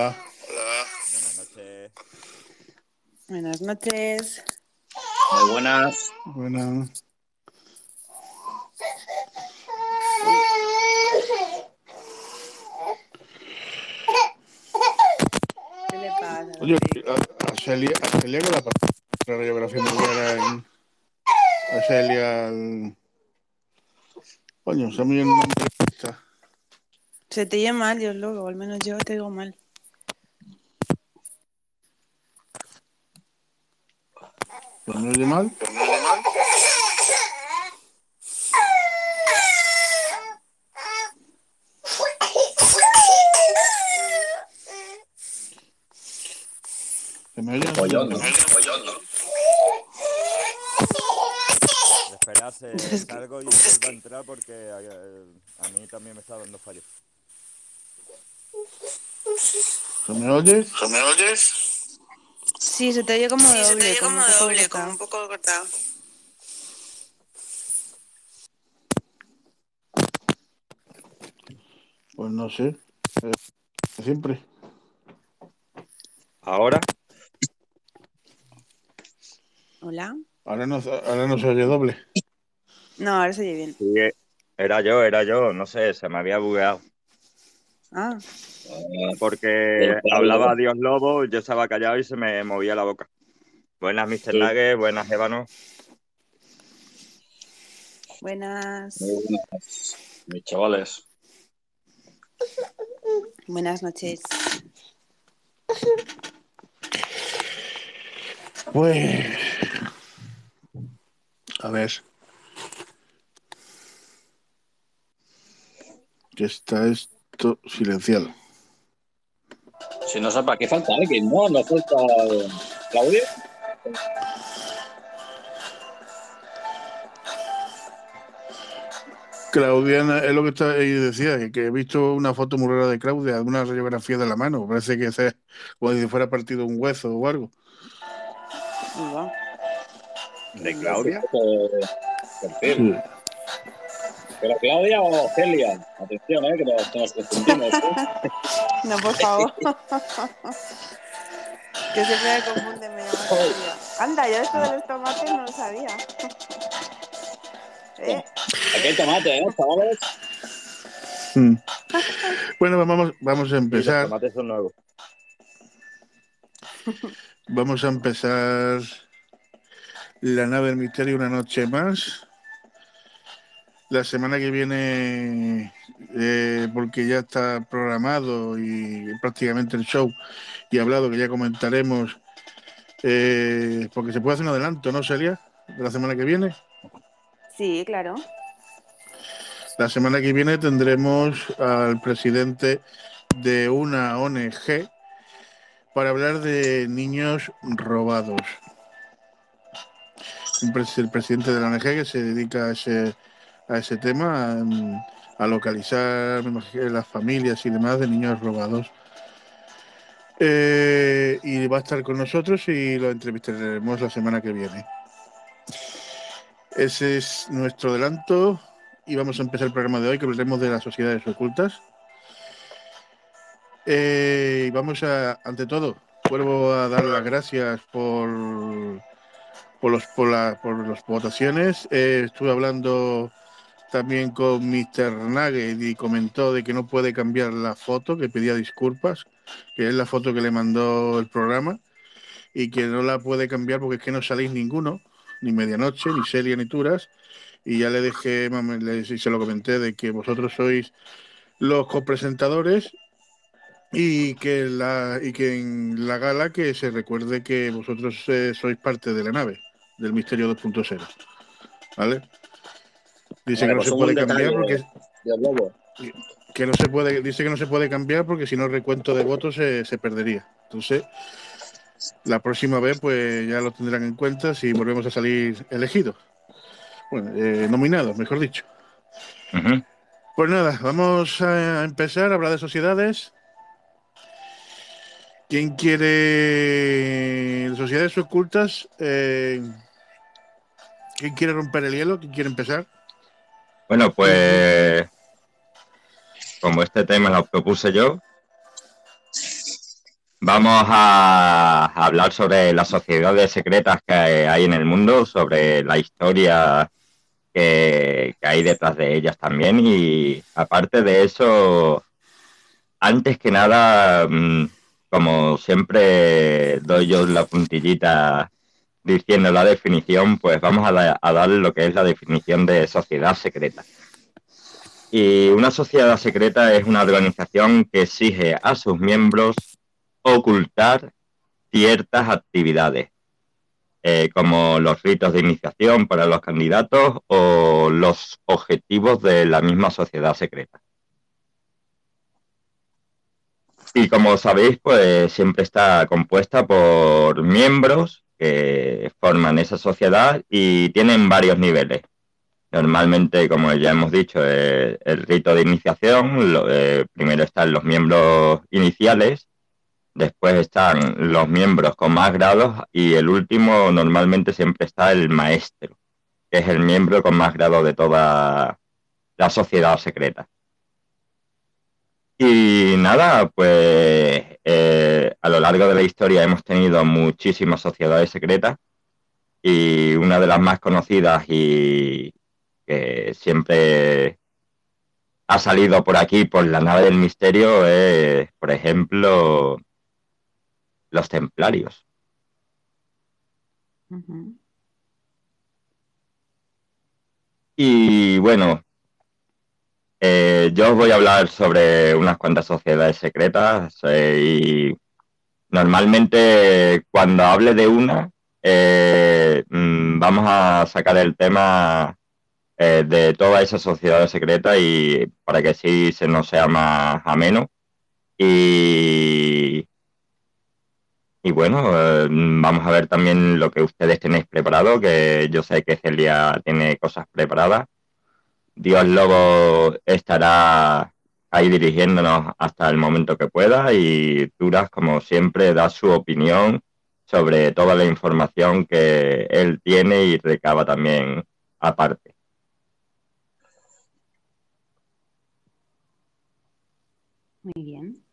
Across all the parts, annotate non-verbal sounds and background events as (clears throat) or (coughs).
Hola. Hola. Buenas noches. Buenas noches. Muy buenas. Buena. ¿Qué le pasa? Oye, a, a Celia, a Celia que la radiografía me era en. A Celia. el- Coño, se me el nombre. de esta. Se te oye mal, Dios loco, al menos yo te digo mal. ¿Se me oye mal? ¿Se me oye? Y vuelvo a entrar porque eh, a mí también me está dando fallo. ¿Se me oye? ¿Se me oyes? Sí, se te oye como Sí, se doble. te oye como como un poco doble, cortado. como un poco cortado. Pues no sé. Eh, siempre. Ahora. Hola. Ahora no, ahora no se oye doble. No, ahora se oye bien. Sí, era yo, era yo, no sé, se me había bugueado. Ah, Porque hablaba Dios Lobo, yo estaba callado y se me movía la boca. Buenas, Mr. Sí. Nugget, buenas, Ébano. buenas. Muy buenas. Mis chavales. Buenas noches. Pues. A ver. Que está esto silenciado. Si no sepa, ¿qué falta alguien? No, no falta Claudia. Claudia es lo que está ahí decía, que- que he visto una foto muy rara de Claudia, una radiografía de la mano. Parece que es como si fuera partido un hueso o algo. ¿De Claudia? Sí. ¿Pero Claudia o Celia? Atención, eh, que nos, nos confundimos. ¿eh? (laughs) No, por favor. (laughs) que siempre me confunde, me Celia. Anda, yo esto de los tomates no lo sabía. (laughs) ¿Eh? Aquí hay tomate, ¿eh, chavales? Mm. Bueno, vamos, vamos a Sí, los empezar. tomates son nuevos. Vamos a empezar la nave del misterio una noche más. La semana que viene, eh, porque ya está programado y prácticamente el show y hablado, que ya comentaremos, eh, porque se puede hacer un adelanto, ¿no, Celia? De la semana que viene. Sí, claro. La semana que viene tendremos al presidente de una ONG para hablar de niños robados. El presidente de la ONG que se dedica a ese, a ese tema, a, a localizar las familias y demás de niños robados. Eh, y va a estar con nosotros y lo entrevistaremos la semana que viene. Ese es nuestro adelanto y vamos a empezar el programa de hoy que hablaremos de las sociedades ocultas. Eh, y vamos a, ante todo, vuelvo a dar las gracias por, por, los, por, la- por las votaciones. Eh, estuve hablando también con Mr. Nugget y comentó de que no puede cambiar la foto, que pedía disculpas, que es la foto que le mandó el programa y que no la puede cambiar porque es que no salís ninguno, ni Medianoche, ni Celia, ni Turas. Y ya le dejé, y se lo comenté, de que vosotros sois los copresentadores y que, la, y que en la gala que se recuerde que vosotros eh, sois parte de la nave, del Misterio 2.0. ¿Vale? Dice que no pues se puede cambiar porque que no se puede, dice que no se puede cambiar porque si no el recuento de votos se, se perdería. Entonces, la próxima vez pues ya lo tendrán en cuenta si volvemos a salir elegidos. Bueno, eh, nominados, mejor dicho. Pues nada, vamos a empezar a hablar de sociedades. ¿Quién quiere sociedades ocultas? Eh, ¿Quién quiere romper el hielo? ¿Quién quiere empezar? Bueno, pues como este tema lo propuse yo, vamos a hablar sobre las sociedades secretas que hay en el mundo, sobre la historia que, que hay detrás de ellas también. Y aparte de eso, antes que nada, mm, como siempre doy yo la puntillita diciendo la definición, pues vamos a, da- a dar lo que es la definición de sociedad secreta. Y una sociedad secreta es una organización que exige a sus miembros ocultar ciertas actividades, eh, como los ritos de iniciación para los candidatos o los objetivos de la misma sociedad secreta. Y como sabéis, pues siempre está compuesta por miembros que forman esa sociedad y tienen varios niveles. Normalmente, como ya hemos dicho, el rito de iniciación, lo- eh, primero están los miembros iniciales, después están los miembros con más grados y el último normalmente siempre está el maestro, que es el miembro con más grado de toda la sociedad secreta. Y nada, pues eh, a lo largo de la historia hemos tenido muchísimas sociedades secretas y una de las más conocidas y que siempre ha salido por aquí por la nave del misterio es, por ejemplo, los templarios. Y bueno, eh, yo os voy a hablar sobre unas cuantas sociedades secretas eh, y normalmente cuando hable de una eh, mm, vamos a sacar el tema de todas esas sociedades secretas y para que sí se nos sea más ameno. Y, y bueno, vamos a ver también lo que ustedes tenéis preparado, que yo sé que Celia tiene cosas preparadas. Dios Lobo estará ahí dirigiéndonos hasta el momento que pueda y Duras, como siempre, da su opinión sobre toda la información que él tiene y recaba también aparte. Muy bien.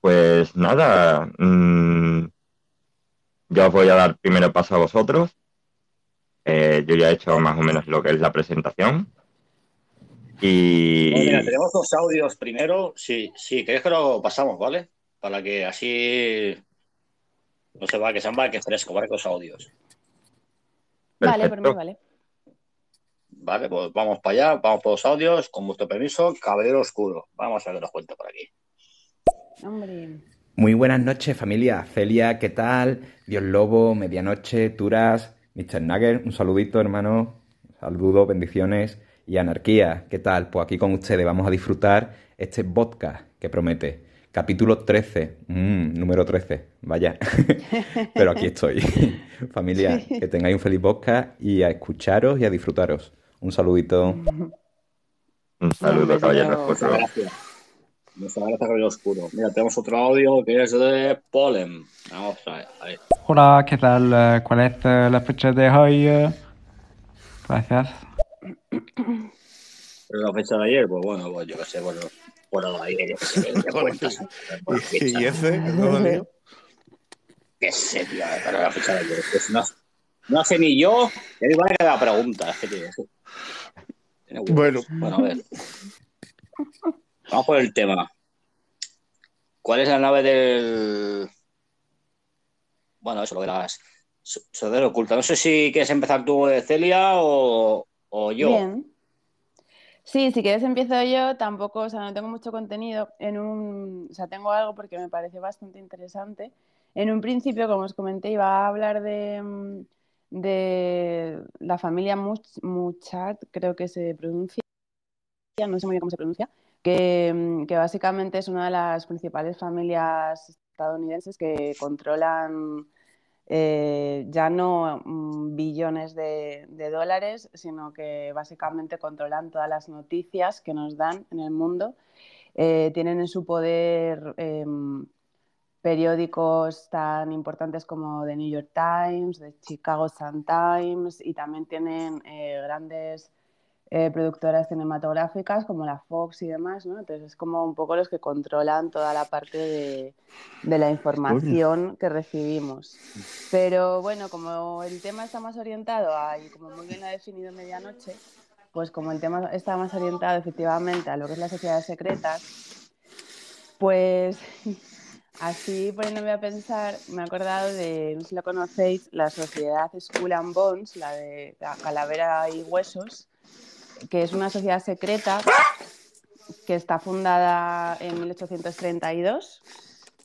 Pues nada, mm, yo os voy a dar primero paso a vosotros. Eh, yo ya he hecho más o menos lo que es la presentación. Y Bueno, mira, tenemos dos audios primero. Sí, sí, queréis que lo pasamos, ¿vale? Para que así no se va, que sean va, que fresco, ¿vale? Los audios. Vale, por mí vale. Vale, pues vamos para allá, vamos por los audios, con vuestro permiso, Caballero Oscuro. Vamos a ver qué nos cuenta por aquí. Hombre. Muy buenas noches, familia. Celia, ¿qué tal? Dios Lobo, Medianoche, Turas, Mr. Nugger, un saludito, hermano. Saludos, bendiciones. Y Anarquía, ¿qué tal? Pues aquí con ustedes vamos a disfrutar este podcast que promete. Capítulo 13, mm, número 13, vaya. (laughs) Pero aquí estoy. (laughs) familia, que tengáis un feliz podcast y a escucharos y a disfrutaros. Un saludito. un saludo, Un caballero besito. oscuro. Gracias. Muchas gracias, Caballero Oscuro. Mira, tenemos otro audio que es de Polen. Vamos a ver. Hola, ¿qué tal? Eh, ¿Cuál es eh, la fecha de hoy? Eh, Gracias. Pero la fecha de ayer, pues bueno, pues yo qué sé, bueno, bueno, de ayer, yo qué sé, (laughs) Y, ese, ¿no, Leo? qué sé, tío, pero la fecha de ayer, pues no, no sé ni yo, ya igual que la pregunta, es que huevos. Bueno. Bueno, a ver. Vamos por el tema. ¿Cuál es la nave del. Bueno, eso, lo de las. Sociedad oculta. No sé si quieres empezar tú, Celia, o, o yo. Bien. Sí, si quieres empiezo yo, tampoco, o sea, no tengo mucho contenido. En un, o sea, tengo algo porque me parece bastante interesante. En un principio, como os comenté, iba a hablar de, mm, de la familia Much- Muchat, creo que se pronuncia, no sé muy bien cómo se pronuncia, que, mm, que básicamente es una de las principales familias estadounidenses que controlan eh, ya no mm, billones de, de dólares, sino que básicamente controlan todas las noticias que nos dan en el mundo. Eh, tienen en su poder em, periódicos tan importantes como The New York Times, The Chicago Sun Times y también tienen eh, grandes eh, productoras cinematográficas como la Fox y demás, ¿no? Entonces es como un poco los que controlan toda la parte de, de la información que recibimos. Pero bueno, como el tema está más orientado a, y como muy bien ha definido Medianoche, pues como el tema está más orientado efectivamente a lo que es las sociedades secretas, pues (laughs) así poniéndome a pensar, me he acordado de, no sé si lo conocéis, la sociedad Skull and Bones, la de la calavera y huesos, que es una sociedad secreta que está fundada en 1832,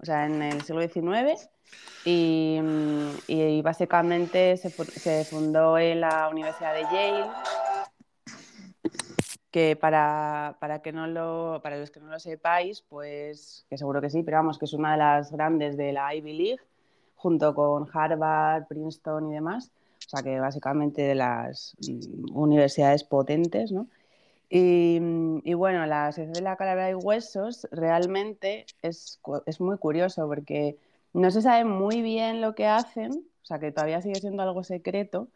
o sea, en el siglo XIX, y, básicamente se, se fundó en la Universidad de Yale que para, para, que no lo, para los que no lo sepáis, pues que seguro que sí, pero vamos, que es una de las grandes de la Ivy League, junto con Harvard, Princeton y demás, o sea que básicamente de las mm, universidades potentes, ¿no? Y, bueno, la Sociedad de la Calavera y Huesos realmente es, es muy curioso porque no se sabe muy bien lo que hacen, o sea que todavía sigue siendo algo secreto.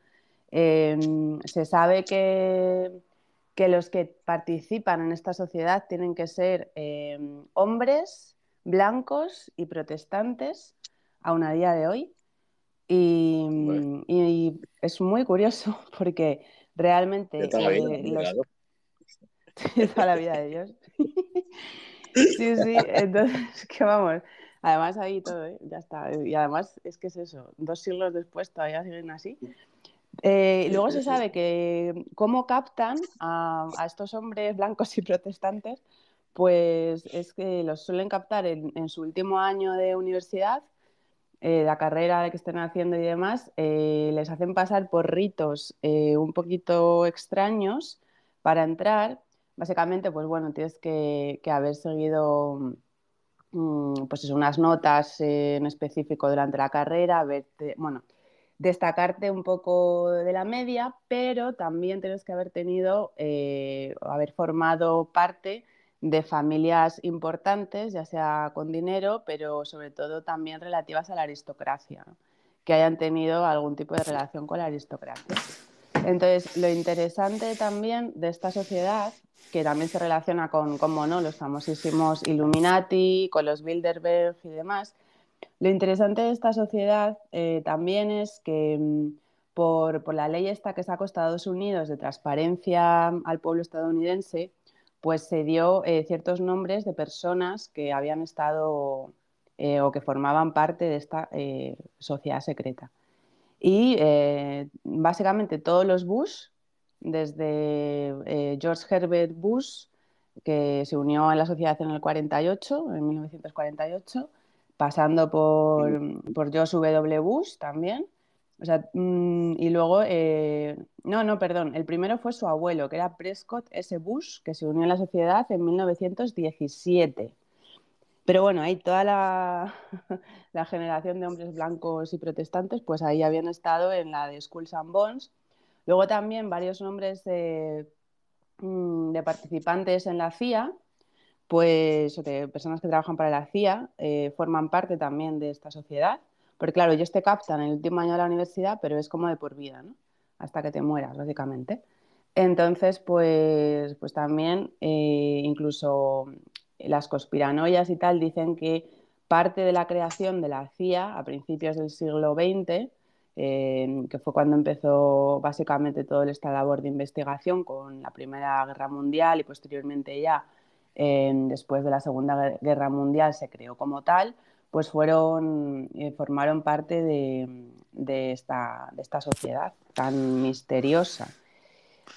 Eh, se sabe que que los que participan en esta sociedad tienen que ser eh, hombres blancos y protestantes aún a día de hoy. Y, bueno. y es muy curioso (laughs) porque realmente... Toda la vida, eh, los... (laughs) toda la vida de Dios. (laughs) sí, sí, entonces, que vamos, además ahí todo, ¿eh? ya está. Y además es que es eso, dos siglos después todavía siguen así. Eh, luego se sabe que cómo captan a, a, estos hombres blancos y protestantes, pues es que los suelen captar en, en su último año de universidad, eh, la carrera que estén haciendo y demás, eh, les hacen pasar por ritos eh, un poquito extraños para entrar. Básicamente, pues bueno, tienes que, haber seguido mmm, pues eso, unas notas en específico durante la carrera, verte, bueno, destacarte un poco de la media, pero también tienes que haber tenido, haber formado parte de familias importantes, ya sea con dinero, pero sobre todo también relativas a la aristocracia, ¿no? que hayan tenido algún tipo de relación con la aristocracia. Entonces, lo interesante también de esta sociedad, que también se relaciona con, como no, los famosísimos Illuminati, con los Bilderberg y demás, lo interesante de esta sociedad eh, también es que mm, por, por, la ley esta que sacó Estados Unidos de transparencia al pueblo estadounidense, pues se dio eh, ciertos nombres de personas que habían estado eh, o que formaban parte de esta eh, sociedad secreta. Y básicamente todos los Bush, desde George Herbert Bush, que se unió a la sociedad en el 48, en 1948, pasando por, por George W. Bush también. O sea, mmm, y luego, eh, no, no, perdón, el primero fue su abuelo, que era Prescott S. Bush, que se unió a la sociedad en 1917. Pero bueno, ahí toda (laughs) la, generación de hombres blancos y protestantes, pues ahí habían estado en la de Schools and Bones. Luego también varios nombres de, mm, participantes en la CIA, pues de personas que trabajan para la CIA, eh, forman parte también de esta sociedad. Porque claro, ellos te captan en el último año de la universidad, pero es como de por vida, ¿no? Hasta que te mueras, básicamente. Entonces, pues, pues también eh, incluso las conspiranoias y tal dicen que parte de la creación de la CIA a principios del siglo XX, eh, que fue cuando empezó básicamente toda esta labor de investigación con la Primera Guerra Mundial y posteriormente ya eh, después de la Segunda Guerra Mundial se creó como tal, pues fueron, eh, formaron parte de, de, esta, de esta sociedad tan misteriosa.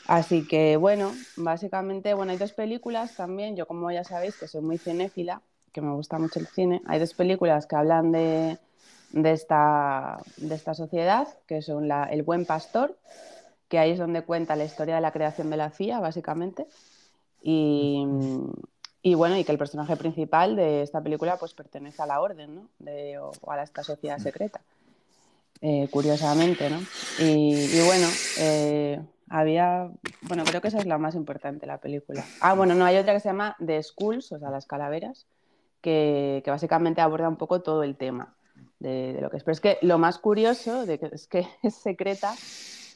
Así que bueno, básicamente, bueno, hay dos películas también, yo como ya sabéis que soy muy cinéfila, que me gusta mucho el cine, hay dos películas que hablan de, de, esta, de esta sociedad, que son la, El Buen Pastor, que ahí es donde cuenta la historia de la creación de la CIA, básicamente, y, y bueno, y que el personaje principal de esta película pues pertenece a la orden, ¿no? De, o, o a esta sociedad secreta, eh, curiosamente, ¿no? Y, y bueno, eh, había, bueno, creo que esa es la más importante, la película. Ah, bueno, no, hay otra que se llama The Schools, o sea, las calaveras, que, que básicamente aborda un poco todo el tema de, de, lo que es. Pero es que lo más curioso de que es que (laughs) es secreta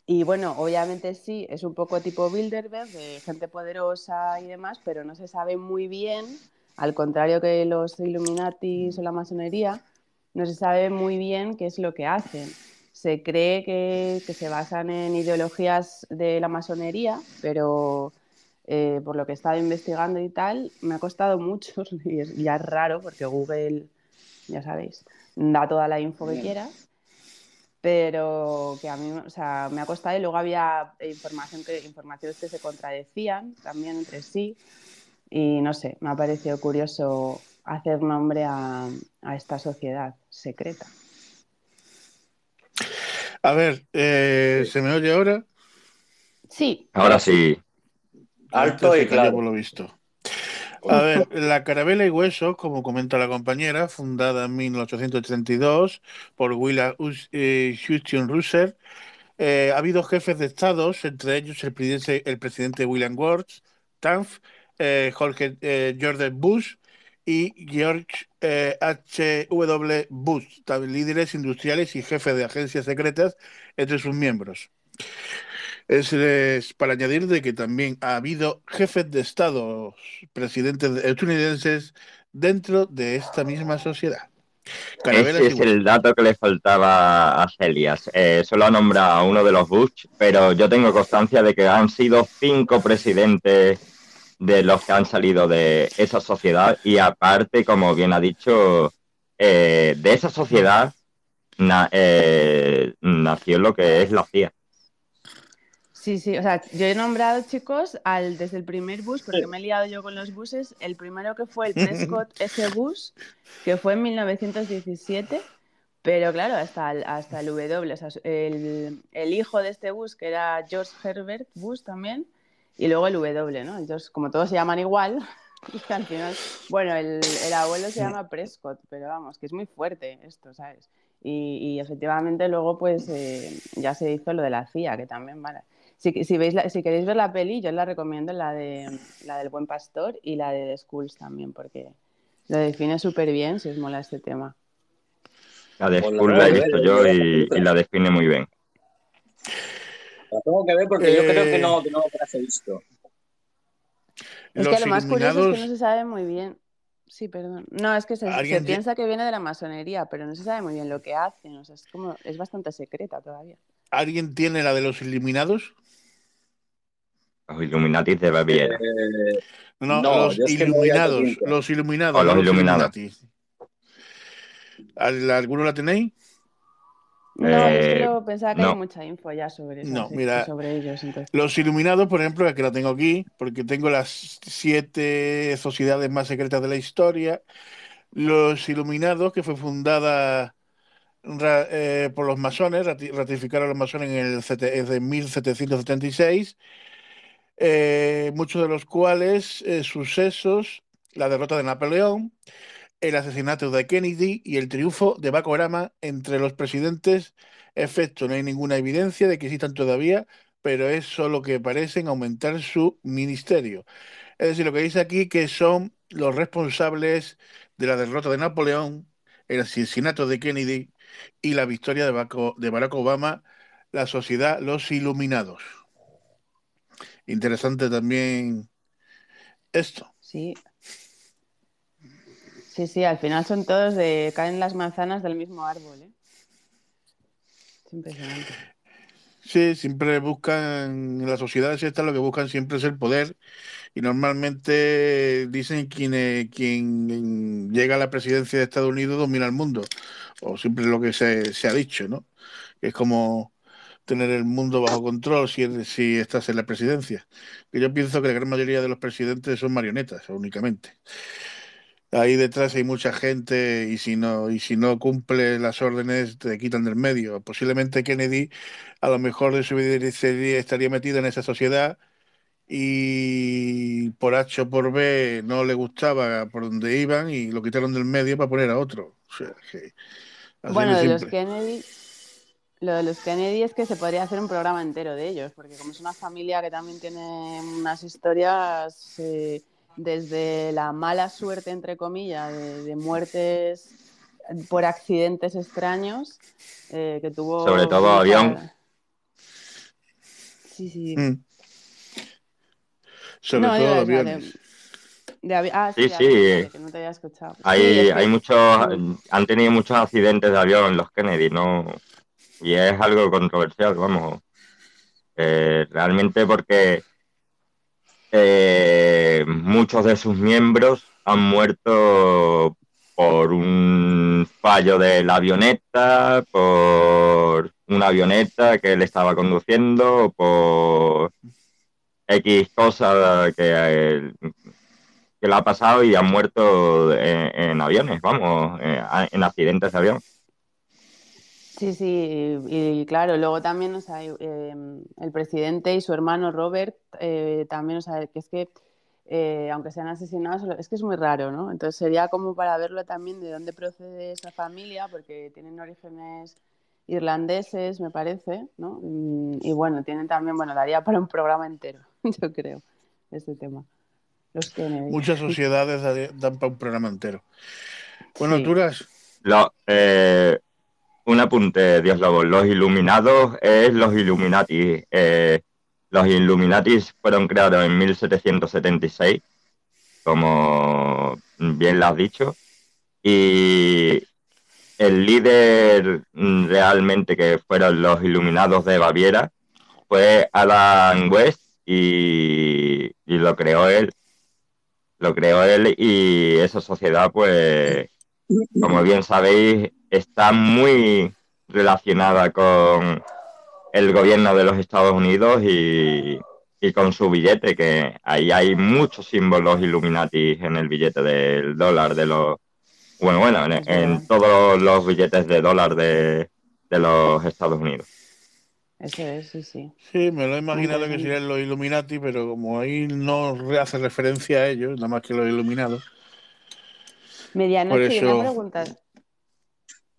Y bueno, obviamente sí, es un poco tipo Bilderberg, de gente poderosa y demás, pero no se sabe muy bien, al contrario que los Illuminatis o la masonería, no se sabe muy bien qué es lo que hacen. Se cree que, que se basan en ideologías de la masonería, pero eh, por lo que he estado investigando y tal, me ha costado mucho (laughs) y es, ya es raro porque Google, ya sabéis, da toda la info que quieras pero que a mí o sea, me ha costado y luego había información que, informaciones que se contradecían también entre sí y no sé, me ha parecido curioso hacer nombre a, a esta sociedad secreta. A ver, eh, ¿se me oye ahora? Sí. Ahora sí. Alto y claro. Por lo visto. A ver, la Carabela y Huesos, como comenta la compañera, fundada en 1832 por William eh, Houston Russell, eh, ha habido jefes de estados, entre ellos el presidente, William Ward, Tanf, eh, Jorge eh, Jordan Bush y George eh, H. W. Bush, líderes industriales y jefes de agencias secretas entre sus miembros. Es, es para añadir de que también ha habido jefes de Estado, presidentes estadounidenses dentro de esta misma sociedad. Carabelas Ese es el dato que le faltaba a Celias. Eh, solo ha nombrado a uno de los Bush, pero yo tengo constancia de que han sido cinco presidentes de los que han salido de esa sociedad y aparte, como bien ha dicho, eh, de esa sociedad na- eh, nació lo que es la CIA. Sí, sí, o sea, yo he nombrado, chicos, al, desde el primer bus, porque me he liado yo con los buses, el primero que fue el (laughs) Prescott S. Bus, que fue en 1917, pero claro, hasta el, hasta el W, o sea, el, el hijo de este bus, que era George Herbert Bush también, y luego el W, ¿no? Entonces, como todos se llaman igual, (laughs) y al final, bueno, el, el abuelo se llama Prescott, pero vamos, que es muy fuerte esto, ¿sabes? Y, y efectivamente luego pues eh, ya se hizo lo de la CIA, que también vale. Si, si, veis la- si queréis ver la peli, yo la recomiendo la, de, la del Buen Pastor y la de The Schools también, porque lo define súper bien si os mola este tema. La de Pues la School tengo la he visto yo y, la define muy bien. La tengo que ver porque yo creo que Eh, no, que no las he visto. Es Los que lo más curioso es que no se sabe muy bien. Sí, perdón. No, es que se, se piensa que viene de la masonería, pero no se sabe muy bien lo que hacen. O sea, es como, es bastante secreta todavía. ¿alguien tiene la de los iluminados? Los Illuminatis de Baviera. Eh, No, No, los yo es iluminados, los iluminados, O los no iluminados. Illuminati. ¿Al- ¿Alguno la tenéis? No, yo Eh, solo pensaba que no. hay mucha info ya sobre, esa No, mira, sobre ellos. Entonces. Los Iluminados, por ejemplo, que la tengo aquí, porque tengo las siete sociedades más secretas de la historia. Los Iluminados, que fue fundada ra- eh, por los masones, rati- ratificaron los masones en el CT en 1776, eh, muchos de los cuales eh, sucesos, la derrota de Napoleón, el asesinato de Kennedy y el triunfo de Barack Obama entre los presidentes. Efecto, no hay ninguna evidencia de que existan todavía, pero es solo que parecen aumentar su ministerio. Es decir, lo que dice aquí que son los responsables de la derrota de Napoleón, el asesinato de Kennedy y la victoria de Barack Obama, la sociedad Los Iluminados. Interesante también esto. Sí. Sí, sí, al final son todos de. caen las manzanas del mismo árbol, ¿eh? Es impresionante. Sí, siempre buscan, en las sociedades estas lo que buscan siempre es el poder y normalmente dicen quien, eh, quien llega a la presidencia de Estados Unidos domina el mundo, o siempre lo que se, se ha dicho, ¿no? Es como tener el mundo bajo control si, si estás en la presidencia. Que yo pienso que la gran mayoría de los presidentes son marionetas únicamente. Ahí detrás hay mucha gente y si no, y si no cumple las órdenes te quitan del medio. Posiblemente Kennedy a lo mejor de su vida sería- estaría metido en esa sociedad y por H o por B no le gustaba por donde iban y lo quitaron del medio para poner a otro. O sea, que así Bueno, de de los. Kennedy, lo de los Kennedy es que se podría hacer un programa entero de ellos, porque como es una familia que también tiene unas historias eh, desde la mala suerte, entre comillas, de, de muertes por accidentes extraños eh, que tuvo. Sobre todo avión. Sí, sí. Mm. Sobre No, todo digo, o sea, aviones. de avi- ah, Sí, sí. aviones, vale, que no te había escuchado. Sí, Hay, es que- hay muchos, han tenido muchos accidentes de avión los Kennedy, ¿no? Y es algo controversial, vamos. Eh, realmente porque eh, muchos de sus miembros han muerto por un fallo de la avioneta, por una avioneta que él estaba conduciendo, por X cosa que, le ha pasado y han muerto en, aviones, vamos, en accidentes de avión. Sí, sí, y, y claro, luego también, o sea, eh, el presidente y su hermano Robert eh, también, o sea, que es que, eh, aunque sean asesinados, es que es muy raro, ¿no? Entonces sería como para verlo también de dónde procede esa familia, porque tienen orígenes irlandeses, me parece, ¿no? Mm, Y, bueno, tienen también, bueno, daría para un programa entero, (laughs) yo creo, este tema. Los. Muchas sociedades da- dan para un programa entero. Bueno, Sí. Turas, Lo- eh, un apunte, Dios Lobo. Los Iluminados es los Illuminati. Eh, los Illuminati fueron creados en 1776, como bien lo has dicho. Y el líder realmente que fueron los Iluminados de Baviera fue Adam West y, y lo creó él. Lo creó él y esa sociedad, pues, como bien sabéis, está muy relacionada con el gobierno de los Estados Unidos y, y con su billete, que ahí hay muchos símbolos Illuminati en el billete del dólar, de los... Bueno, bueno, en, todos los billetes de dólar de, de los Estados Unidos. Eso es, sí, sí. sí, me lo he imaginado que serían los Illuminati, pero como ahí no hace referencia a ellos, nada más que los Iluminados. Medianoche, y eso- una pregunta.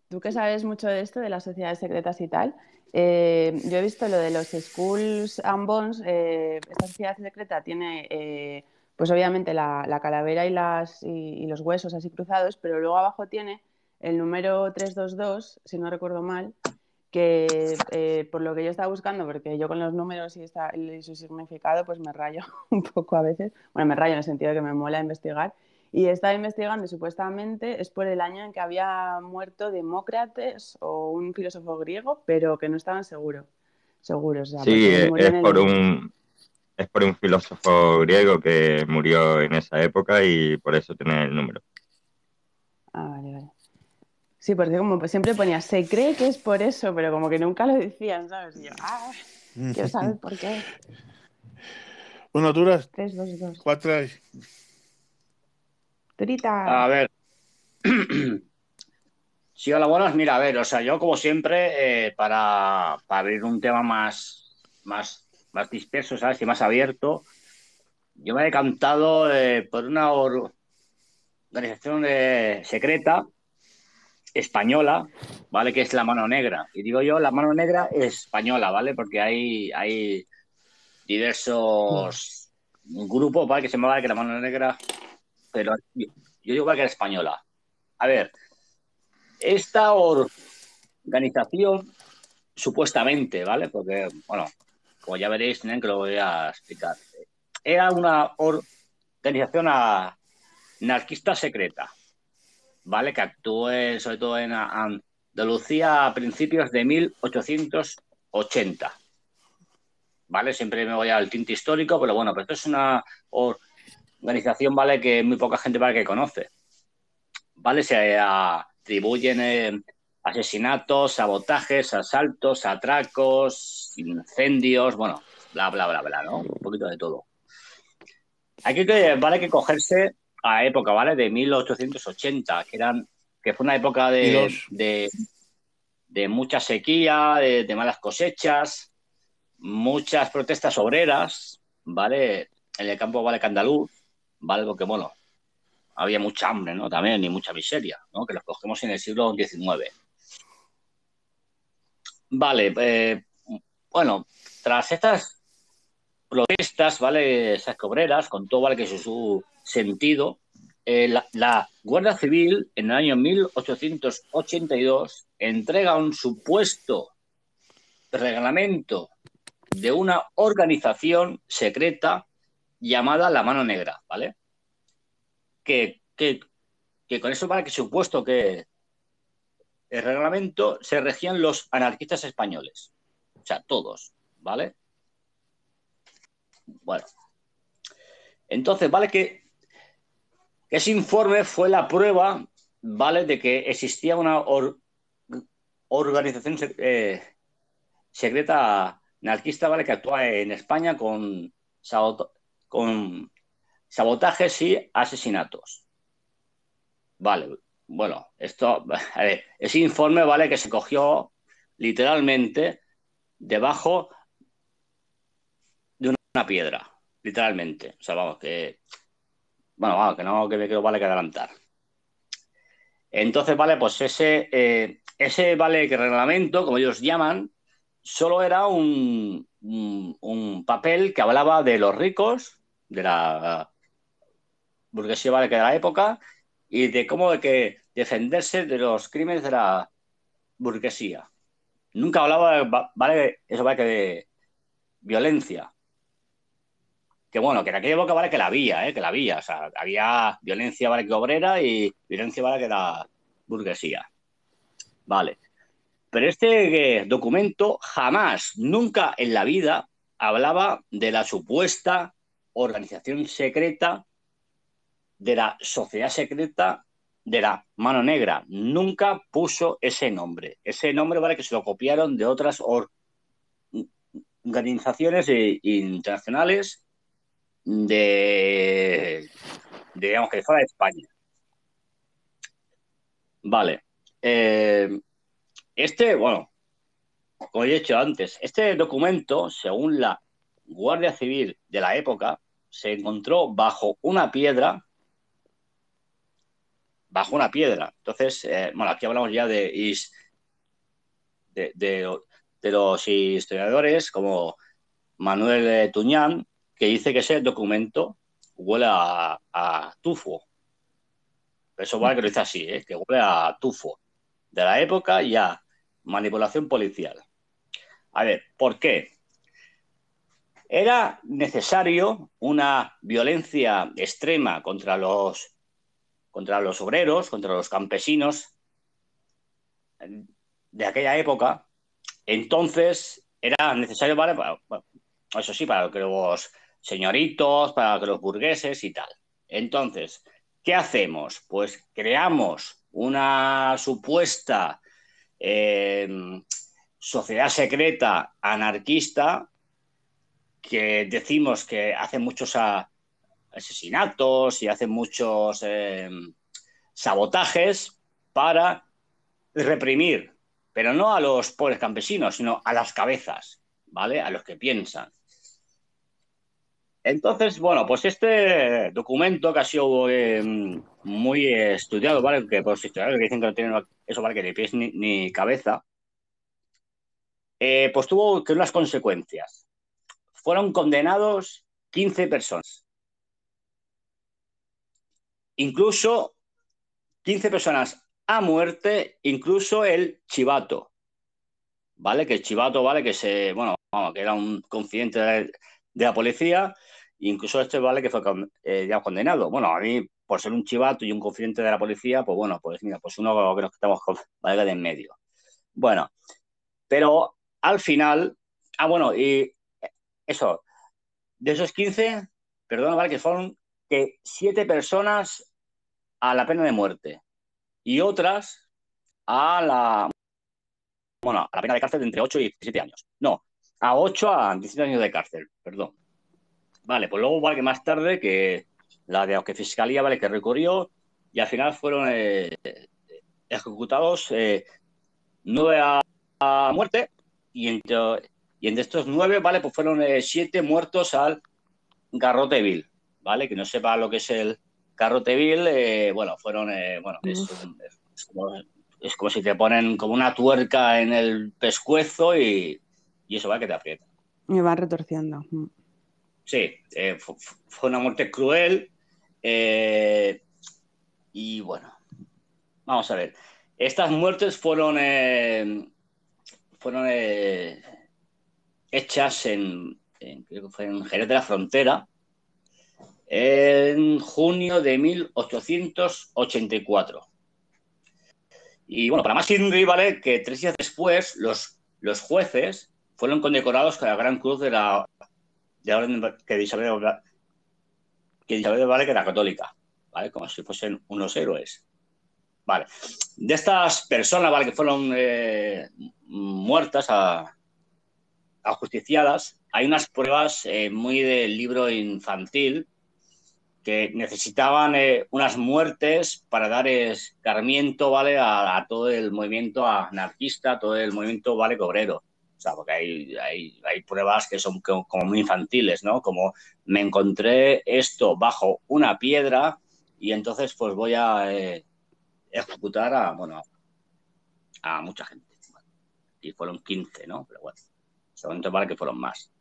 Tú que sabes mucho de esto, de las sociedades secretas y tal, eh, yo he visto lo de los Skulls and Bones. eh, esta sociedad secreta tiene, eh, pues obviamente, la, la calavera y, las, y, y los huesos así cruzados, pero luego abajo tiene el número 322, si no recuerdo mal, que eh, por lo que yo estaba buscando, porque yo con los números y, esta- y su significado, pues me rayo (laughs) un poco a veces. Bueno, me rayo en el sentido de que me mola investigar. Y estaba investigando supuestamente es por el año en que había muerto Demócrates o un filósofo griego, pero que no estaban seguro, seguros. O sí, eh, es, por un, es por un filósofo griego que murió en esa época y por eso tiene el número. Ah, vale, vale. Sí, porque como siempre ponía, se cree que es por eso, pero como que nunca lo decían, ¿sabes? Y yo, ah, quiero saber (laughs) por qué. Bueno, duras. 3, 2, 2. 4, a ver. (clears throat) Sí, hola, buenas. Mira, a ver, o sea, yo como siempre, eh, para, para, abrir un tema más, más, más disperso, ¿sabes? Y más abierto, yo me he decantado eh, por una organización eh, secreta española, ¿vale? Que es la mano negra. Y digo yo, la mano negra es española, ¿vale? Porque hay, hay diversos mm. grupos, ¿vale? Que se llama que la mano negra pero yo, digo que era española. A ver, esta organización, supuestamente, ¿vale? Porque, bueno, como ya veréis, tienen que lo voy a explicar. Era una organización anarquista secreta, ¿vale? Que actuó sobre todo en Andalucía a principios de 1880. ¿Vale? Siempre me voy al tinte histórico, pero bueno, pero esto es una organización, ¿vale? Que muy poca gente ¿vale? que conoce. ¿Vale? Se atribuyen eh, asesinatos, sabotajes, asaltos, atracos, incendios, bueno, bla, bla, bla, bla, ¿no? Un poquito de todo. Aquí que, vale que cogerse a época, ¿vale? De 1880, que eran que fue una época de, de mucha sequía, de, de malas cosechas, muchas protestas obreras, ¿vale? En el campo, ¿vale? Candaluz, ¿vale? Porque, bueno, había mucha hambre, ¿no? También, y mucha miseria, ¿no? Que los cogemos en el siglo XIX. Vale, eh, bueno, tras estas protestas, ¿vale? Esas obreras, con todo, ¿vale? Que su, su sentido, eh, la, la Guardia Civil, en el año 1882, entrega un supuesto reglamento de una organización secreta llamada la Mano Negra, ¿vale? Que, que, que con eso vale que supuesto que el reglamento se regían los anarquistas españoles. O sea, todos, ¿vale? Bueno. Entonces, vale que ese informe fue la prueba, ¿vale? De que existía una organización eh, secreta anarquista, ¿vale? Que actúa en España con, con sabotajes y asesinatos. Vale, bueno, esto, (laughs) ese informe, ¿vale? Que se cogió literalmente debajo de una piedra, literalmente. O sea, vamos, que, bueno, vamos, que no, que me quiero, vale, que adelantar. Entonces, vale, pues ese, eh, ese, vale, que reglamento, como ellos llaman, solo era un, un, papel que hablaba de los ricos, de la burguesía, de la época, y de cómo hay que defenderse de los crímenes de la burguesía. Nunca hablaba, vale, eso vale que de violencia. Que bueno, que en aquella época vale que la había, ¿eh? que la había. O sea, había violencia vale que obrera y violencia vale que la burguesía. Vale. Pero este eh, documento jamás, nunca en la vida hablaba de la supuesta organización secreta de la sociedad secreta de la mano negra. Nunca puso ese nombre. Ese nombre vale que se lo copiaron de otras organizaciones internacionales de, digamos que fuera de España. Vale. Eh, este, bueno, como he dicho antes, este documento, según la Guardia Civil de la época, se encontró bajo una piedra bajo una piedra. Entonces, eh, bueno, aquí hablamos ya de, de, los historiadores como Manuel eh, Tuñán, que dice que ese documento huele a, tufo. Eso vale que lo dice así, ¿eh? que huele a tufo. De la época y a manipulación policial. A ver, ¿por qué? Era necesario una violencia extrema contra los contra los obreros, contra los campesinos de aquella época, entonces era necesario para, eso sí, para que los señoritos, para que los burgueses y tal. Entonces, ¿qué hacemos? Pues creamos una supuesta em, sociedad secreta anarquista que decimos que hace muchos asesinatos y hacen muchos eh, sabotajes para reprimir, pero no a los pobres campesinos, sino a las cabezas, ¿vale? A los que piensan. Entonces, bueno, pues este documento que ha sido eh, muy estudiado, ¿vale? Que por los historiadores que dicen que no tienen eso, ¿vale? Que ni pies ni, cabeza, eh, pues tuvo que unas consecuencias. Fueron condenados 15 personas incluso 15 personas a muerte, incluso el chivato, ¿vale? Que el chivato, ¿vale? Que se, bueno, que era un confidente de, la policía, incluso este, ¿vale? Que fue eh, ya condenado. Bueno, a mí, por ser un chivato y un confidente de la policía, pues bueno, pues mira, pues uno que nos estamos con (laughs) valga de en medio. Bueno, pero al final, ah, bueno, y eso, de esos 15, perdón, ¿vale? Que fueron que siete personas a la pena de muerte y otras a la, bueno, a la pena de cárcel de entre 8 y 17 años. No, a 8 a 17 años de cárcel, perdón. Vale, pues luego vale que más tarde que la de aunque fiscalía vale que recurrió y al final fueron eh, ejecutados eh, nueve a, muerte y entre, y entre estos nueve, vale, pues fueron eh, siete muertos al garrote vil, ¿vale? Que no sepa lo que es el, Carroteville, eh, bueno, fueron, eh, bueno, es, como, si te ponen como una tuerca en el pescuezo y, eso va que te aprieta. Me va retorciendo. Sí, eh, fue una muerte cruel y bueno, vamos a ver. Estas muertes fueron, fueron hechas en, que fue en Jerez de la Frontera, en junio de 1884. Y bueno, para más ¿vale? Que tres días después los, los jueces fueron condecorados con la Gran Cruz de la, de Orden que Isabel, que Isabel ¿vale? que era católica, ¿vale? Como si fuesen unos héroes. Vale. De estas personas, ¿vale? Que fueron eh, muertas, a, ajusticiadas, hay unas pruebas eh, muy del libro infantil que necesitaban eh, unas muertes para dar escarmiento, ¿vale? A, todo el movimiento anarquista, todo el movimiento, ¿vale? Obrero. O sea, porque hay, hay, hay pruebas que son como muy infantiles, ¿no? Como me encontré esto bajo una piedra y entonces pues voy a eh, ejecutar a, bueno, a mucha gente. Y fueron 15, ¿no? Pero bueno, seguramente vale que fueron más.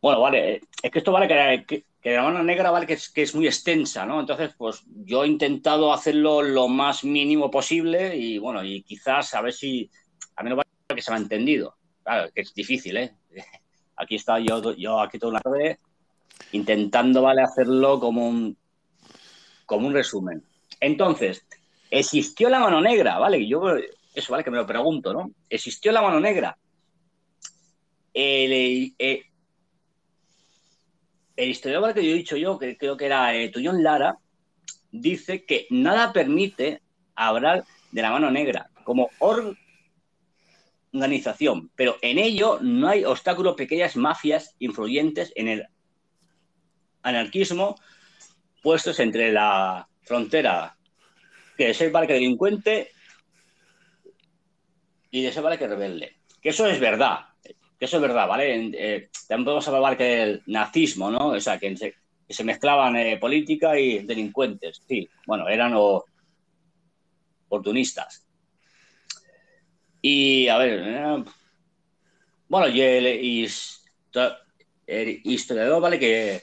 Bueno, vale, es que esto vale que, la mano negra vale que es, que es, muy extensa, ¿no? Entonces, pues yo he intentado hacerlo lo más mínimo posible y bueno, y quizás a ver si a mí no vale que se me ha entendido. Claro, que es difícil, ¿eh? (laughs) Aquí está yo, yo aquí toda una tarde intentando, ¿vale? Hacerlo como un, como un resumen. Entonces, existió la mano negra, ¿vale? Yo, eso, ¿vale? Que me lo pregunto, ¿no? ¿Existió la mano negra? El, el, historiador que yo he dicho yo, que creo que era eh, Lara, dice que nada permite hablar de la mano negra como organización, pero en ello no hay obstáculos pequeñas mafias influyentes en el anarquismo puestos entre la frontera que es el parque delincuente y de ese vale que rebelde. Que eso es verdad, que eso es verdad, ¿vale? Eh, también podemos hablar que el nazismo, ¿no? O sea, que se, se mezclaban eh, política y delincuentes, sí, bueno, eran o, oportunistas. Y, a ver, eh, bueno, y el, historiador, ¿vale? Que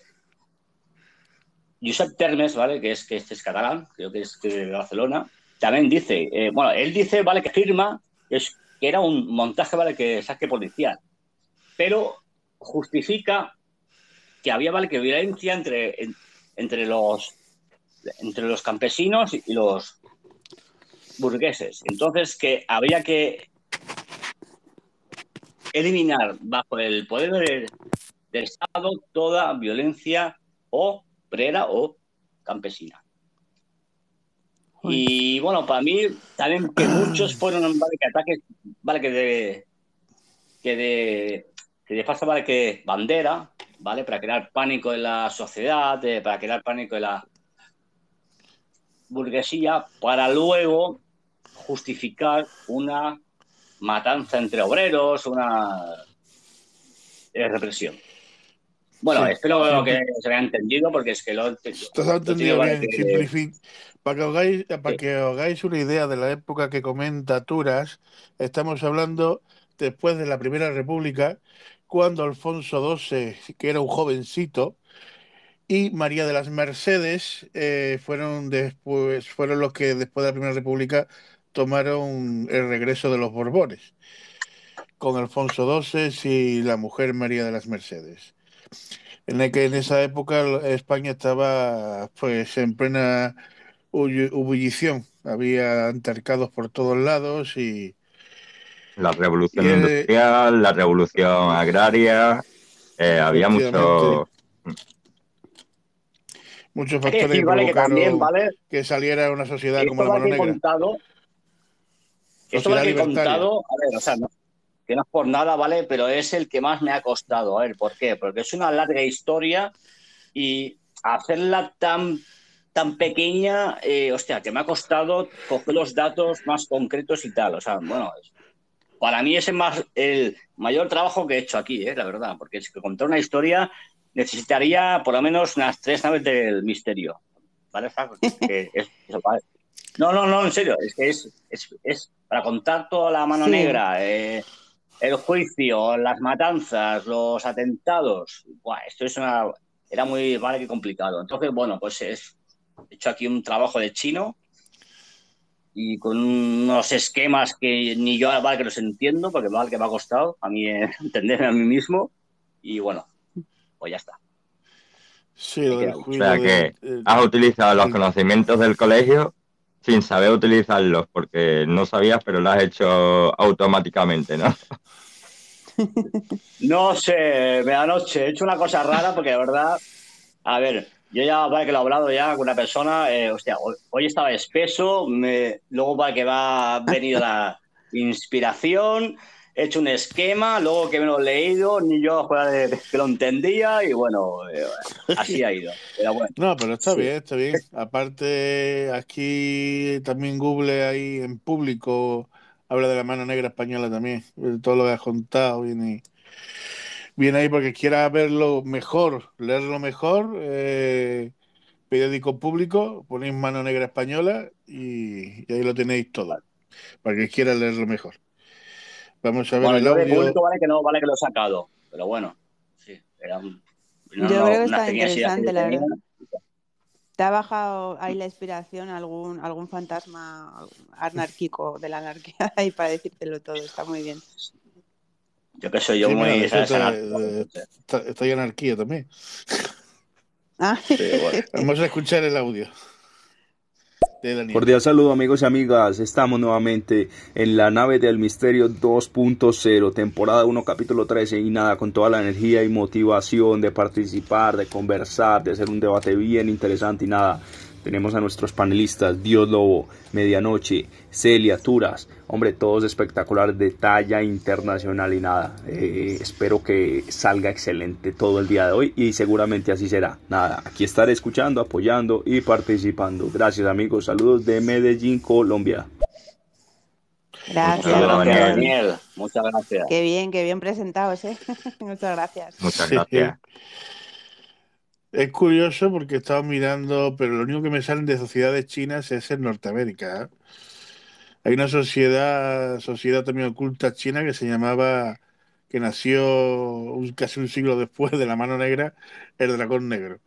Josep Termes, ¿vale? Que es, que este es catalán, creo que es, de Barcelona, también dice, bueno, él dice, ¿vale? Que firma es, que era un montaje, ¿vale? Que saque policial pero justifica que había ¿vale? que violencia entre, entre, los, entre los campesinos y los burgueses. Entonces, que habría que eliminar bajo el poder del, del Estado toda violencia obrera o campesina. Y bueno, para mí también que muchos fueron ¿vale? que ataques, vale que de, que de que de paso vale que bandera, ¿vale? Para crear pánico en la sociedad, eh, para crear pánico en la burguesía, para luego justificar una matanza entre obreros, una eh, represión. Bueno, sí, espero sí. que se haya entendido porque es que lo, Te entendido bien, que... Para que, hagáis, para que hagáis una idea de la época que comenta Turas, estamos hablando después de la Primera República, cuando Alfonso XII, que era un jovencito, y María de las Mercedes eh, fueron, después, fueron los que después de la Primera República tomaron el regreso de los Borbones, con Alfonso XII y la mujer María de las Mercedes. En, el que en esa época España estaba pues en plena ebullición, había altercados por todos lados y, la revolución el, industrial, la revolución agraria, eh, había mucho... Muchos factores decir, vale, que, también, ¿vale? que saliera una sociedad como la mano negra. Contado, esto que he contado, a ver, o sea, no, que no es por nada, ¿vale? Pero es el que más me ha costado. A ver, ¿por qué? Porque es una larga historia y hacerla tan tan pequeña, eh, hostia, que me ha costado coger los datos más concretos y tal. O sea, bueno, para mí es el, más, el mayor trabajo que he hecho aquí, ¿eh? la verdad, porque es que contar una historia necesitaría por lo menos unas tres naves del misterio. ¿Vale? Es, es, (laughs) no, no, no, en serio, es que es, es para contar toda la mano sí. negra, eh, el juicio, las matanzas, los atentados. Buah, esto es una, era muy vale que complicado. Entonces, bueno, pues es, he hecho aquí un trabajo de chino y con unos esquemas que ni yo vale que los entiendo, porque vale que me ha costado a mí eh, (laughs) entenderme a mí mismo. Y bueno, pues ya está. Sí, lo del O sea que has utilizado los conocimientos del colegio sin saber utilizarlos, porque no sabías, pero lo has hecho automáticamente, ¿no? (laughs) No sé, medianoche, he hecho una cosa rara porque de verdad, a ver, yo ya vale que lo he hablado ya con una persona, eh, hostia, hoy, hoy estaba espeso, me, luego vale que va a venir la (laughs) inspiración, he hecho un esquema, luego que me lo he leído, ni yo joder, que lo entendía y bueno, eh, así ha ido. Pero bueno, No, pero está Sí. bien, está bien. Aparte, aquí también Google ahí en público habla de la mano negra española también. Todo lo que has contado viene, viene ahí porque quieras verlo mejor, leerlo mejor. eh, periódico público, ponéis mano negra española y, y ahí lo tenéis todo. Para que quieras leerlo mejor. Vamos a ver bueno, el yo de audio. público vale que no, vale que lo he sacado, pero bueno, sí, era un- Yo creo que está que interesante, la verdad. ¿Te ha bajado ahí la inspiración algún, algún fantasma anárquico de la anarquía (laughs) ahí para decírtelo todo? Está muy bien. Yo que soy yo Sí, muy mira, de de-. Está, está ahí anarquía también. Ah, Sí, bueno. (laughs) Vamos a escuchar el audio de Daniel. Cordial saludo amigos y amigas, estamos nuevamente en la nave del misterio 2.0, temporada 1, capítulo 13 y nada, con toda la energía y motivación de participar, de conversar, de hacer un debate bien interesante y nada, tenemos a nuestros panelistas, Dios Lobo, Medianoche, Celia, Turas, hombre, todos espectaculares de talla internacional y nada, eh, espero que salga excelente todo el día de hoy y seguramente así será, nada, aquí estaré escuchando, apoyando y participando, gracias amigos, saludos de Medellín, Colombia. gracias. Saludos, Muchas gracias, Daniel. Muchas gracias. Qué bien, qué bien presentados, ¿eh? (laughs) Muchas gracias. Muchas Sí. gracias. Es curioso porque he estado mirando, pero lo único que me salen de sociedades chinas es en Norteamérica. ¿eh? Hay una sociedad, sociedad también oculta china que se llamaba, que nació un- casi un siglo después de la mano negra, el dragón negro.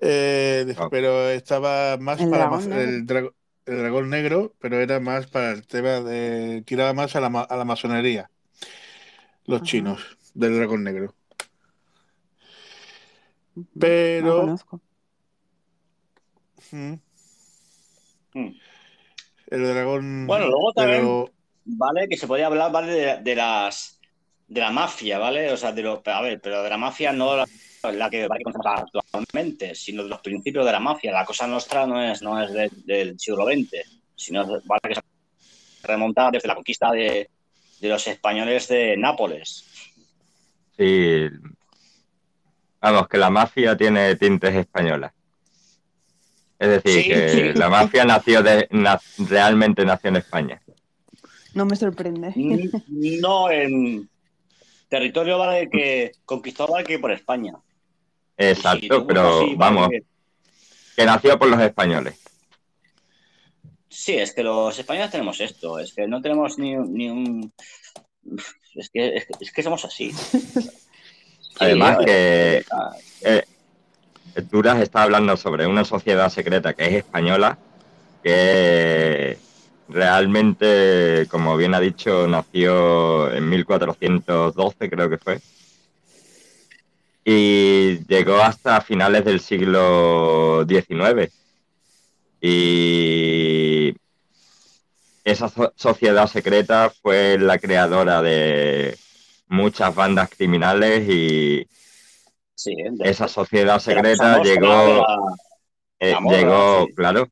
Eh, Ah. pero estaba más El para dragón ma- negro. el, dra- el dragón negro, pero era más para el tema de, tiraba más a la, ma- a la masonería, los Ajá. chinos, del dragón negro. Pero- No conozco. Mm. Mm. El dragón. Bueno, luego también- pero- Vale, que se podía hablar, ¿vale? De, de las de la mafia, ¿vale? O sea, de lo, a ver, pero de la mafia no la, la que, vale, actualmente, sino de los principios de la mafia. La cosa nuestra no es, no es de- del siglo XX, sino vale, que se remonta desde la conquista de, de los españoles de Nápoles. Sí. Vamos, que la mafia tiene tintes españolas. Es decir, Sí, que sí. la mafia nació de, na- realmente nació en España. No me sorprende. No en territorio, ¿vale? Que conquistó, ¿vale? Que por España. Exacto, pero así, ¿vale? vamos, que- que nació por los españoles. Sí, es que los españoles tenemos esto, es que no tenemos ni, un- ni un... Es que, es, que- es que somos así. (laughs) Además que ah, eh, Duras está hablando sobre una sociedad secreta que es española, que realmente, como bien ha dicho, nació en 1412, creo que fue, y llegó hasta finales del siglo XIX. Y esa so- sociedad secreta fue la creadora de muchas bandas criminales y sí, esa sociedad secreta llegó, la- eh, la morra, llegó, sí. claro,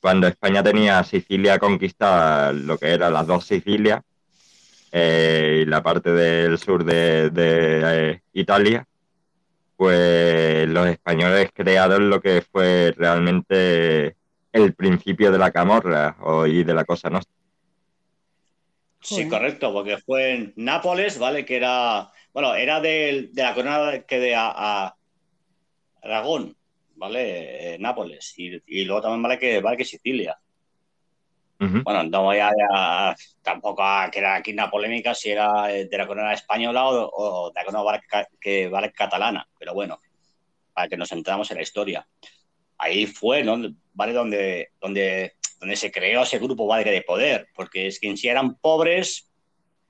cuando España tenía Sicilia conquistada, lo que eran las dos Sicilias, eh, y la parte del sur de, de, eh, Italia, pues los españoles crearon lo que fue realmente el principio de la camorra o, y de la cosa nostra. Sí, correcto, porque fue en Nápoles, ¿vale? Que era, bueno, era del- de, la corona que de a, a Aragón, ¿vale? Eh, Nápoles. Y, y luego también vale que, vale que Sicilia. Bueno, no voy a, a- tampoco a crear aquí una polémica si era eh, de la corona española o, o de la corona que vale catalana, pero bueno, para que nos entramos en la historia. Ahí fue, ¿no? Vale, donde, donde donde se creó ese grupo Badge de poder, porque es que en sí eran pobres,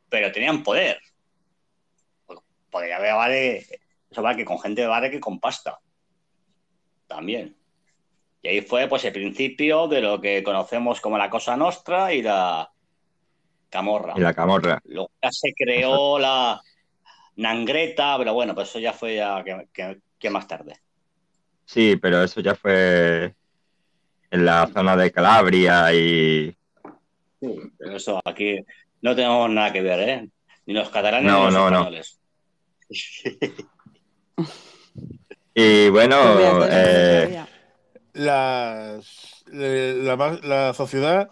pero tenían poder. Podría haber Badge, eso vale que con gente de Badge que con pasta. También. Y ahí fue pues el principio de lo que conocemos como la Cosa Nostra y la Camorra. Y la camorra. Luego ya se creó la Nangreta, pero bueno, pues eso ya fue ya que, que- que más tarde. Sí, pero eso ya fue en la zona de Calabria y Pero eso aquí no tenemos nada que ver, ¿eh? Ni los catalanes No, ni los no, no. españoles. y bueno, Pues eh, la, ma- la sociedad,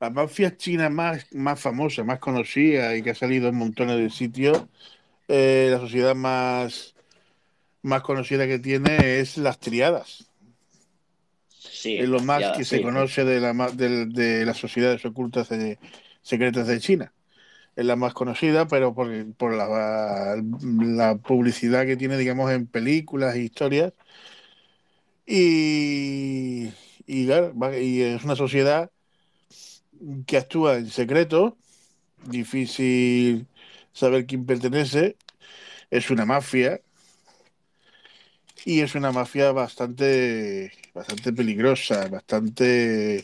la mafia china más, más famosa, más conocida y que ha salido en montones de sitios, eh, la sociedad más, más conocida que tiene es las triadas. Sí, es lo más ya, que sí. se conoce de, la, de las sociedades ocultas de- secretas de China. Es la más conocida, pero por, por la, la publicidad que tiene, digamos, en películas e historias. Y, y es una sociedad que actúa en secreto, difícil saber quién pertenece, es una mafia y es una mafia bastante, bastante peligrosa, bastante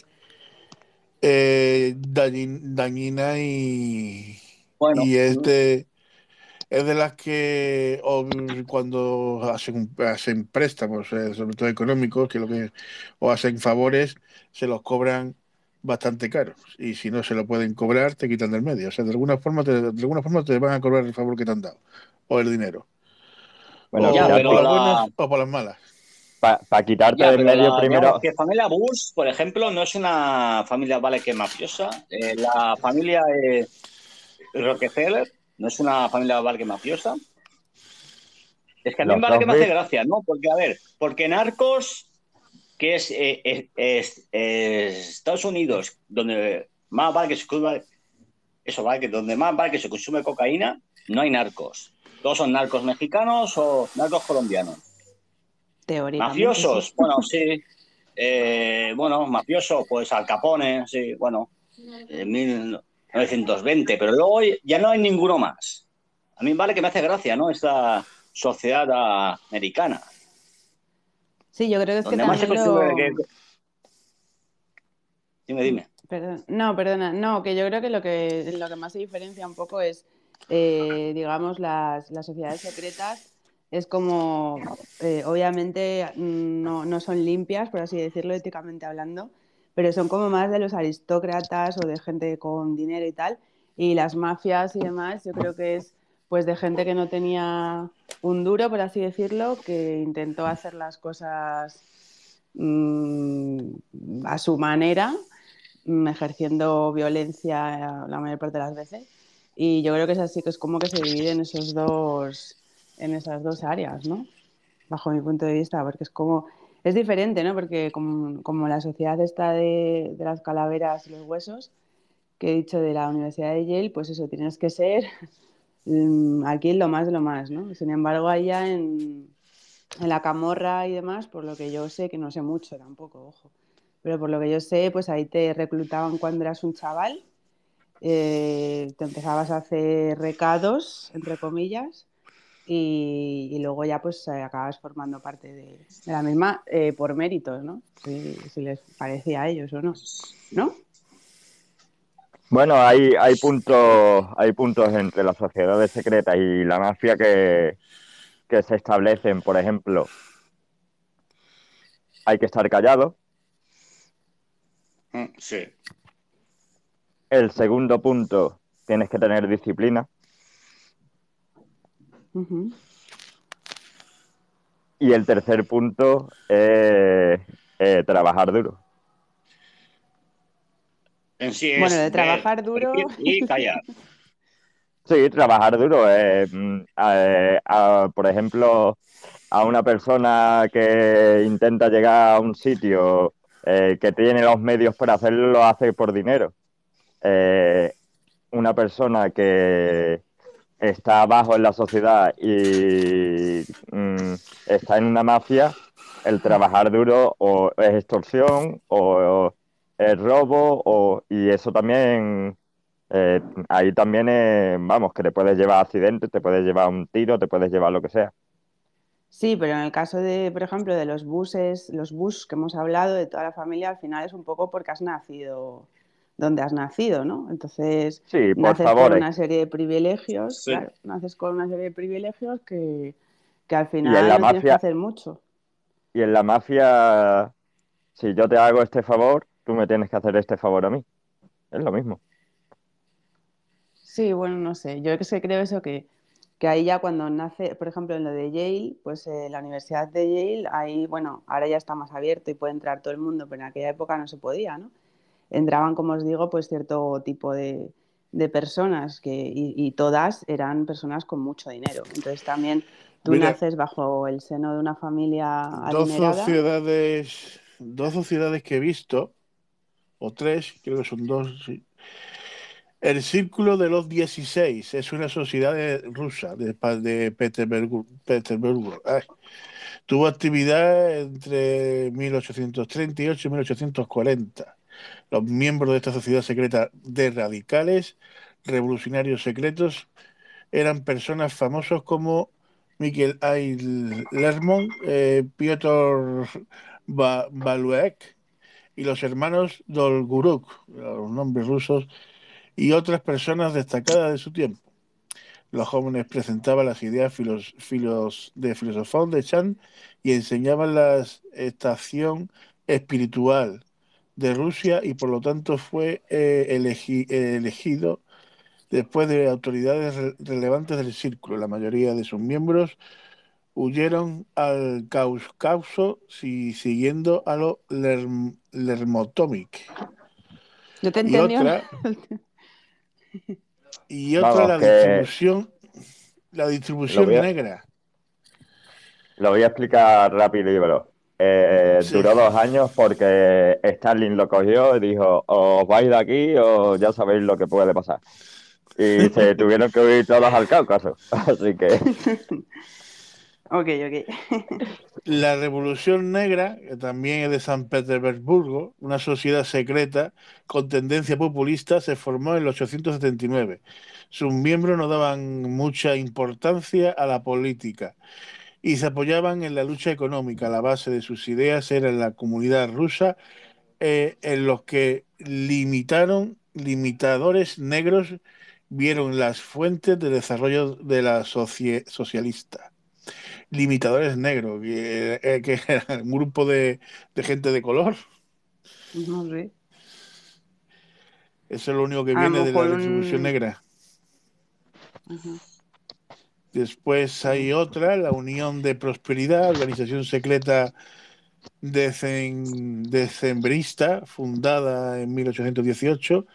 eh, dañin- dañina y, Bueno, y es de, es de las que o, cuando hacen, hacen préstamos, eh, sobre todo económicos, que lo que o hacen favores, se los cobran bastante caros y si no se lo pueden cobrar te quitan del medio, o sea, de alguna forma te, de alguna forma te van a cobrar el favor que te han dado o el dinero. bueno, o, Ya, pero la- buenas o por las malas. Para quitarte Ya, del medio la- primero, digamos que familia Bush, por ejemplo, no es una familia, vale, que mafiosa. Eh, la familia eh, Rockefeller no es una familia, vale, que mafiosa. Es que a mí me vale que me hace gracia, ¿no? Porque, a ver, porque Narcos, que es, eh, es- es- es Estados Unidos, donde más vale que se consume, eso vale que donde más vale que se consume cocaína, no hay narcos. Todos son narcos mexicanos o narcos colombianos. Teóricamente. Mafiosos, sí. bueno, sí. Eh, bueno, mafioso, pues Al Capone, sí, bueno, en 1920, pero luego ya no hay ninguno más. A mí vale que me hace gracia, ¿no? Esta sociedad americana, Sí, yo creo que es que donde más se también consume... lo... que- Dime, dime. Perdón. No, perdona, no, que yo creo que lo que, lo que más se diferencia un poco es, eh, digamos, las, las sociedades secretas es como, eh, obviamente, mm, no, no son limpias, por así decirlo, éticamente hablando, pero son como más de los aristócratas o de gente con dinero y tal, y las mafias y demás, yo creo que es pues de gente que no tenía un duro, por así decirlo, que intentó hacer las cosas mm, a su manera mm, ejerciendo violencia la mayor parte de las veces. Y yo creo que es así, que es como que se divide en esos dos, en esas dos áreas, ¿no? Bajo mi punto de vista, porque es como, es diferente, ¿no? Porque como, como la sociedad está de, de las calaveras y los huesos, que he dicho de la Universidad de Yale, pues eso, tienes que ser mm, aquí lo más de lo más, ¿no? Sin embargo, allá en, en la camorra y demás, por lo que yo sé, que no sé mucho tampoco, ojo, pero por lo que yo sé, pues ahí te reclutaban cuando eras un chaval, eh, te empezabas a hacer recados, entre comillas, y, y luego ya pues eh, acabas formando parte de, de la misma eh, por méritos, ¿no? Si, si les parecía a ellos o no, ¿no? Bueno, hay, hay puntos, hay puntos entre las sociedades secretas y la mafia que, que se establecen, por ejemplo, hay que estar callado. Mm, Sí. El segundo punto, tienes que tener disciplina. Y el tercer punto es eh, trabajar duro. En sí es Bueno, de trabajar duro. y callar. Sí, trabajar duro. eh, mm, eh, a- por ejemplo, a una persona que intenta llegar a un sitio eh, que tiene los medios para hacerlo, lo hace por dinero. Eh, una persona que está abajo en la sociedad y mm, está en una mafia, el trabajar duro o es extorsión o, el robo o, y eso también, eh, ahí también, vamos, que te puedes llevar accidentes, te puedes llevar un tiro, te puedes llevar lo que sea. Sí, pero en el caso de, por ejemplo, de los buses, los bus que hemos hablado, de toda la familia, al final es un poco porque has nacido donde has nacido, ¿no? Entonces, Sí, por naces favor. con una serie de privilegios, Sí. claro, naces con una serie de privilegios que, que al en final la no tienes que mafia- hacer mucho. Y en la mafia, si yo te hago este favor, tú me tienes que hacer este favor a mí. Es lo mismo. Sí, bueno, no sé. Yo es que creo eso que, que ahí ya cuando nace, por ejemplo, en lo de Yale, pues eh, la Universidad de Yale, ahí, bueno, ahora ya está más abierto y puede entrar todo el mundo, pero en aquella época no se podía, ¿no? Entraban, como os digo, pues cierto tipo de, de personas que, y, y todas eran personas con mucho dinero. Entonces también tú Mira. naces bajo el seno de una familia dos sociedades, dos sociedades que he visto, o tres, creo que son dos. sí. El Círculo de los 16 es una sociedad de- rusa de, de Petersburgo. Petersburgo. Ay. Tuvo actividad entre 1838 y 1840. Los miembros de esta sociedad secreta de radicales, revolucionarios secretos, eran personas famosos como Mikhail I. Lermont, eh, Piotr Ba- Baluek y los hermanos Dolguruk, los nombres rusos, y otras personas destacadas de su tiempo. Los jóvenes presentaban las ideas filos- filos- de filosofón de Chan y enseñaban la estación espiritual de Rusia y por lo tanto fue eh, elegi- eh, elegido después de autoridades re- relevantes del círculo. La mayoría de sus miembros huyeron al Cáucaso si, siguiendo a los Lerm- Lermotomic. Yo te Y entendió. otra, (laughs) y otra Vamos, la que- distribución, la distribución Lo voy a- negra. Lo voy a explicar rápido y veloz. Eh, Sí. Duró dos años porque Stalin lo cogió y dijo, os vais de aquí o ya sabéis lo que puede pasar. Y se (laughs) tuvieron que huir todos al Cáucaso. (laughs) Así que (laughs) Ok, ok. La Revolución Negra, que también es de San Petersburgo, una sociedad secreta con tendencia populista, se formó en el 879. Sus miembros no daban mucha importancia a la política y se apoyaban en la lucha económica. La base de sus ideas era la comunidad rusa, eh, en los que limitaron, limitadores negros vieron las fuentes de desarrollo de la socialista limitadores negros, que, eh, que era un grupo de, de gente de color. No sé. Eso es lo único que viene de la un- distribución negra. Ujú. Después hay otra, la Unión de Prosperidad, organización secreta decembrista, fundada en 1818,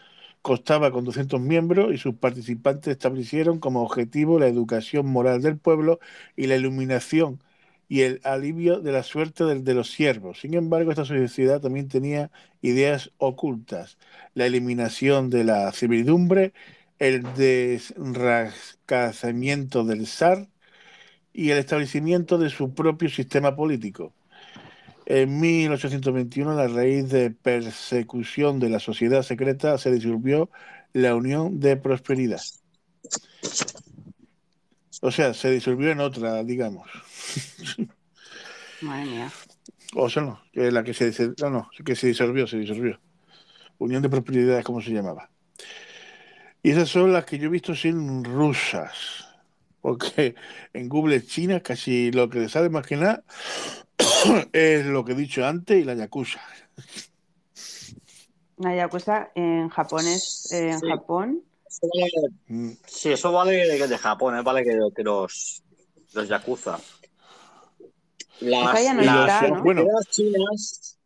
constaba con 200 miembros y sus participantes establecieron como objetivo la educación moral del pueblo y la iluminación y el alivio de la suerte del- de los siervos. Sin embargo, esta sociedad también tenía ideas ocultas, la eliminación de la servidumbre, el desrascamiento del zar y el establecimiento de su propio sistema político. En 1821, a la raíz de persecución de la sociedad secreta, se disolvió la Unión de Prosperidad. O sea, se disolvió en otra, digamos. Madre mía. O sea, no, la que se, no, no, que se disolvió, se disolvió. Unión de Prosperidad es como se llamaba. Y esas son las que yo he visto sin rusas. Porque en Google China casi lo que le sale más que nada (coughs) es lo que he dicho antes y la Yakuza. La Yakuza en japonés, eh, en Sí. Japón. Vale- Mm, Sí, eso vale de, de Japón, ¿eh? vale que, que los, los Yakuza. Las, no las está, ¿no? Bueno. sociedades chinas,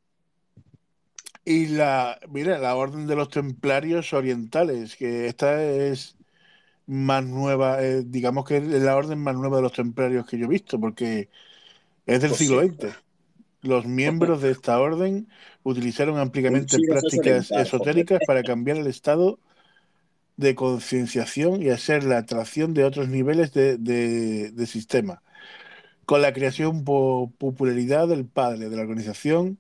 Y la, mira, la Orden de los Templarios Orientales, que esta es más nueva, eh, digamos que es la orden más nueva de los templarios que yo he visto, porque es del Pues siglo sí. XX. Los miembros de esta orden utilizaron ampliamente prácticas esotéricas para cambiar el estado de concienciación y hacer la atracción de otros niveles de, de- de sistema. Con la creación por popularidad del padre de la organización,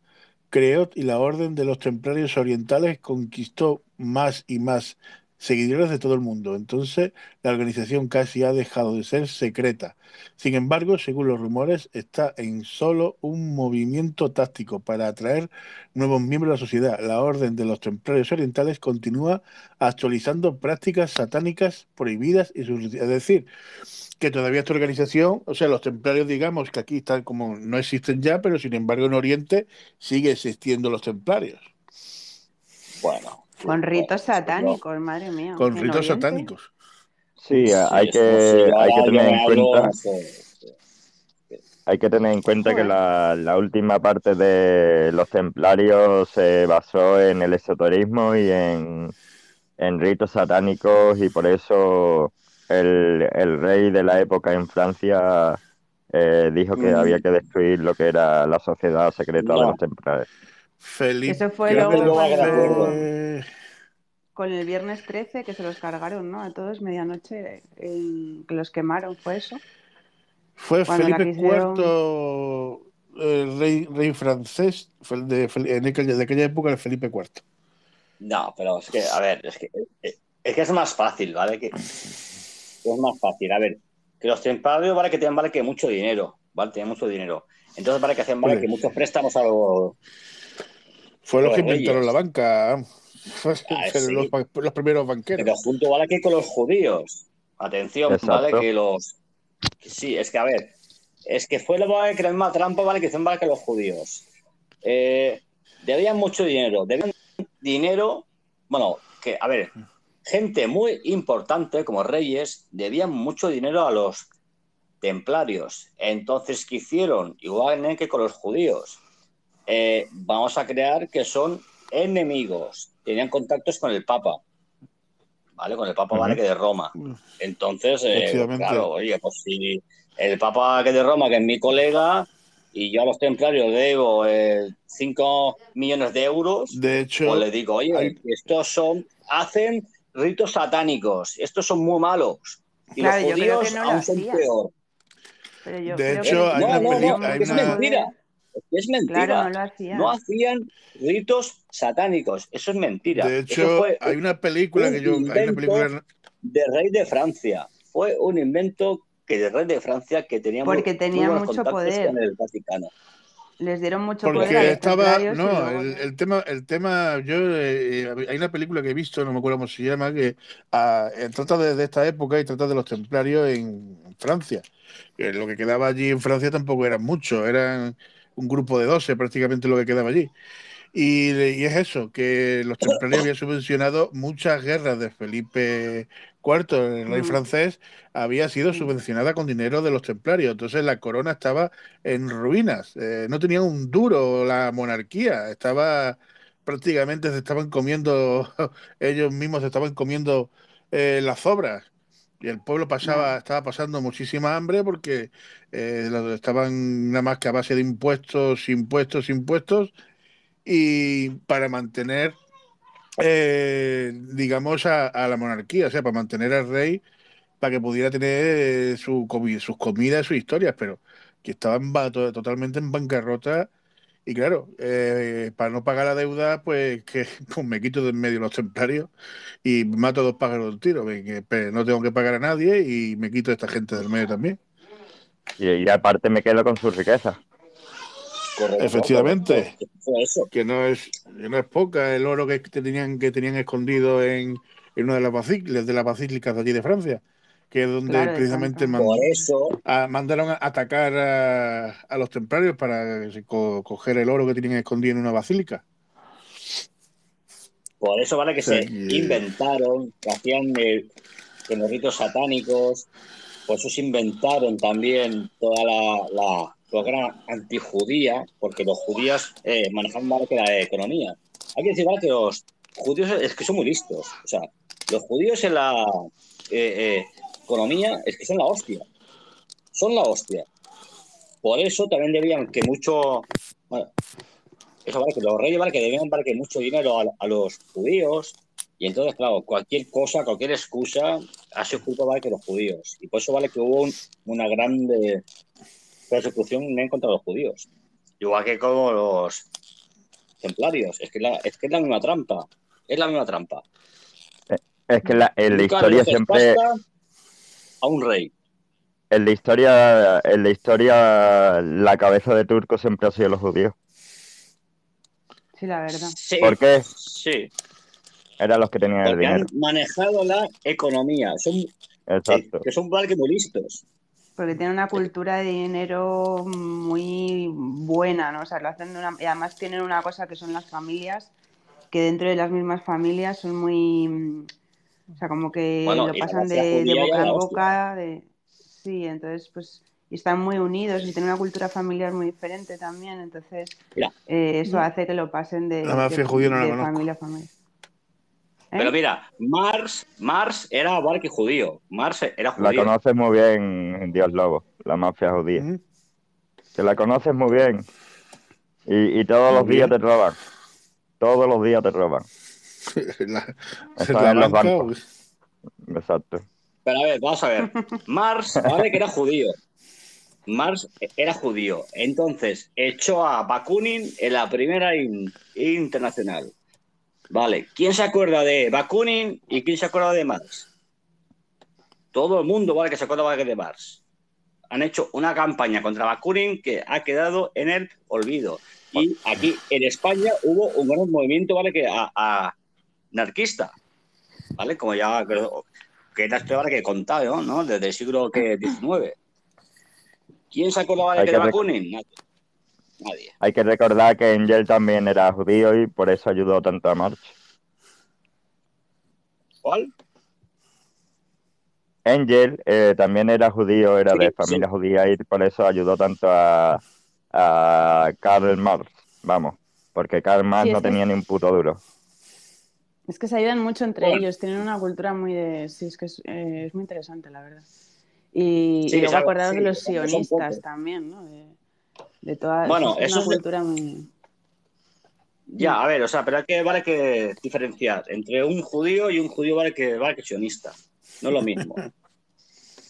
creó y la Orden de los Templarios Orientales conquistó más y más seguidores de todo el mundo. Entonces, la organización casi ha dejado de ser secreta. Sin embargo, según los rumores, está en solo un movimiento táctico para atraer nuevos miembros de la sociedad. La Orden de los Templarios Orientales continúa actualizando prácticas satánicas prohibidas y sus... Es decir, que todavía esta organización, o sea, los templarios, digamos, que aquí están como no existen ya, pero sin embargo en Oriente sigue existiendo los templarios. Bueno. Con ritos satánicos, madre mía. Con ¿En ritos satánicos. Sí, hay que, hay que tener en cuenta, hay que tener en cuenta que la, la última parte de los templarios se basó en el esoterismo y en, en ritos satánicos y por eso el, el rey de la época en Francia eh, dijo que Mm. había que destruir lo que era la sociedad secreta de los templarios. Felipe. Eso fue creo que Con el viernes 13 que se los cargaron, ¿no? A todos medianoche, eh, que los quemaron, ¿fue eso? Fue Cuando Felipe quisieron- IV, el rey, rey francés, fue el de, en aquella, de aquella época el Felipe IV. No, pero es que, a ver, es que es, que es más fácil, ¿vale? Que, es más fácil. A ver, que los templarios, ¿vale? Que tienen, ¿vale? Que mucho dinero, ¿vale? Tienen mucho dinero. Entonces, ¿vale? Que hacen, ¿vale? Que muchos préstamos a los... Fue los Los que inventaron la banca. Fue- Ah, (laughs) sí. los, primeros banqueros. Pero junto, ¿vale? Que con los judíos. Atención, Exacto. ¿vale? Que los... sí, es que, a ver, es que fue la, ¿vale? que la misma trampa, ¿vale? Que hicieron, ¿vale? Que los judíos. Eh, debían mucho dinero. Debían dinero, bueno, que, a ver, gente muy importante como reyes debían mucho dinero a los templarios. Entonces, ¿qué hicieron? Igual que con los judíos. Eh, vamos a crear que son enemigos. Tenían contactos con el Papa. ¿Vale? Con el Papa, ¿vale? Ujú. Que de Roma. Entonces, eh, claro, oye, pues si el Papa que de Roma, que es mi colega, y yo a los templarios debo 5 millones de euros, De hecho, pues le digo, oye, hay- estos son, hacen ritos satánicos, estos son muy malos. Y Claro, yo los creo judíos que no aún son peor. Pero yo De creo hecho, que hay No, una no, no, hay es una- mentira. Es mentira. Claro, no lo hacían. No hacían ritos satánicos. Eso es mentira. de hecho, fue hay una película un que yo. Hay una película. de rey de Francia. Fue un invento que de rey de Francia que tenía Porque tenía mucho poder. con el Vaticano. Les dieron mucho poder Porque estaba, no, luego el, tema, el tema, yo eh, hay una película que he visto, no me acuerdo cómo se llama, que ah, eh, trata de, de esta época y trata de los templarios en Francia. Que lo que quedaba allí en Francia tampoco eran muchos, eran un grupo de 12 prácticamente lo que quedaba allí. Y, y es eso, que los templarios habían subvencionado muchas guerras de Felipe IV, el rey Mm. francés, había sido Mm. subvencionada con dinero de los templarios. Entonces la corona estaba en ruinas, eh, no tenía un duro la monarquía, estaba prácticamente se estaban comiendo, (laughs) ellos mismos se estaban comiendo eh, las obras. Y el pueblo pasaba, Ya. estaba pasando muchísima hambre porque eh, estaban nada más que a base de impuestos, impuestos, impuestos, y para mantener, eh, digamos, a, a la monarquía, o sea, para mantener al rey, para que pudiera tener eh, su, comi- sus comidas, sus historias, pero que estaban ba- to- totalmente en bancarrota. Y claro, eh, para no pagar la deuda, pues que (laughs) pues me quito de en medio los templarios y mato dos pájaros de un tiro. que, pe- No tengo que pagar a nadie y me quito a esta gente del medio también. Y, y aparte me quedo con su riqueza. Correcto, Efectivamente. correcto. Eso. que no es que no es poca el oro que tenían que tenían escondido en, en una de las basílicas de las basílicas de allí de Francia que es donde Claro, de precisamente tanto. man- Por eso, a- mandaron a atacar a, a los templarios para co- coger el oro que tenían escondido en una basílica por eso vale que se inventaron, que hacían eh, con los ritos satánicos, por eso se inventaron también toda la, la programa antijudía, porque los judíos eh, manejaban mal que la economía. Hay que decir ¿vale? que los judíos es que son muy listos. O sea, los judíos en la eh, eh, economía es que son la hostia. Son la hostia. Por eso también debían que mucho. Bueno, eso vale que los reyes vale que debían vale que mucho dinero a, a los judíos. Y entonces, claro, cualquier cosa, cualquier excusa, ha sido culpa vale que los judíos. Y por eso vale que hubo un- una grande persecución en contra de los judíos. Igual que como los templarios. Es que, la, es que es la misma trampa. Es la misma trampa. Es que la, en la Nunca historia siempre, pasta a un rey. en la historia, en la historia, la cabeza de turco siempre ha sido los judíos. Sí, la verdad. Sí, ¿Por qué? sí. Eran los que tenían el Porque han dinero. manejado la economía. Son, eh, Exacto. que son que muy listos. Porque tiene una cultura de dinero muy buena, ¿no? O sea, lo hacen de una... Y además tienen una cosa que son las familias, que dentro de las mismas familias son muy... mm, O sea, como que Bueno, lo la pasan de, boca en la boca. De... Sí, entonces, pues... Y están muy unidos y tienen una cultura familiar muy diferente también. Entonces, eh, eso hace que lo pasen de, La mafia de- judía no la de familia a familia. ¿Eh? Pero mira, Mars, Mars era barque judío. Mars era La judío. conoces muy bien, Dios Lobo, la mafia judía. Ujú. Que la conoces muy bien. Y, y todos Muy los días te roban. Todos los días te roban. (laughs) La, la en los banca, bancos. Exacto. Pero a ver, vamos a ver. Mars, (laughs) vale, que era judío. Mars era judío. Entonces, echó a Bakunin en la primera in- internacional. Vale, ¿quién se acuerda de Bakunin y quién se acuerda de Mars? Todo el mundo, vale, que se acuerda vale, de Mars. Han hecho una campaña contra Bakunin que ha quedado en el olvido. Y aquí en España hubo un gran movimiento, vale, que a, a anarquista. ¿Vale? Como ya creo que la vale, que he contado, ¿no? Desde el siglo que, XIX. ¿Quién se acordaba de Hay que que? Nadie. Nadie. Hay que recordar que Engel también era judío y por eso ayudó tanto a March. ¿Cuál? Engel eh, también era judío, era Sí, de sí. familia judía y por eso ayudó tanto a, a Karl Marx. Vamos, porque Karl Marx Sí, no tenía ni un puto duro. Es que se ayudan mucho entre Bueno. ellos, tienen una cultura muy de... Sí, es que es, eh, es muy interesante, la verdad. Y, Sí, y luego acordaros sí, de los sionistas también, ¿no? De, de toda Bueno, es eso una es de- cultura muy... Ya, a ver, o sea, pero hay que, vale que diferenciar entre un judío y un judío vale que, vale que sionista. No es lo mismo. (laughs)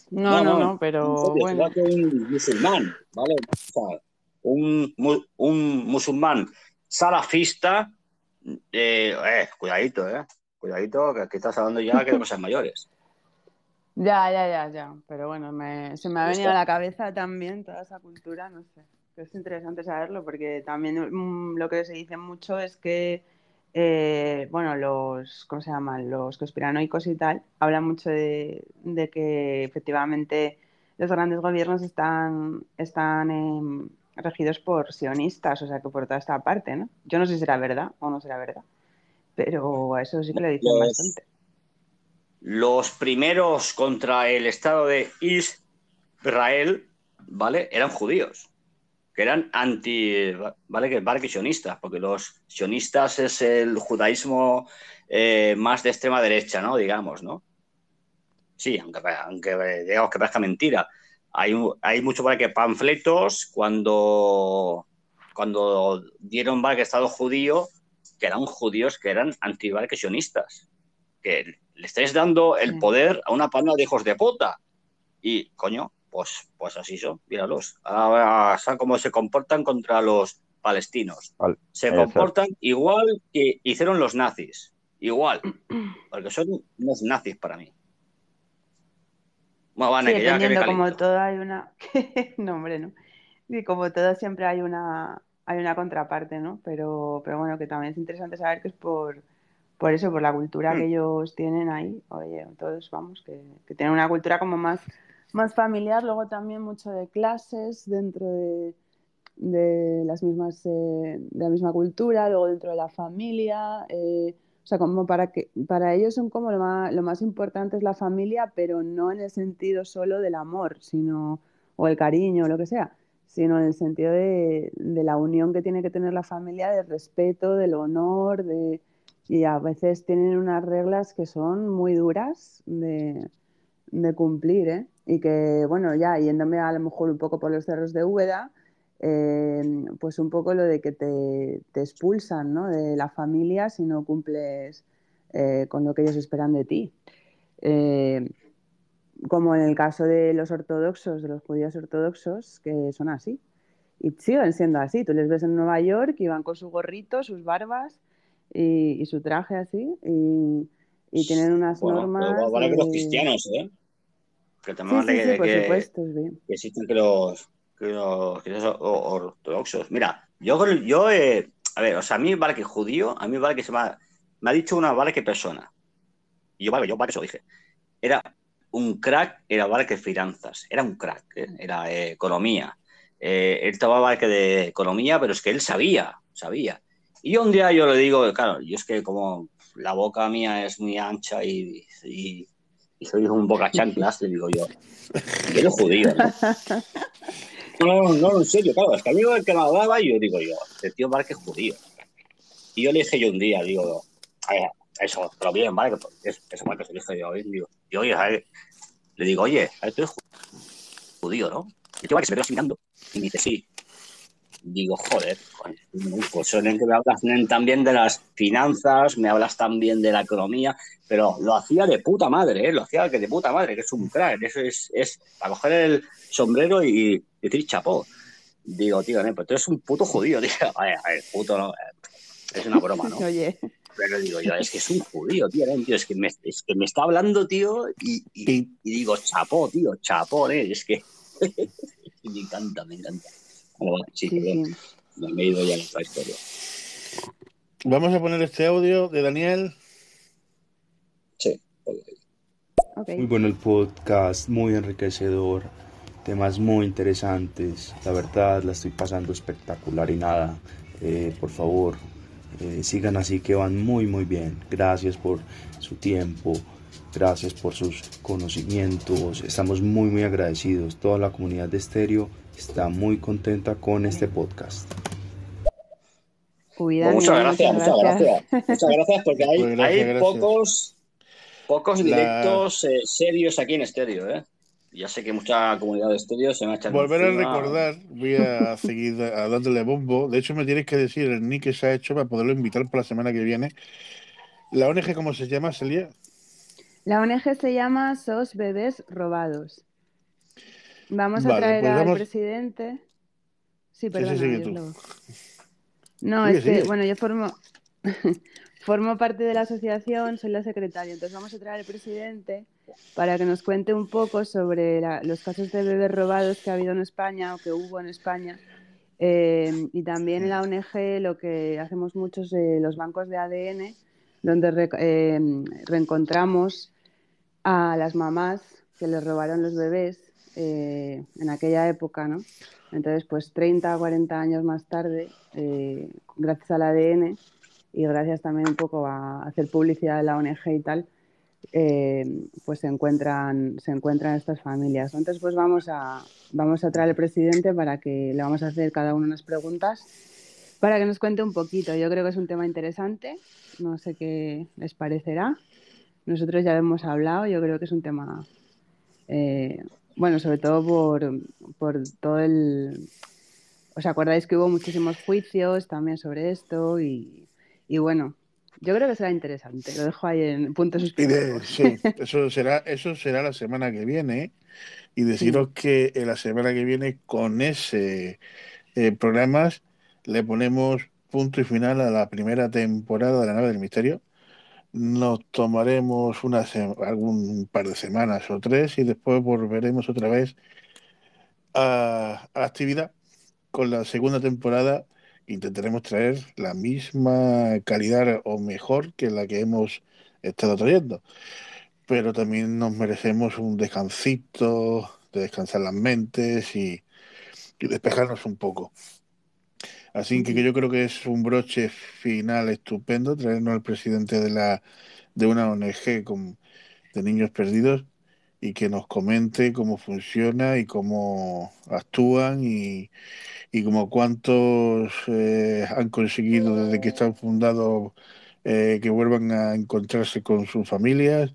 No, no, no, pero serio, bueno. igual que un musulmán, ¿vale? O sea, un, un musulmán salafista, eh, eh, cuidadito, ¿eh? Cuidadito, que aquí estás hablando ya que de cosas mayores. (laughs) Ya, ya, ya, ya. Pero bueno, me- se me ha venido a la cabeza también toda esa cultura, no sé. Es interesante saberlo porque también mm, lo que se dice mucho es que, eh, bueno, los, ¿cómo se llaman? Los conspiranoicos y tal, hablan mucho de, de que efectivamente los grandes gobiernos están, están regidos por sionistas, o sea, que por toda esta parte, ¿no? Yo no sé si será verdad o no será verdad, pero a eso sí que lo dicen Los- bastante. Los primeros contra el Estado de Israel, ¿vale? Eran judíos, que eran anti, ¿vale? Que, vale que sionistas, porque los sionistas es el judaísmo eh, más de extrema derecha, ¿no? Digamos, ¿no? Sí, aunque, aunque digamos que parezca mentira. Hay, hay mucho, ¿vale? Que panfletos cuando, cuando dieron. Que Estado judío, que eran judíos que eran anti, ¿vale? Que sionistas. Que le estáis dando el Sí. poder a una panda de hijos de puta. Y, coño, pues, pues así son, míralos. Ahora cómo se comportan contra los palestinos. Vale, Se comportan igual que hicieron los nazis. Igual. (clears throat) Porque son unos nazis para mí. Bueno, Vane, Sí, que ya que me dependiendo, como todo hay una... (laughs) No, hombre, no. Sí, como todo siempre hay una, hay una contraparte, ¿no? Pero, pero bueno, que también es interesante saber que es por, por eso, por la cultura Hmm. que ellos tienen ahí. Oye, todos, vamos, que, que tienen una cultura como más, más familiar, luego también mucho de clases dentro de, de las mismas, eh, de la misma cultura, luego dentro de la familia. eh, o sea, como para que para ellos son como lo más, lo más importante es la familia, pero no en el sentido solo del amor, sino, o el cariño, o lo que sea, sino en el sentido de, de la unión que tiene que tener la familia, del respeto, del honor, de, y a veces tienen unas reglas que son muy duras de, de cumplir, ¿eh? Y que, bueno, ya yéndome a lo mejor un poco por los cerros de Úbeda, eh, pues un poco lo de que te, te expulsan ¿no? de la familia si no cumples eh, con lo que ellos esperan de ti. Eh, como en el caso de los ortodoxos, de los judíos ortodoxos, que son así. y siguen siendo así. Tú les ves en Nueva York y van con su gorrito, sus barbas y, y su traje así y, y tienen unas Bueno, normas. que los cristianos, ¿eh? Que también sí, por que- supuesto, que existen que los, que los cristianos ortodoxos. Mira, yo, yo eh, a ver, o sea, a mí vale que judío, a mí vale que se me ha, me ha dicho una vale que persona. Y yo vale, yo vale que eso dije. Era un crack, era vale que finanzas, era un crack, ¿eh? era eh, economía. Eh, él estaba vale que de economía, pero es que él sabía, sabía. Y yo un día yo le digo, claro, yo es que como la boca mía es muy ancha y, y, y soy un boca chanclas, le digo yo, eres judío, ¿no? (laughs) No, no, en serio, claro, es que a mí el que me hablaba y yo digo yo, este tío que es judío. Y yo le dije yo un día, digo, "Ay, eso, pero bien, vale, eso vale que se lo dije yo digo, y oye, le digo, oye, tú eres ju- judío, ¿no? El tío que se me quedó mirando y me dice, sí. Digo, joder, pues suelen que me hablas también de las finanzas, me hablas también de la economía, pero lo hacía de puta madre, ¿eh? lo hacía que de puta madre, que es un crack, eso es, es para coger el sombrero y decir chapó. Digo, tío, ¿no? pues tú eres un puto judío, (laughs) tío. A ver, a ver, puto no, es una broma, ¿no? (laughs) Oye, Pero digo yo, es que es un judío, tío, ¿eh? tío es, que me, es que me está hablando, tío, y, y, Y- y digo, chapó, tío, chapó, ¿eh? Es que (laughs) me encanta, me encanta. Bueno, bueno, sí, sí, perdón, sí. me he ido ya en otra historia. Vamos a poner este audio de Daniel. Sí. Muy bueno el podcast, muy enriquecedor, temas muy interesantes. La verdad, la estoy pasando espectacular y nada. eh, por favor, eh, sigan así que van muy, muy bien. Gracias por su tiempo, gracias por sus conocimientos. Estamos muy, muy agradecidos. Toda la comunidad de Estéreo está muy contenta con este podcast. Uy, Pues muchas gracias, muchas gracias. Muchas gracias porque hay, Pues gracias, hay gracias. pocos, pocos La- directos eh, serios aquí en estéreo, ¿eh? Ya sé que mucha comunidad de estéreo se me ha echado Volver a recordar, voy a (laughs) seguir a dándole bombo. De hecho, me tienes que decir el nick que se ha hecho para poderlo invitar para la semana que viene. La ONG, ¿cómo se llama, Celia? La ONG se llama SOS Bebés Robados. Vamos a Vale, traer pues al vamos- presidente. Sí, lo- No, es que, bueno, yo formo, (laughs) formo parte de la asociación, soy la secretaria, entonces vamos a traer al presidente para que nos cuente un poco sobre la- los casos de bebés robados que ha habido en España o que hubo en España. Eh, y también en la ONG lo que hacemos mucho es eh, los bancos de ADN, donde re- eh, reencontramos a las mamás que les robaron los bebés eh, en aquella época, ¿no? Entonces, pues 30 o 40 años más tarde, eh, gracias al ADN y gracias también un poco a hacer publicidad de la ONG y tal, eh, pues se encuentran, se encuentran estas familias. Entonces, pues vamos a, vamos a traer al presidente para que le vamos a hacer cada uno unas preguntas para que nos cuente un poquito. Yo creo que es un tema interesante, no sé qué les parecerá. Nosotros ya hemos hablado, yo creo que es un tema, eh, bueno, sobre todo por, por todo el... ¿Os acordáis que hubo muchísimos juicios también sobre esto? Y, y bueno, yo creo que será interesante. Lo dejo ahí en puntos suspensivos. sí, (laughs) eso será, eso será la semana que viene. Y deciros que en la semana que viene, con ese eh, programas, le ponemos punto y final a la primera temporada de la nave del misterio. Nos tomaremos una algún par de semanas o tres y después volveremos otra vez a, a actividad con la segunda temporada. Intentaremos traer la misma calidad o mejor que la que hemos estado trayendo. Pero también nos merecemos un descansito, de descansar las mentes y despejarnos un poco. Así que, yo creo que es un broche final estupendo traernos al presidente de la de una ONG de niños perdidos y que nos comente cómo funciona y cómo actúan y, y como cuántos eh, han conseguido desde que están fundados eh, que vuelvan a encontrarse con sus familias.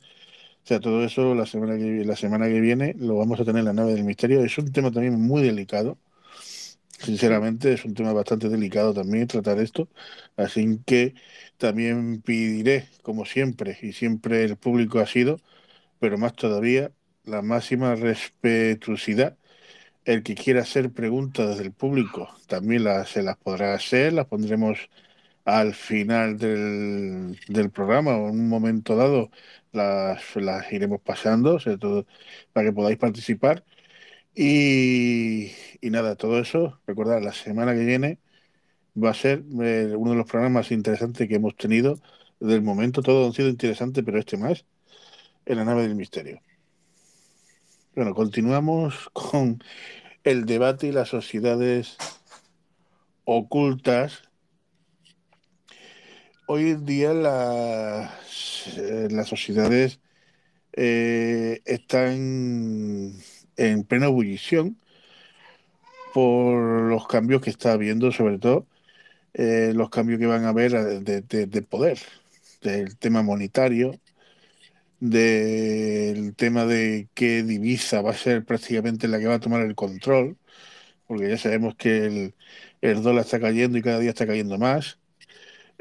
O sea, todo eso la semana que, la semana que viene lo vamos a tener en la nave del misterio. Es un tema también muy delicado. Sinceramente, es un tema bastante delicado también tratar esto. Así que también pediré, como siempre, y siempre el público ha sido, pero más todavía, la máxima respetuosidad El que quiera hacer preguntas del público también las, se las podrá hacer, las pondremos al final del, del programa o en un momento dado las, las iremos pasando, todo para que podáis participar. Y, nada, todo eso, recordad, la semana que viene va a ser eh, uno de los programas interesantes que hemos tenido del momento. Todos han sido interesantes, pero este más, en la nave del misterio. Bueno, continuamos (laughs) con el debate y las sociedades ocultas. Hoy en día las, eh, las sociedades eh, están en plena ebullición por los cambios que está habiendo, sobre todo eh, los cambios que van a haber eh, de, de- de poder, del tema monetario, del tema de qué divisa va a ser prácticamente la que va a tomar el control, porque ya sabemos que el, el dólar está cayendo y cada día está cayendo más.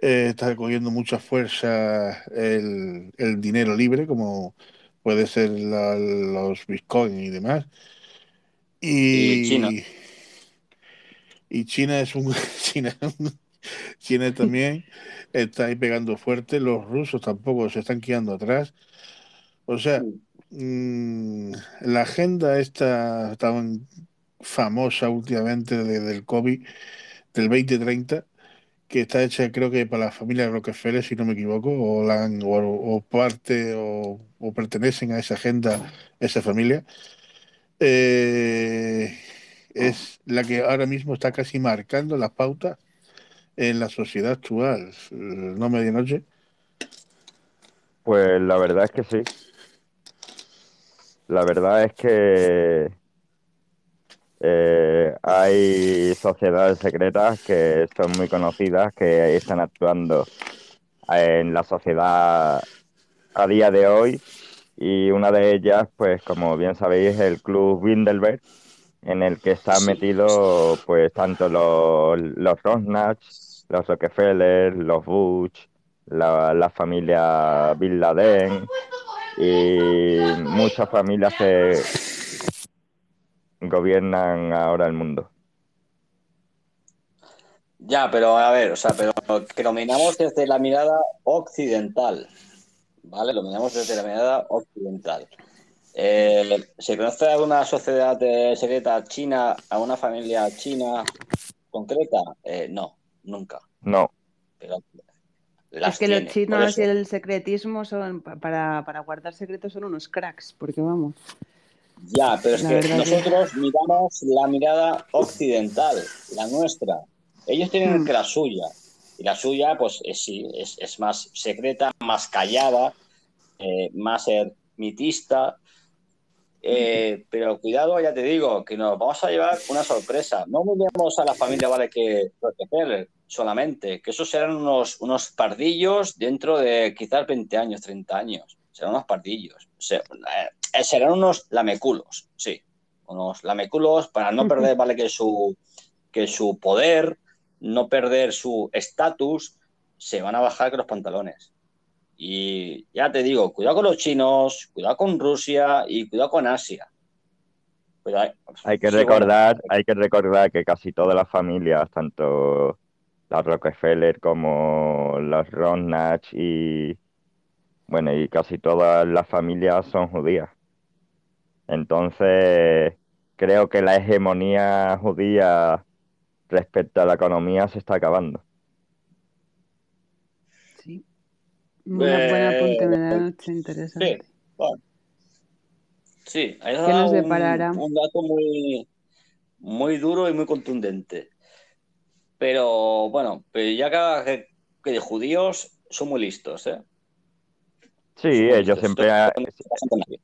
Eh, está cogiendo mucha fuerza el, el dinero libre, como puede ser la- los bitcoins y demás. Y China. Y, y China es un (laughs) China, China también está ahí pegando fuerte, los rusos tampoco se están quedando atrás. O sea, mm, la agenda esta tan famosa últimamente de- del COVID del 2030, que está hecha creo que para la familia Rockefeller, si no me equivoco, o, o, parte o, o pertenecen a esa agenda, esa familia, eh, es la que ahora mismo está casi marcando las pautas en la sociedad actual. ¿No, medianoche? Pues la verdad es que sí. La verdad es que eh, hay sociedades secretas que son muy conocidas, que están actuando en la sociedad a día de hoy y una de ellas, pues como bien sabéis, es el Club Bilderberg, en el que están Sí. metidos pues tanto los, los Rosnach, los Rockefeller, los Bush, la, la familia Bin Laden y muchas familias que gobiernan ahora el mundo. Ya, pero a ver, o sea, pero que lo miramos desde la mirada occidental, ¿vale? Lo miramos desde la mirada occidental. Eh, ¿se conoce alguna sociedad eh, secreta china, a una familia china concreta? Eh, no, nunca. No, Pero las es que tiene, los chinos y el secretismo son, pa- para, para guardar secretos son unos cracks, porque vamos. Ya, pero es La que nosotros miramos la mirada occidental, la nuestra. Ellos tienen Hmm. que la suya. Y la suya, pues es, sí, es, es más secreta, más callada, eh, más ermitista. Eh, pero cuidado, ya te digo, que nos vamos a llevar una sorpresa. No miremos a la familia, vale, que Rockefeller solamente, que esos serán unos, unos pardillos dentro de quizás 20 años, 30 años. Serán unos pardillos. Se- eh, serán unos lameculos, sí. Unos lameculos para no perder, vale, que su, que su poder, no perder su estatus, se van a bajar con los pantalones. Y ya te digo, cuidado con los chinos, cuidado con Rusia y cuidado con Asia. Cuidado. hay que Sí, bueno, recordar, hay que recordar que casi todas las familias, tanto las Rockefeller como los Rosnach y bueno, y casi todas las familias son judías. Entonces, creo que la hegemonía judía respecto a la economía se está acabando. Sí. Una buena Eh, apunte me da noche interesante. Sí, bueno. Sí, ahí has ¿Qué dado nos un, deparará? un dato muy, muy duro y muy contundente. Pero bueno, pero ya que, que de judíos son muy listos, ¿eh? Sí, Son muy ellos listos. siempre, ha- no pasa con nadie.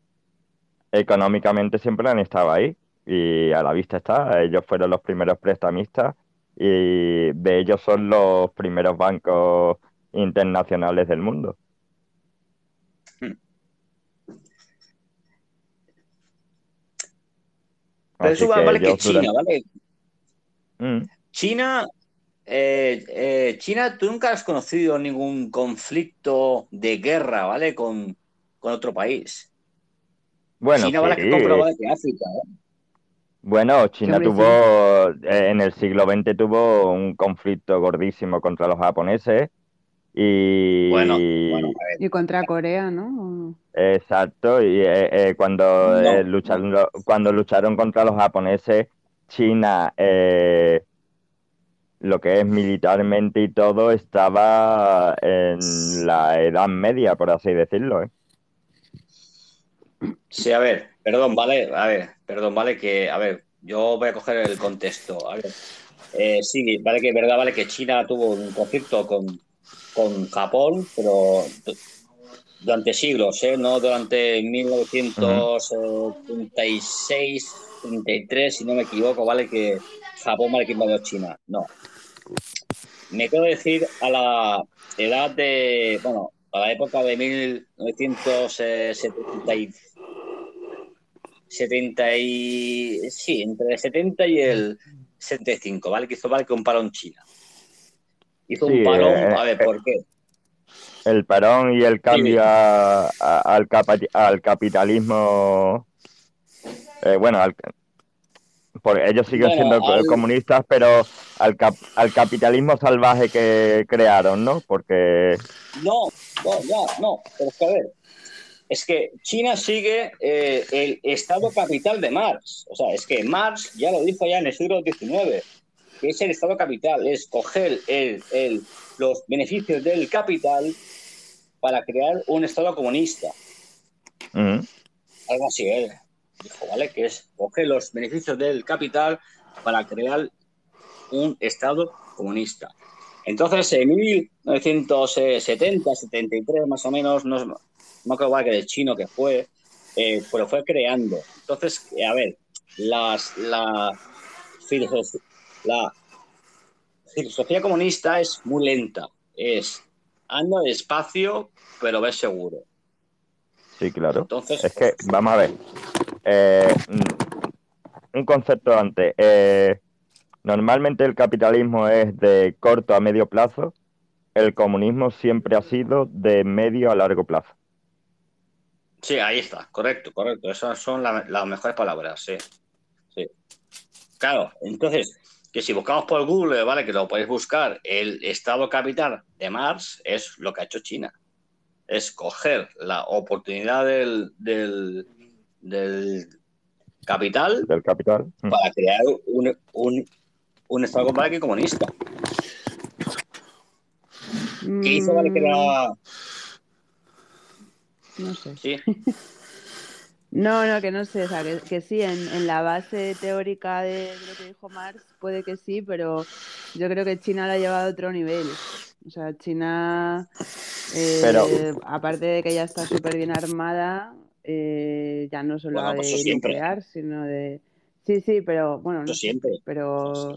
Económicamente siempre han estado ahí y a la vista está, ellos fueron los primeros prestamistas y de ellos son los primeros bancos internacionales del mundo. Pero Así eso va- vale que ellos China, durante- ¿vale? Mm, China, eh, eh, China, tú nunca has conocido ningún conflicto de guerra, ¿vale? Con, con otro país. Bueno, China, sí, ¿eh? Bueno, China tuvo, eh, en el siglo XX tuvo un conflicto gordísimo contra los japoneses y Bueno. Y contra Corea, ¿no? exacto, y eh, eh, cuando No, eh, lucharon, cuando lucharon contra los japoneses, China, eh, lo que es militarmente y todo, estaba en la Edad Media, por así decirlo, ¿eh? Sí, a ver, perdón, vale, a ver, perdón, vale, que, a ver, yo voy a coger el contexto. A ver, eh, sí, vale que verdad, vale que China tuvo un conflicto con, con Japón, pero du- durante siglos, ¿eh? No durante 1936, 33, si no me equivoco, vale que Japón vale que invadió China. No. Me quiero decir a la edad de, bueno, la época de 1970 y 70 y sí, entre el 70 y el 75, ¿vale? Que hizo vale que un parón China. Hizo Sí, un parón, eh, a ver, eh, ¿por qué? El parón y el cambio a- a- al, capa- al capitalismo, eh, bueno, al- ellos siguen Bueno, siendo al- comunistas, pero al, cap- al capitalismo salvaje que crearon, ¿no? Porque No, no, ya, no, pero es que a ver, es que China sigue eh, el estado capital de Marx. O sea, es que Marx ya lo dijo ya en el siglo XIX, que es el estado capital, es coger el, el- los beneficios del capital para crear un estado comunista. Algo así, él dijo, ¿vale? Que es coger los beneficios del capital para crear un Estado comunista. Entonces, en 1970, 73 más o menos, no, no cuál que del chino que fue, eh, pero fue creando. Entonces, a ver, las, la, filosofía, la filosofía comunista es muy lenta. Es anda despacio, pero ves seguro. sí, claro. Entonces, Es que, vamos a ver, eh, mm, un concepto antes. eh, normalmente el capitalismo es de corto a medio plazo, el comunismo siempre ha sido de medio a largo plazo. Sí, ahí está, correcto, correcto. Esas son la- las mejores palabras, sí. sí. Claro, entonces, que si buscamos por Google, ¿vale? Que lo podéis buscar, el estado capital de Marx es lo que ha hecho China. Es coger la oportunidad del, del capital Del capital. Mm. para crear un, un, un estado comunista. ¿Qué hizo, vale, que era... Mm, No sé. Sí, (laughs) No, no, que no sé, o sea, que, que sí, en, en la base teórica de lo que dijo Marx puede que sí, pero yo creo que China la ha llevado a otro nivel. O sea, China, eh, Pero- aparte de que ya está súper bien armada, eh, ya no solo Bueno, pues de nuclear, sino de... Sí, sí, pero bueno, no siempre. pero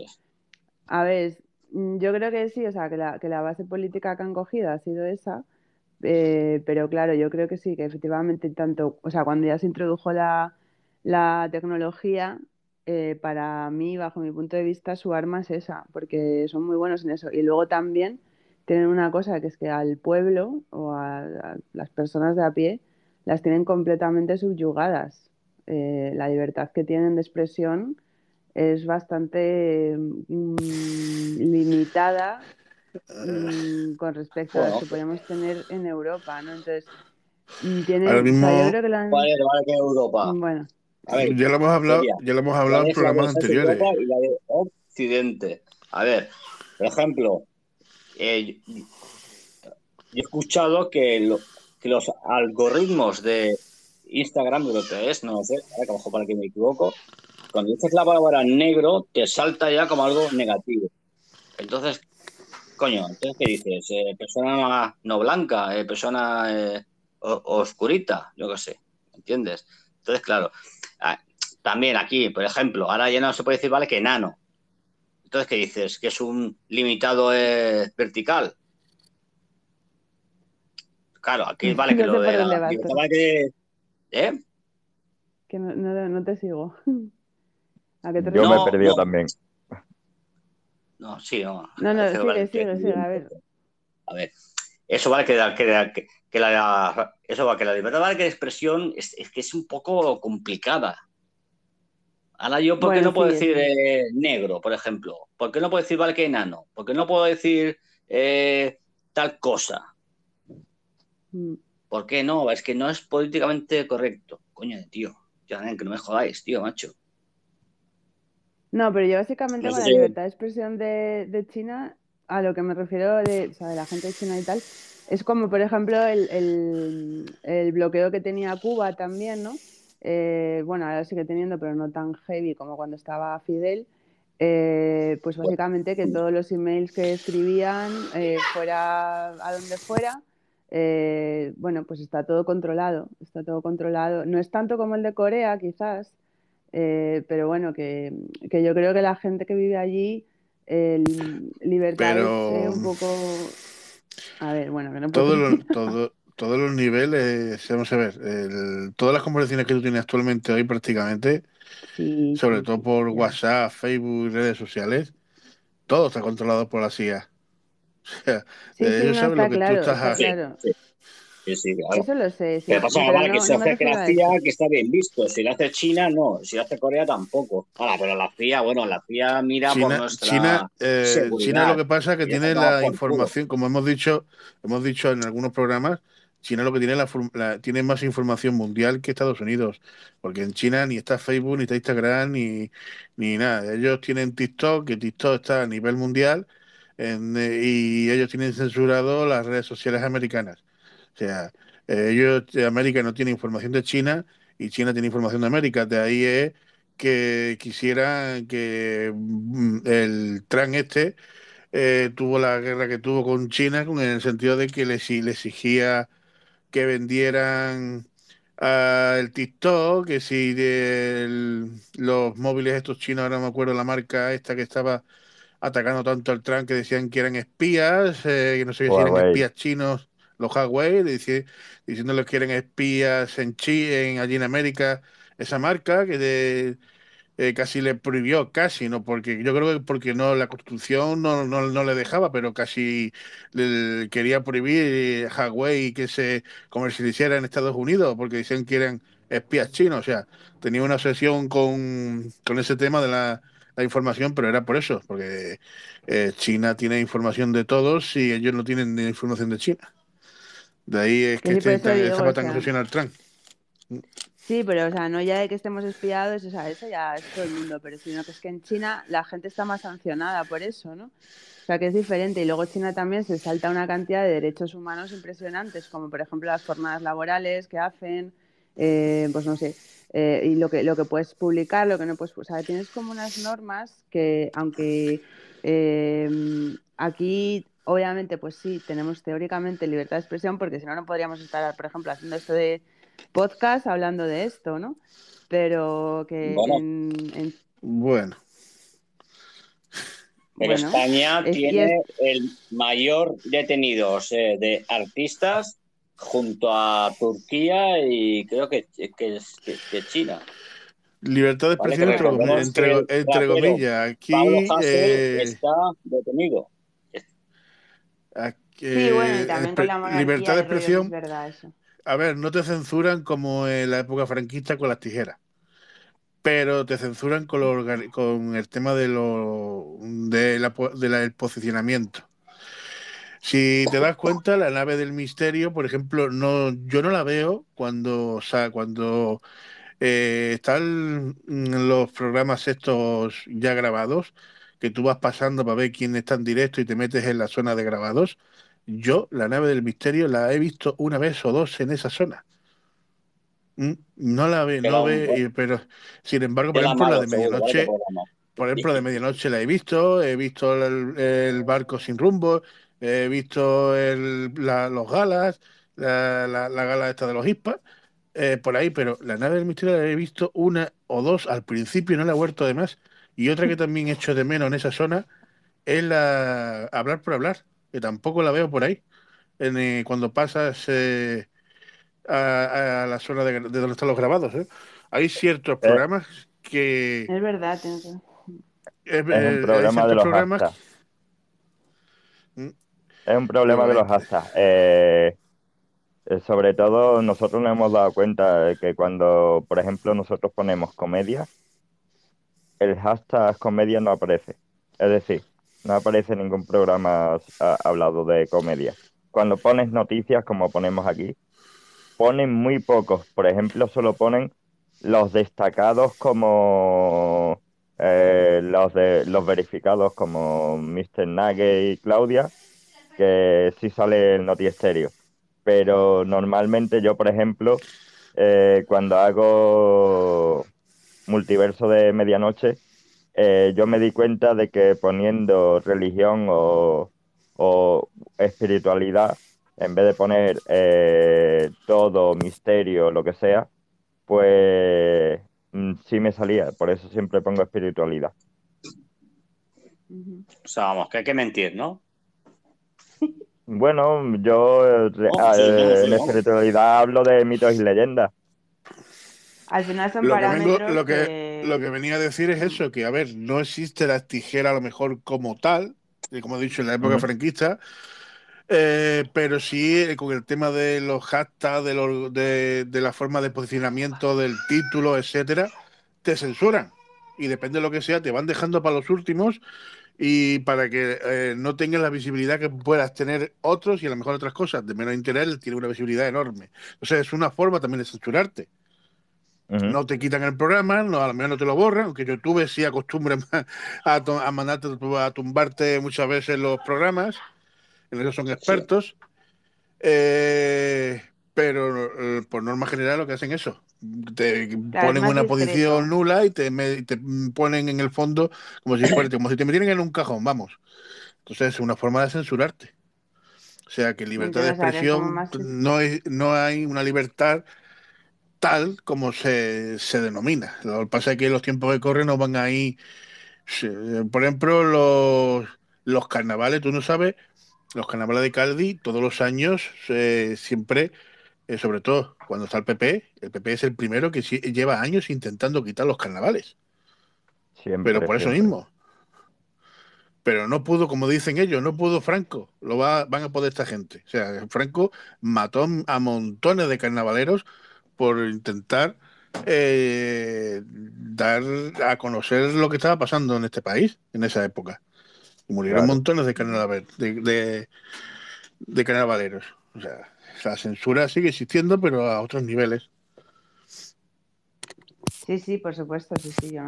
a ver, mm, yo creo que sí, o sea, que la, que la base política que han cogido ha sido esa, eh, pero claro, yo creo que sí, que efectivamente tanto, o sea, cuando ya se introdujo la, la tecnología, eh, para mí, bajo mi punto de vista, su arma es esa, porque son muy buenos en eso. Y luego también tienen una cosa que es que al pueblo o a, a las personas de a pie las tienen completamente subyugadas. Eh, la libertad que tienen de expresión es bastante mm, limitada mm, con respecto a las que podemos tener en Europa, ¿no? Entonces, mm, tienen, Ahora o sea, mismo- yo creo que la han- Vale, vale, que Europa. bueno, A ver, Ya lo hemos hablado, Sería, ya lo hemos hablado en ¿cuál es la programas anteriores. Y la de Occidente? A ver, por ejemplo, eh, yo he escuchado que, lo- que los algoritmos de Instagram, creo que es, no lo sé, a ver, que para que me equivoco, cuando dices la palabra negro, te salta ya como algo negativo. Entonces, coño, entonces, ¿qué dices? Eh, persona no blanca, eh, persona eh, oscurita, yo qué sé, ¿entiendes? Entonces, claro, también aquí, por ejemplo, ahora ya no se puede decir, vale, que enano. Entonces, ¿qué dices? Que es un limitado eh, vertical. Claro, aquí (laughs) vale que No lo de la vale que... ¿Eh? que no, no, no te sigo. (laughs) ¿A qué te Yo me he perdido no. también. No, sí, no. No, no, que sigue, vale, sigue, que- sigue, a ver. A ver, eso vale que, la- que, la- que- que la, eso vale que la libertad vale que la expresión es, es que es un poco complicada. Ahora yo, ¿por qué Bueno, no puedo sí, decir eh, negro, por ejemplo? ¿Por qué no puedo decir valque enano? ¿Por qué no puedo decir eh, tal cosa? Mm. ¿Por qué no? Es que no es políticamente correcto. Coño de tío. Ya, nen, que no me jodáis, tío, macho. No, pero yo básicamente No con la libertad de expresión de, de China, a lo que me refiero de, o sea, de la gente de China y tal, es como, por ejemplo, el, el- el bloqueo que tenía Cuba también, ¿no? Eh, bueno, ahora sigue teniendo, pero no tan heavy como cuando estaba Fidel. Eh, pues básicamente que todos los emails que escribían, eh, fuera a donde fuera, eh, bueno, pues está todo controlado, está todo controlado. No es tanto como el de Corea, quizás, eh, pero bueno, que, que yo creo que la gente que vive allí, li- libertad Pero- es un poco... A ver, bueno, que no Todo puedo... lo- (laughs) todo- todos los niveles, vamos a ver, el- todas las conversaciones que tú tienes actualmente hoy prácticamente, Sí, sobre sí, todo por. WhatsApp, Facebook, redes sociales, todo está controlado por la CIA. O (laughs) sea, Sí, sí, ellos no, saben lo que claro, tú estás claro. Sí, sí, claro. Eso lo sé, sí, Pero pasa no, que no se me hace la CIA, que está bien visto. Si lo hace China, no. Si lo hace Corea, tampoco. Ahora, pero la CIA, bueno, la CIA mira por China, nuestra China, eh, seguridad. China lo que pasa es que tiene la por información, como hemos dicho, hemos dicho en algunos programas, China lo que tiene la, la- tiene más información mundial que Estados Unidos, porque en China ni está Facebook, ni está Instagram, ni, ni nada. Ellos tienen TikTok, que TikTok está a nivel mundial, en, eh, y ellos tienen censurado las redes sociales americanas. O sea, eh, ellos, eh, América no tiene información de China y China tiene información de América. De ahí es que quisieran que mm, el Trump este eh, tuvo la guerra que tuvo con China, en el sentido de que le, le exigía que vendieran el TikTok, que si los móviles estos chinos, ahora no me acuerdo la marca esta que estaba atacando tanto al Trump, que decían que eran espías, eh, que no sé si eran espías chinos, los Huawei, dici- diciéndoles que eran espías en China, en, allí en América, esa marca, que de, eh, casi le prohibió, casi, ¿no? Porque yo creo que porque no, la Constitución no, no, no le dejaba, pero casi le- quería prohibir eh, Huawei que se comercializara en Estados Unidos, porque decían que eran espías chinos, o sea, tenía una obsesión con, con ese tema de la, la información, pero era por eso, porque eh, China tiene información de todos y ellos no tienen ni información de China. De ahí es que sí, este, digo, estaba tan obsesionado Trump. Sí, pero o sea, no ya de que estemos espiados, o sea, eso ya es todo el mundo, pero sino que es que en China la gente está más sancionada por eso, ¿no? O sea, que es diferente. Y luego China también se salta una cantidad de derechos humanos impresionantes, como por ejemplo las jornadas laborales que hacen, eh, pues no sé, eh, y lo que, lo que puedes publicar, lo que no puedes, o sea, tienes como unas normas que, aunque eh, aquí, obviamente, pues sí, tenemos teóricamente libertad de expresión, porque si no, no podríamos estar, por ejemplo, haciendo esto de podcast hablando de esto, ¿no? Pero que Bueno. en, en- Bueno, Pero bueno, España es- tiene el mayor detenidos eh, de artistas junto a Turquía y creo que, que, es- que- que China. libertad de expresión entre, entre, entre comillas. Aquí, eh, está detenido. aquí, sí, bueno, y eh, también con la libertad de rollos, es expresión. verdad eso. A ver, no te censuran como en la época franquista con las tijeras, pero te censuran con, lo con el tema de lo, de la po- de la- del posicionamiento. Si te das cuenta, la nave del misterio, por ejemplo, no, yo no la veo cuando, o sea, cuando eh, están mm, los programas estos ya grabados, que tú vas pasando para ver quién está en directo y te metes en la zona de grabados. Yo, la nave del misterio, la he visto una vez o dos en esa zona. Mm, No la ve, Queda no ve, pero sin embargo, por ejemplo, la de medianoche, por ejemplo, de medianoche la he visto, he visto el, el barco sin rumbo, he visto el- la- los galas, la, la- la gala esta de los hispas, eh, por ahí, pero la nave del misterio la he visto una o dos al principio, no la he vuelto de más. Y otra que también echo de menos en esa zona es la hablar por hablar, que tampoco la veo por ahí. En, eh, cuando pasas eh, a, a la zona de, de donde están los grabados, ¿eh? Hay ciertos programas que Es verdad, tienes razón. es, Es un hay problema de los programas. Es un problema de los hashtags. Eh, eh, sobre todo, nosotros nos hemos dado cuenta de que cuando, por ejemplo, nosotros ponemos comedia, el hashtag comedia no aparece. Es decir, no aparece ningún programa hablado de comedia. Cuando pones noticias, como ponemos aquí, ponen muy pocos. Por ejemplo, solo ponen los destacados como eh, los de los verificados como Mr. Nugget y Claudia, que sí sale el Noti Estéreo. Pero normalmente yo, por ejemplo, eh, cuando hago multiverso de medianoche, eh, yo me di cuenta de que poniendo religión o, o espiritualidad, en vez de poner eh, todo, misterio, lo que sea, pues mm, sí me salía. Por eso siempre pongo espiritualidad. O sea, vamos, que hay que mentir, ¿no? Bueno, yo eh, No, sí, eh, en espiritualidad hablo de mitos y leyendas. Al final son Lo que, vengo- parámetros lo, que, que- lo que venía a decir es eso, que a ver, no existe la tijera a lo mejor como tal, y como he dicho en la época franquista, eh, pero sí eh, con el tema de los hashtags, de, los- de, de la forma de posicionamiento del título, etcétera, te censuran. Y depende de lo que sea, te van dejando para los últimos y para que eh, no tengas la visibilidad que puedas tener otros y a lo mejor otras cosas de menos interés tiene una visibilidad enorme. O sea, es una forma también de censurarte. No te quitan el programa, no, a lo mejor no te lo borran, aunque YouTube sí acostumbra (laughs) a, a mandarte a tumbarte muchas veces los programas, en eso son expertos, Eh, pero eh, por norma general lo que hacen es eso, te Claro, ponen es una discreto. posición nula y te, me- te ponen en el fondo como si fuera, como si te metieran en un cajón, vamos. Entonces es una forma de censurarte. O sea que libertad de es expresión más- no, hay, no hay una libertad tal como se, se denomina. Lo que pasa es que los tiempos que corren no van ahí. Por ejemplo, los, los carnavales, tú no sabes, los carnavales de Caldi, todos los años, eh, siempre, eh, sobre todo cuando está el PP, el PP es el primero que lleva años intentando quitar los carnavales. Siempre, Pero por eso mismo. Pero no pudo, como dicen ellos, no pudo Franco. Lo va, van a poder esta gente. O sea, Franco mató a montones de carnavaleros por intentar eh, dar a conocer lo que estaba pasando en este país en esa época. Y murieron Claro. montones de, carnaval, de, de, de carnavaleros. O sea, la censura sigue existiendo, pero a otros niveles. Sí, sí, por supuesto, sí, sí. Yo,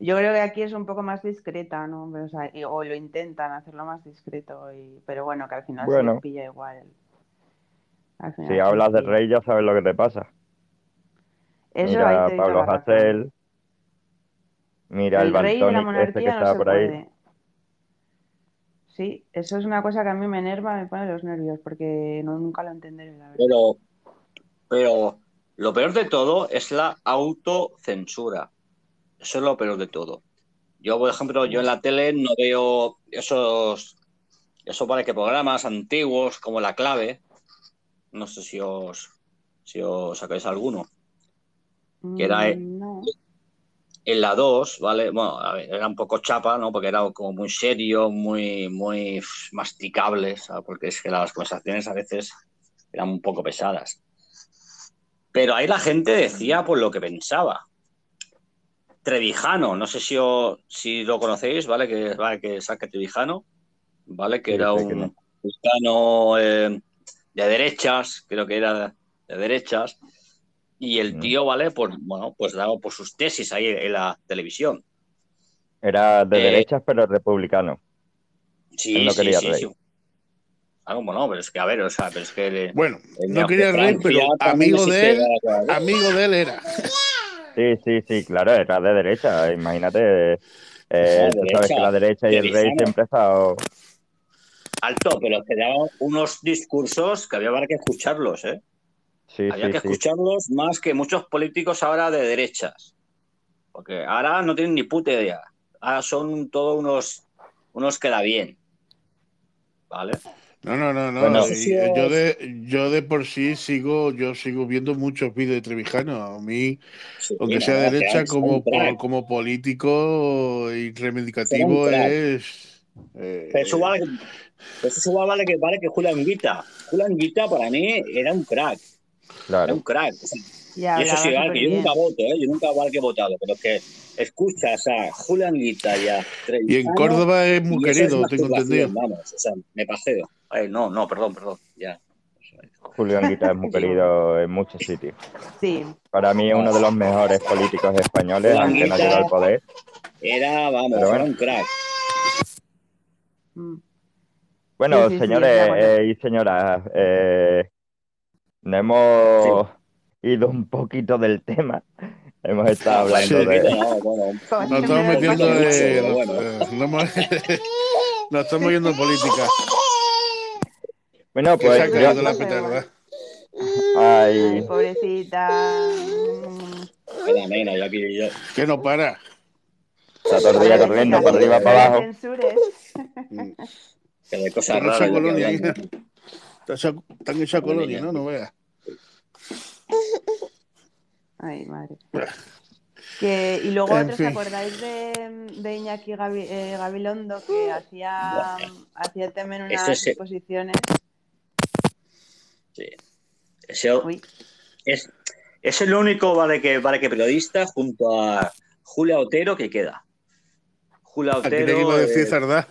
yo creo que aquí es un poco más discreta, ¿no? O, sea, y- o lo intentan hacerlo más discreto, y, pero bueno, que al final se pilla igual. Al final Si hablas les de pilla. rey ya sabes lo que te pasa. Eso Mira ahí te Pablo. Hasél, mira el El rey de la que monarquía no está se por ahí. Sí, eso es una cosa que a mí me enerva, me pone los nervios, porque no, nunca lo entenderé, la verdad. Pero, pero lo peor de todo es la autocensura. Eso es lo peor de todo. Yo, por ejemplo, yo en la tele no veo esos, esos vale que programas antiguos como La Clave. No sé si os, si os sacáis alguno. que era, Mm. En la 2, ¿vale? Bueno, a ver, era un poco chapa, ¿no? Porque era como muy serio, muy, muy masticable, ¿sabes? Porque es que las conversaciones a veces eran un poco pesadas. Pero ahí la gente decía pues lo que pensaba. Trevijano, no sé si, o- si lo conocéis, ¿vale? Que, vale, que saque Trevijano, ¿vale? Que Sí, era un mexicano eh, de derechas, creo que era de derechas. Y el Mm. tío, ¿vale? Pues bueno, pues daba por sus tesis ahí en la televisión. Era de Eh, derechas pero republicano. Sí, Él no sí, quería sí, rey. sí. Ah, bueno, pero es que a ver, o sea, pero es que le- Bueno, no quería rey, pero amigo de él, amigo de él era. Sí, sí, sí, claro, era de derecha. Imagínate, eh, tú sabes que la derecha y el rey siempre ha estado... Alto, pero que daban unos discursos que había que escucharlos, ¿eh? Sí, Había sí, que sí. escucharlos más que muchos políticos ahora de derechas. Porque ahora no tienen ni puta idea. Ahora son todos unos, unos que da bien. ¿Vale? No, no, no, no. Bueno. Yo de yo de por sí sigo yo sigo viendo muchos vídeos de Trevijano. A mí, Sí, aunque sea derecha, como como político y reivindicativo es eh, Pero eso vale, eso igual vale que vale que Julián Guita. Julian Guita para mí era un crack. Era Claro. un crack. O sea, Ya y eso sí, que yo nunca voto, ¿eh? Yo nunca vale que he votado, pero es que escuchas a Julián Guita y a Y en Córdoba es muy es querido, tengo entendido. Vamos, o sea, me paseo. Ay, no, no, perdón, perdón. Ya. Julio Anguita es muy querido (laughs) en muchos sitios. Sí, Para mí es uno de los mejores políticos españoles, Julio aunque no llegó al poder. Era, vamos, Pero bueno. era un crack. Mm. Bueno, Sí, sí, sí, señores eh, y señoras, eh, nos hemos ido un poquito del tema. Hemos estado hablando Sí. de... No, bueno, Nos estamos metiendo de. nos- bueno. eh, no (laughs) Nos estamos yendo en política. Bueno, Que se ha pues yo... la petarda. Ay, Ay, pobrecita. Mm. Era nena, yo aquí, yo, Que no para. está todo el día corriendo para arriba, para abajo. Censures. que de cosas raras. Yo aquí colonia. ¿no? No veas. Ay, madre. Que, y luego En otros, fin. ¿acordáis de, de Iñaki Gavi- eh, Gabilondo que hacía, hacía también unas sí. exposiciones? Sí. Uy, es, es el único vale que, vale que periodista junto a Julia Otero que queda. Julia Aquí le Otero. iba a decir eh, Zardá.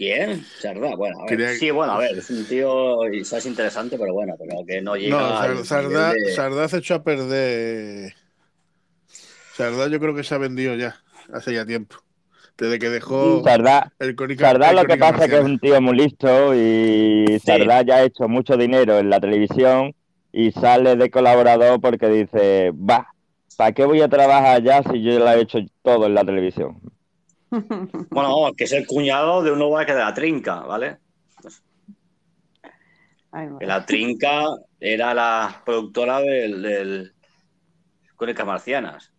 Bien, Sardá, bueno, a ver. Quería- Sí, bueno, a ver, es un tío quizás interesante, pero bueno, pero que no llega No, nivel de- Zardá se echó a perder. Zardá yo creo que se ha vendido ya, hace ya tiempo. Desde que dejó Sardá, el crónica. Sardá el lo que pasa es que es un tío muy listo y Sardá ya ha hecho mucho dinero en la televisión y sale de colaborador porque dice, va, ¿para qué voy a trabajar allá si yo ya lo he hecho todo en la televisión? Bueno, que es el cuñado de un nuevo que de la Trinca, ¿vale? ay, la Trinca era la productora del, del Crónicas Marcianas.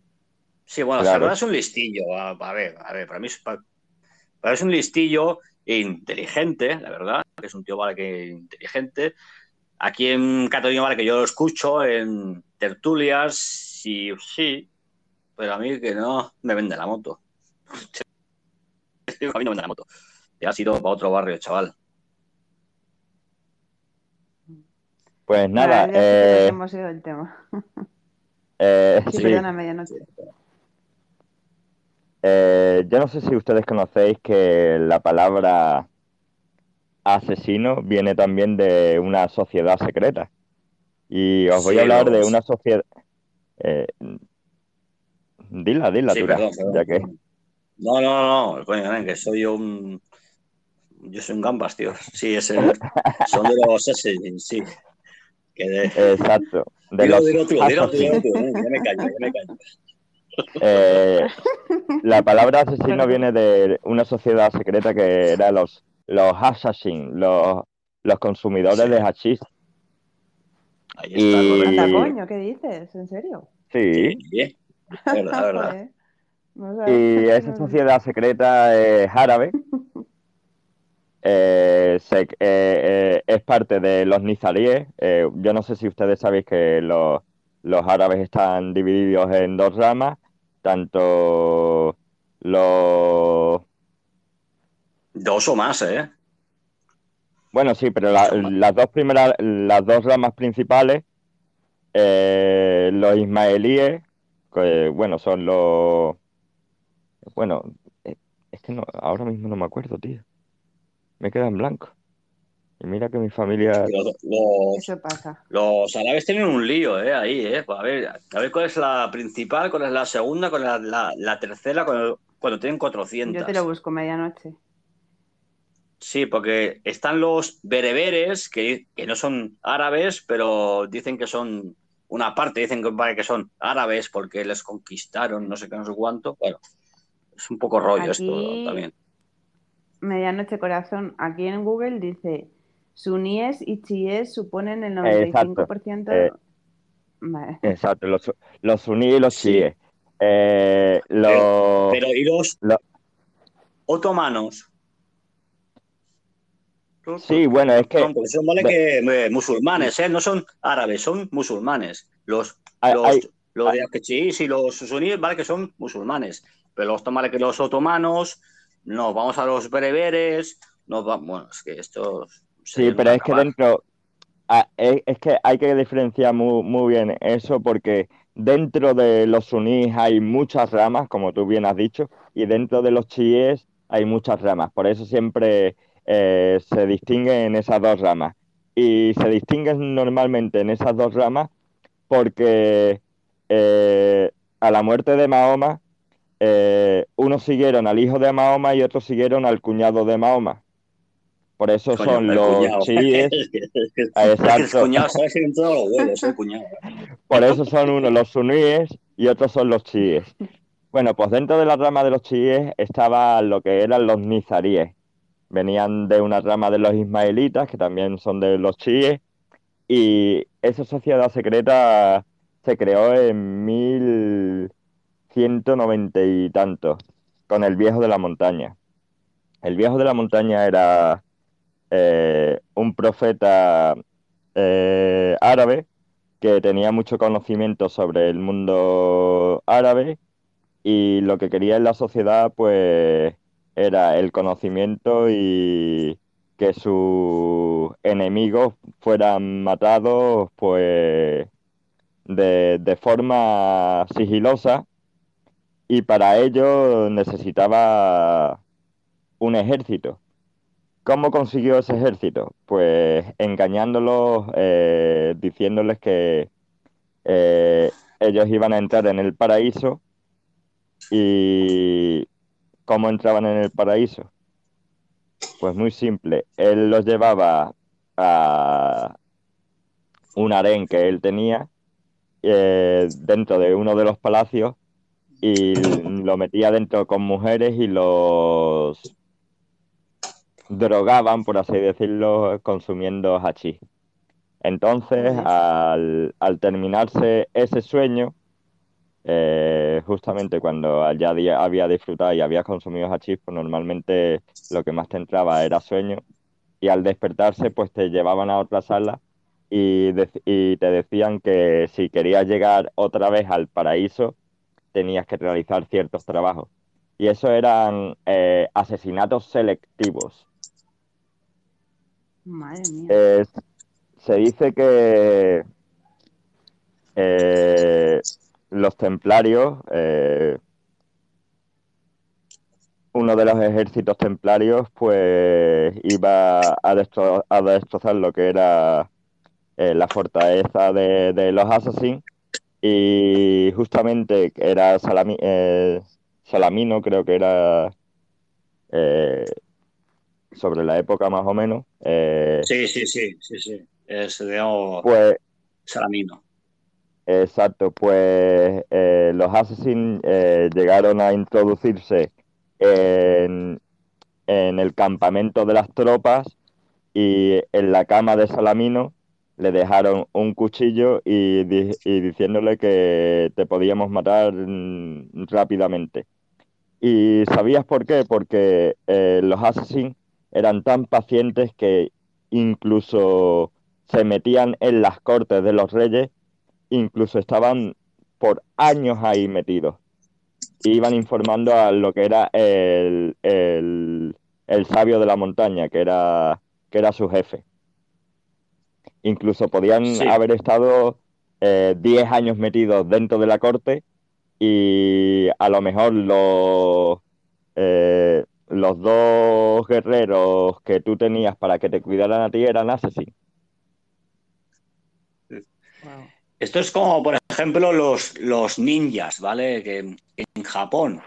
Sí, bueno, Claro. Es un listillo. A, a ver, a ver, para mí es, para, para mí es un listillo inteligente, la verdad, que es un tío, vale, que inteligente. Aquí en Cataluña, vale, que yo lo escucho en tertulias, sí, sí, pero a mí que no me vende la moto. (laughs) A mí no me vende la moto. Ya ha sido para otro barrio, chaval. Pues nada, eh, hemos ido del tema. (laughs) eh, Sí, sí, perdona, medianoche. eh, yo no sé si ustedes conocéis que la palabra asesino viene también de una sociedad secreta. Y os voy Sí, a hablar de una sociedad... eh, dila, dila, Sí, perdón, perdón. ya que... No, no, no, coño, nen, que soy un. Yo soy un gambas, tío. Sí, ese, son de los Assassins, sí. Que de... Exacto, de Dilo, los dilo tú, dilo tú, dilo tú, ya me callo, ya me callo. Eh, la palabra asesino viene de una sociedad secreta que era los, los assassins, los, los consumidores Sí. de hachís. Ahí está, Y- coño, ¿qué dices? ¿En serio? Sí, Sí, verdad, verdad. No y (laughs) esa sociedad secreta es árabe. (laughs) Eh, se- eh, eh, es parte de los nizaríes. Eh, yo no sé si ustedes sabéis que los, los árabes están divididos en dos ramas, tanto los... Dos o más, ¿eh? Bueno, sí, pero la- las dos primeras, las dos ramas principales, eh, los ismaelíes, que bueno, son los... Bueno, eh, es que no, ahora mismo no me acuerdo, tío. Me queda en blanco. Y mira que mi familia... Los, los, Eso pasa. los árabes tienen un lío, ¿eh? Ahí, ¿eh? Pues a ver, a ver cuál es la principal, cuál es la segunda, cuál es la, la, la tercera, cuando, cuando tienen 400. Yo te lo busco medianoche. Sí, porque están los bereberes, que, que no son árabes, pero dicen que son una parte, dicen que son árabes porque les conquistaron, no sé qué, no sé cuánto. Bueno, es un poco rollo esto también. Medianoche corazón. Aquí en Google dice suníes y chiíes suponen el Exacto. 95%. Eh, Vale. Exacto, los, los suníes y los Sí. chiíes. Eh, los... Pero, ¿y los lo- otomanos? Sí, bueno, es que... Son, porque son, vale que eh, musulmanes, ¿eh? No son árabes, son musulmanes. Los, hay- los, hay- los chiíes y los suníes, vale que son musulmanes. Pero los, vale que los otomanos, nos vamos a los bereberes, nos va, bueno, es que esto... Sí, pero es que dentro, es, que hay que diferenciar muy, muy bien eso porque dentro de los sunníes hay muchas ramas, como tú bien has dicho, y dentro de los chiíes hay muchas ramas. Por eso siempre eh, se distinguen esas dos ramas. Y se distinguen normalmente en esas dos ramas porque eh, a la muerte de Mahoma, eh, unos siguieron al hijo de Mahoma y otros siguieron al cuñado de Mahoma. Por eso Coño, son los chiíes. (laughs) El Exacto. cuñado. Por eso son unos los suníes y otros son los chiíes. Bueno, pues dentro de la rama de los chiíes estaba lo que eran los nizaríes. Venían de una rama de los ismaelitas, que también son de los chiíes, y esa sociedad secreta se creó en 1190 y tanto, con el viejo de la montaña. El viejo de la montaña era eh, un profeta eh, árabe que tenía mucho conocimiento sobre el mundo árabe y lo que quería en la sociedad pues era el conocimiento y que sus enemigos fueran matados pues de forma sigilosa y para ello necesitaba un ejército. ¿Cómo consiguió ese ejército? Pues engañándolos, eh, diciéndoles que eh, ellos iban a entrar en el paraíso y ¿cómo entraban en el paraíso? Pues muy simple, él los llevaba a un harén que él tenía eh, dentro de uno de los palacios y lo metía dentro con mujeres y los drogaban, por así decirlo, consumiendo hachís. Entonces, al, al terminarse ese sueño, eh, justamente cuando ya había disfrutado y había consumido hachís, pues normalmente lo que más te entraba era sueño. Y al despertarse, pues te llevaban a otra sala y, y te decían que si querías llegar otra vez al paraíso, tenías que realizar ciertos trabajos. Y eso eran eh, asesinatos selectivos. Madre mía. Eh, se dice que eh, los templarios, eh, uno de los ejércitos templarios, pues iba a, destro- a destrozar lo que era la fortaleza de, de los assassins y justamente era Salami- eh, Salamino, creo que era eh, sobre la época más o menos, eh, Sí, sí, sí, sí, sí. Es de oh, pues Salamino. Exacto, pues eh, los Assassins eh, llegaron a introducirse en, en el campamento de las tropas y en la cama de Salamino le dejaron un cuchillo y, di- y diciéndole que te podíamos matar mm, rápidamente. ¿Y sabías por qué? Porque eh, los Assassins eran tan pacientes que incluso se metían en las cortes de los reyes incluso estaban por años ahí metidos. Iban informando a lo que era el, el, el sabio de la montaña, que era, que era su jefe. Incluso podían Sí. haber estado eh, 10 años metidos dentro de la corte y a lo mejor los, eh, los dos guerreros que tú tenías para que te cuidaran a ti eran asesinos. Wow. Esto es como, por ejemplo, los, los ninjas, ¿vale? Que en Japón,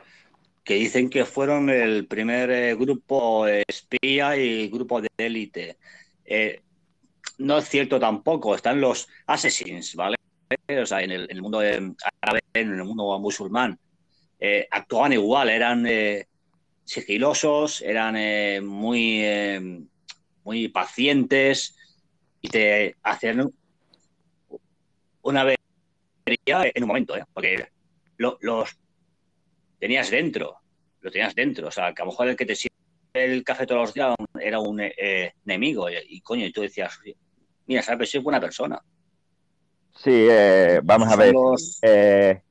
que dicen que fueron el primer eh, grupo espía y grupo de élite. Eh, no es cierto tampoco, están los assassins, ¿vale? O sea, en el, en el mundo árabe, en el mundo musulmán, eh, actuaban igual, eran eh, sigilosos, eran eh, muy, eh, muy pacientes y te hacían una avería en un momento, ¿eh? porque lo- los tenías dentro, lo tenías dentro, o sea, que a lo mejor el que te sirve el café todos los días era un eh, enemigo y, coño, y tú decías, mira, sabes, soy buena persona. Sí, eh, vamos a ver. los- Eh,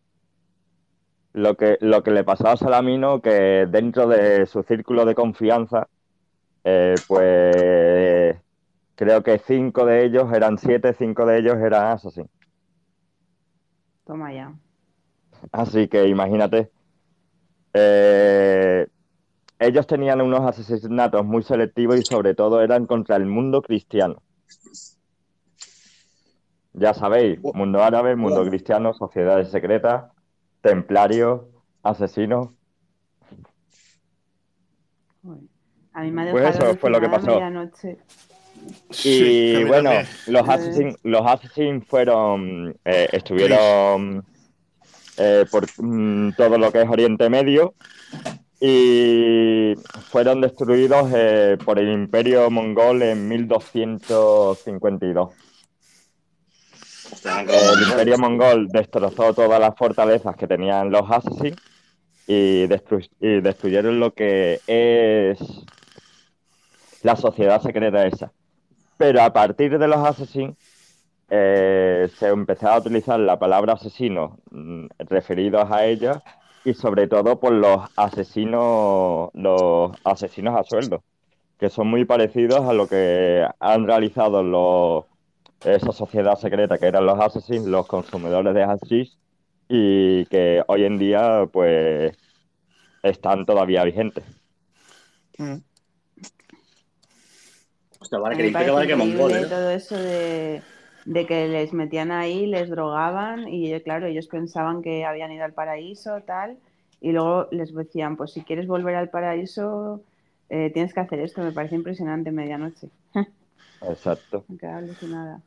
lo que, lo que le pasó a Salamino, que dentro de su círculo de confianza, eh, pues creo que cinco de ellos eran siete, cinco de ellos eran asesinos. Toma ya. Así que imagínate, eh, ellos tenían unos asesinatos muy selectivos y sobre todo eran contra el mundo cristiano. Ya sabéis, mundo árabe, mundo cristiano, sociedades secretas, templarios, asesinos. A mí me ha Pues eso fue lo que pasó. Y bueno, los Assassins, los Assassins fueron, eh, estuvieron eh, por mm, todo lo que es Oriente Medio y fueron destruidos eh, por el Imperio Mongol en 1252. El Imperio Mongol destrozó todas las fortalezas que tenían los Assassins y, destru- y destruyeron lo que es la sociedad secreta esa. Pero a partir de los Assassins eh, se empezó a utilizar la palabra asesino mm, referidos a ellos y sobre todo por los asesinos, los asesinos a sueldo, que son muy parecidos a lo que han realizado los, esa sociedad secreta que eran los asesinos, los consumidores de hashish y que hoy en día pues están todavía vigentes. Mm. Hostia, vale que vale que mongol, ¿eh? todo eso de, de que les metían ahí, les drogaban y eh, claro, ellos pensaban que habían ido al paraíso, tal, y luego les decían, pues si quieres volver al paraíso, eh, tienes que hacer esto. Me parece impresionante medianoche. (laughs) Exacto. Me alucinada.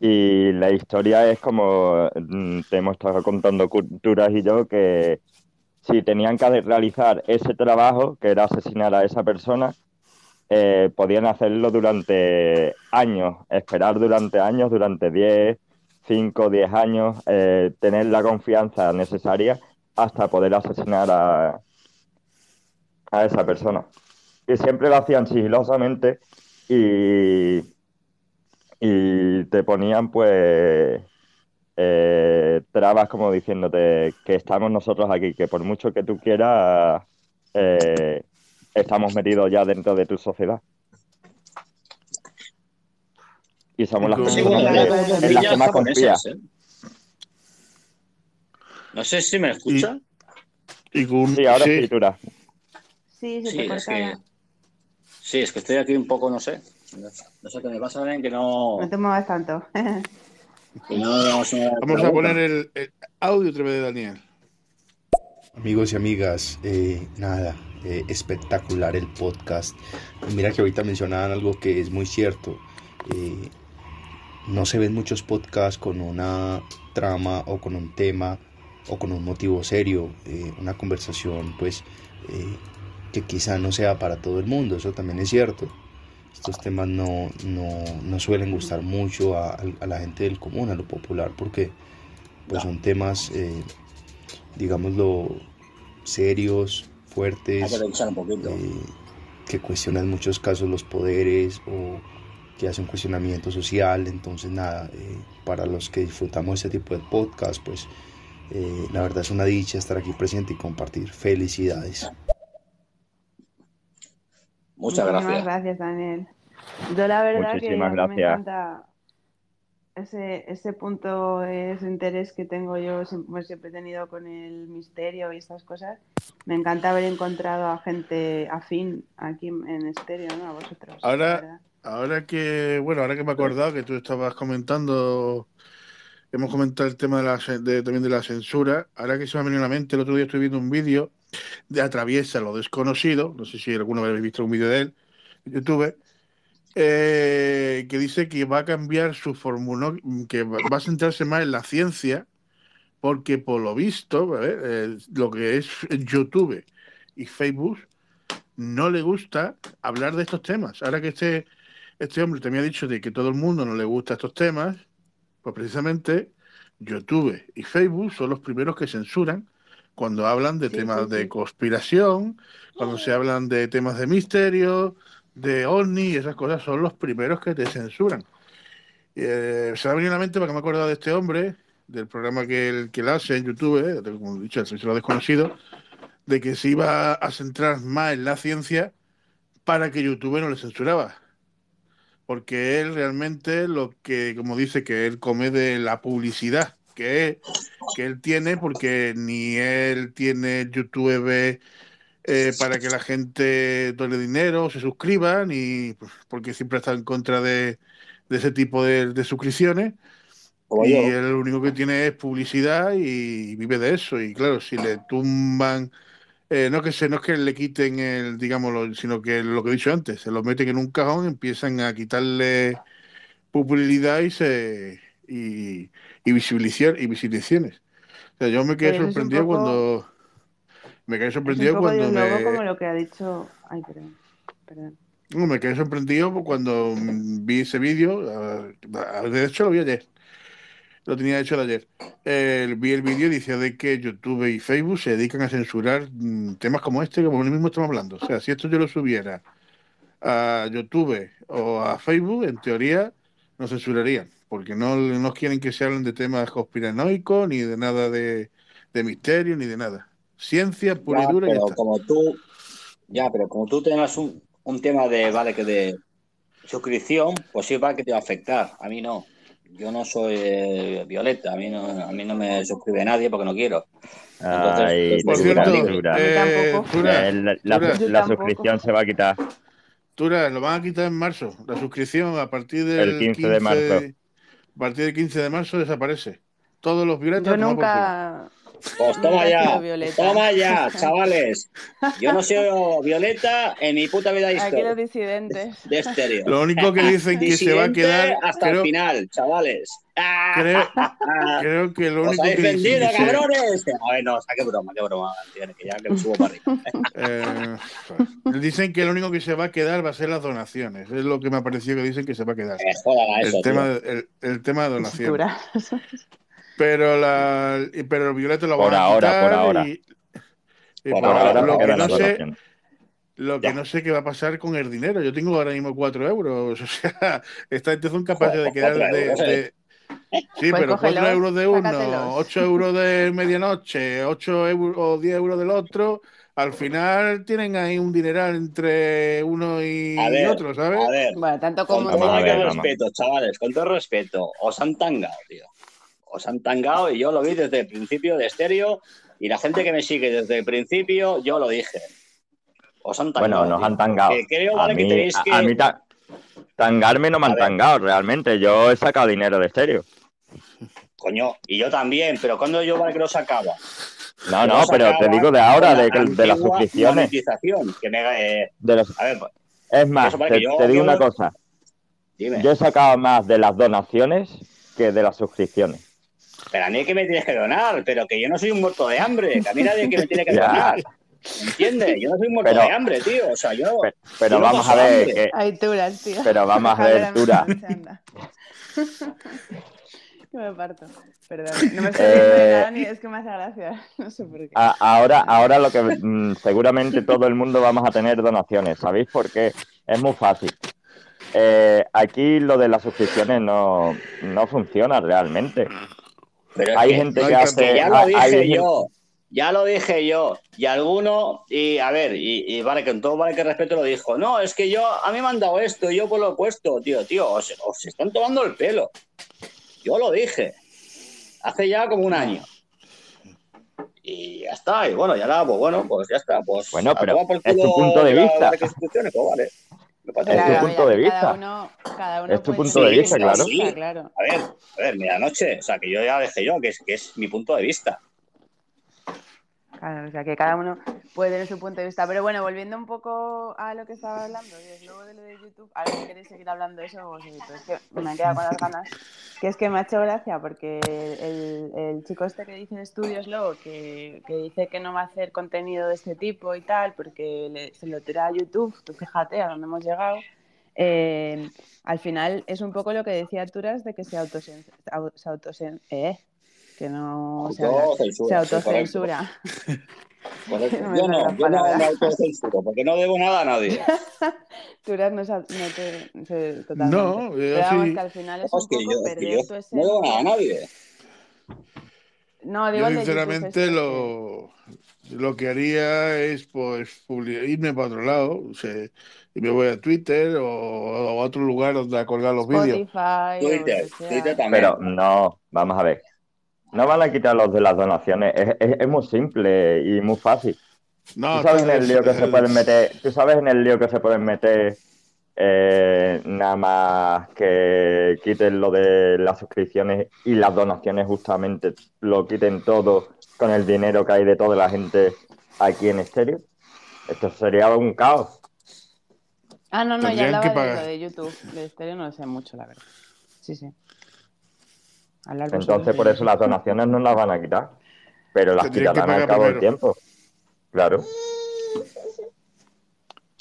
Y la historia es como mm, te hemos estado contando culturas y yo que si tenían que realizar ese trabajo, que era asesinar a esa persona, eh, podían hacerlo durante años, esperar durante años, durante 10, 5, 10 años, eh, tener la confianza necesaria hasta poder asesinar a, a esa persona. Y siempre lo hacían sigilosamente y, y te ponían pues eh, trabas como diciéndote que estamos nosotros aquí, que por mucho que tú quieras, eh, estamos metidos ya dentro de tu sociedad. Y somos las Como- Sí, personas bueno, que- en las que más confías. ¿eh? No sé si me escucha. Y con, Sí, ahora sí, sí. Sí, se Sí, te es cortaba. que, sí, es que estoy aquí un poco, no sé. No sé qué me pasa, ven que no. No te muevas tanto. (laughs) que no Vamos a poner el, el audio otra vez de Daniel. Amigos y amigas, eh, nada, eh, espectacular el podcast. Mira que ahorita mencionaban algo que es muy cierto. eh, no se ven muchos podcasts con una trama o con un tema o con un motivo serio, eh, una conversación pues eh, que quizá no sea para todo el mundo, eso también es cierto. Estos temas no, no, no suelen gustar mucho a, a la gente del común, a lo popular, porque pues son temas, eh, digámoslo, serios, Hay fuertes, que un eh, que cuestionan en muchos casos los poderes o que hacen un cuestionamiento social. Entonces, nada, eh, para los que disfrutamos este tipo de podcast, pues eh, la verdad es una dicha estar aquí presente y compartir. Felicidades. Muchas gracias. gracias, Daniel. Yo la verdad Muchísimas que me encanta ese, ese punto, ese interés que tengo yo, siempre, pues, siempre he tenido con el misterio y estas cosas. Me encanta haber encontrado a gente afín aquí en estéreo, ¿no? A vosotros. Ahora, ahora que, bueno, ahora que me he acordado que tú estabas comentando, hemos comentado el tema de la, de- también de la censura, ahora que se me ha venido a la mente, el otro día estoy viendo un vídeo de Atraviesa lo desconocido, no sé si alguno habéis visto un vídeo de él en YouTube, eh, que dice que va a cambiar su fórmula, que va a centrarse más en la ciencia, porque por lo visto, eh, lo que es YouTube y Facebook no le gusta hablar de estos temas. Ahora que este, este hombre te me ha dicho de que todo el mundo no le gusta estos temas, pues precisamente YouTube y Facebook son los primeros que censuran cuando hablan de Sí, temas sí, de conspiración, cuando se hablan de temas de misterio, de ovni y esas cosas, son los primeros que te censuran. Eh, se me ha venido a la mente porque me he acordado de este hombre, del programa que él, que hace en YouTube, eh, como he dicho, el servicio desconocido, de que se iba a centrar más en la ciencia para que YouTube no le censuraba. porque él realmente lo que, como dice, que él come de la publicidad que, que él tiene, porque ni él tiene YouTube eh, para que la gente done dinero, se suscriba, ni pues, porque siempre está en contra de, de ese tipo de, de suscripciones. Y él lo único que tiene es publicidad y vive de eso. Y claro, si le tumban, eh, no que se, no es que le quiten el, digámoslo, sino que lo que he dicho antes, se lo meten en un cajón, empiezan a quitarle publicidad y se y, y visibilización y visibilizaciones. O sea, yo me quedé Pero sorprendido poco- cuando me quedé Es un sorprendido poco cuando me logo como lo que ha dicho. Ay, perdón. perdón. No, me quedé sorprendido cuando vi ese vídeo. ah, ah, De hecho, lo vi ayer. Lo tenía hecho ayer. Eh, vi el vídeo y decía de que YouTube y Facebook se dedican a censurar mm, temas como este, como el mismo estamos hablando. O sea, si esto yo lo subiera a YouTube o a Facebook, en teoría no censurarían, porque no, no quieren que se hablen de temas conspiranoicos, ni de nada de, de misterio, ni de nada. Ciencia pura Ya, y dura y ya pero está. como tú, ya, pero como tú tengas un, un tema de, vale, que de suscripción, pues sí, vale que te va a afectar. A mí no. Yo no soy eh, Violeta, a mí no, a mí no me suscribe nadie porque no quiero. Entonces, Ay, pues, Por pues, cierto, eh. Tura, Eh, la, la- Tura. Yo la tampoco. suscripción se va a quitar. Tura, lo van a quitar en marzo. La suscripción a partir del El 15 de marzo. A partir del 15 de marzo desaparece. Todos los violetas Yo nunca. Pues toma ya, Violeta. toma ya, chavales. (laughs) Yo no soy Violeta en mi puta vida Aquí los disidentes. de estéreo. Lo único que dicen que se va a Disidente quedar, hasta creo, el final, chavales. (laughs) ¡Ah! creo, creo que lo ¡Os único que dicen vendido, que se, cabrones! A ver, no, o sea, qué broma, qué broma, que ya que me subo para arriba. (laughs) eh, dicen que lo único que se va a quedar va a ser las donaciones. Es lo que me ha parecido que dicen que se va a quedar. Que jodan a eso, El tema, el, el tema de donaciones. Pero la y- pero el violeta lo van a ahora, quitar por ahora. y, y Por Por ahora, lo que no sé. Lo que no sé qué va a pasar con el dinero. Yo tengo ahora mismo 4 euros. (laughs) O sea, esta gente son capaces de quedar de. euros, ¿eh? de- Sí, Pues pero 4 cógelos, euros de uno, sácatelos. 8 euros de medianoche, 8 euros o 10 euros del otro. Al final tienen ahí un dineral entre uno y A ver, otro, ¿sabes? a ver, Bueno, tanto con como Vamos todo respeto, chavales, con todo respeto, os han tangado, tío. Os han tangado y yo lo vi desde el principio de estéreo y la gente que me sigue desde el principio, yo lo dije. Os han tangado. Bueno, nos han tangado. Que creo, A que mí, tenéis que... a mí ta- tangarme no me han tangado realmente. Yo he sacado dinero de estéreo. Coño, y yo también, pero cuando yo vale que lo sacaba. No, no, pero te digo de ahora, de, que- de las suscripciones. que me, eh, De los, a ver, es más, vale te, que yo- te digo yo- una cosa. dime. Yo he sacado más de las donaciones que de las suscripciones. Pero a mí es que me tienes que donar, pero que yo no soy un muerto de hambre, que a mí nadie que me tiene que (laughs) donar. ¿Entiendes? Yo no soy un muerto Pero- de hambre, tío. O sea, yo. Pero, pero Yo no vamos a ver, que, Hay turas, tío. pero vamos a (laughs) ver, Tura. (laughs) me parto. Perdón, no me estoy Eh, nada ni es que me hace gracia. No sé por qué. A- ahora, ahora lo que mm, seguramente todo el mundo vamos a tener donaciones, ¿sabéis? Porque es muy fácil. Eh, aquí lo de las suscripciones no, no funciona realmente. Pero Hay gente no que hace. ya lo hay dije yo. Ya lo dije yo. Y alguno, y a ver, y, y vale, que en todo vale que respeto lo dijo. No, es que yo, a mí me han dado esto, y yo pues lo he puesto, tío, tío, os, os están tomando el pelo. Yo lo dije. Hace ya como un año. Y ya está, y bueno, ya nada, pues bueno, pues ya está. Pues, Bueno, pero por es tu punto de vista. pues vale. Es tu punto de vista. Cada uno, cada uno Es tu punto de vista, claro. vista, claro. A ver, a ver, medianoche, o sea, que yo ya dejé yo, que es, que es mi punto de vista. Claro, o sea que cada uno puede tener su punto de vista. Pero bueno, volviendo un poco a lo que estaba hablando, luego de lo de YouTube, a ver si queréis seguir hablando de eso o pero es que me he quedado con las ganas. Que es que me ha hecho gracia porque el, el chico este que dice estudios luego que, que dice que no va a hacer contenido de este tipo y tal, porque le- se lo tira a YouTube, tú fíjate a dónde hemos llegado. eh, al final es un poco lo que decía Turas de que se autocen, au- se autocen- eh, que no se, Autocensura, se sí, autocensura. Correcto. (laughs) No me Yo no, yo no me autocensuro, porque no debo nada a nadie. (laughs) Turas no, no te. se- totalmente. No, yo Pero vamos, sí. que al final es Es un poco yo, perder yo tu no debo nada a nadie. No, digo Yo sinceramente lo lo que haría es pues irme para otro lado, o sea, y me voy a Twitter o, o a otro lugar donde a colgar los vídeos. Twitter. Twitter también. Pero no, vamos a ver. No van a quitar los de las donaciones. Es, es- es muy simple y muy fácil. No, Tú sabes en el lío que se pueden meter. Tú sabes en el lío que se pueden meter. eh, nada más que quiten lo de las suscripciones y las donaciones, justamente lo quiten todo con el dinero que hay de toda la gente aquí en estéreo. Esto sería un caos. Ah, no, no, ya hablaba de lo de YouTube. De estéreo no lo sé mucho, la verdad. Sí, sí. Entonces, por eso las donaciones no las van a quitar. Pero las quitarán al cabo del tiempo. Claro.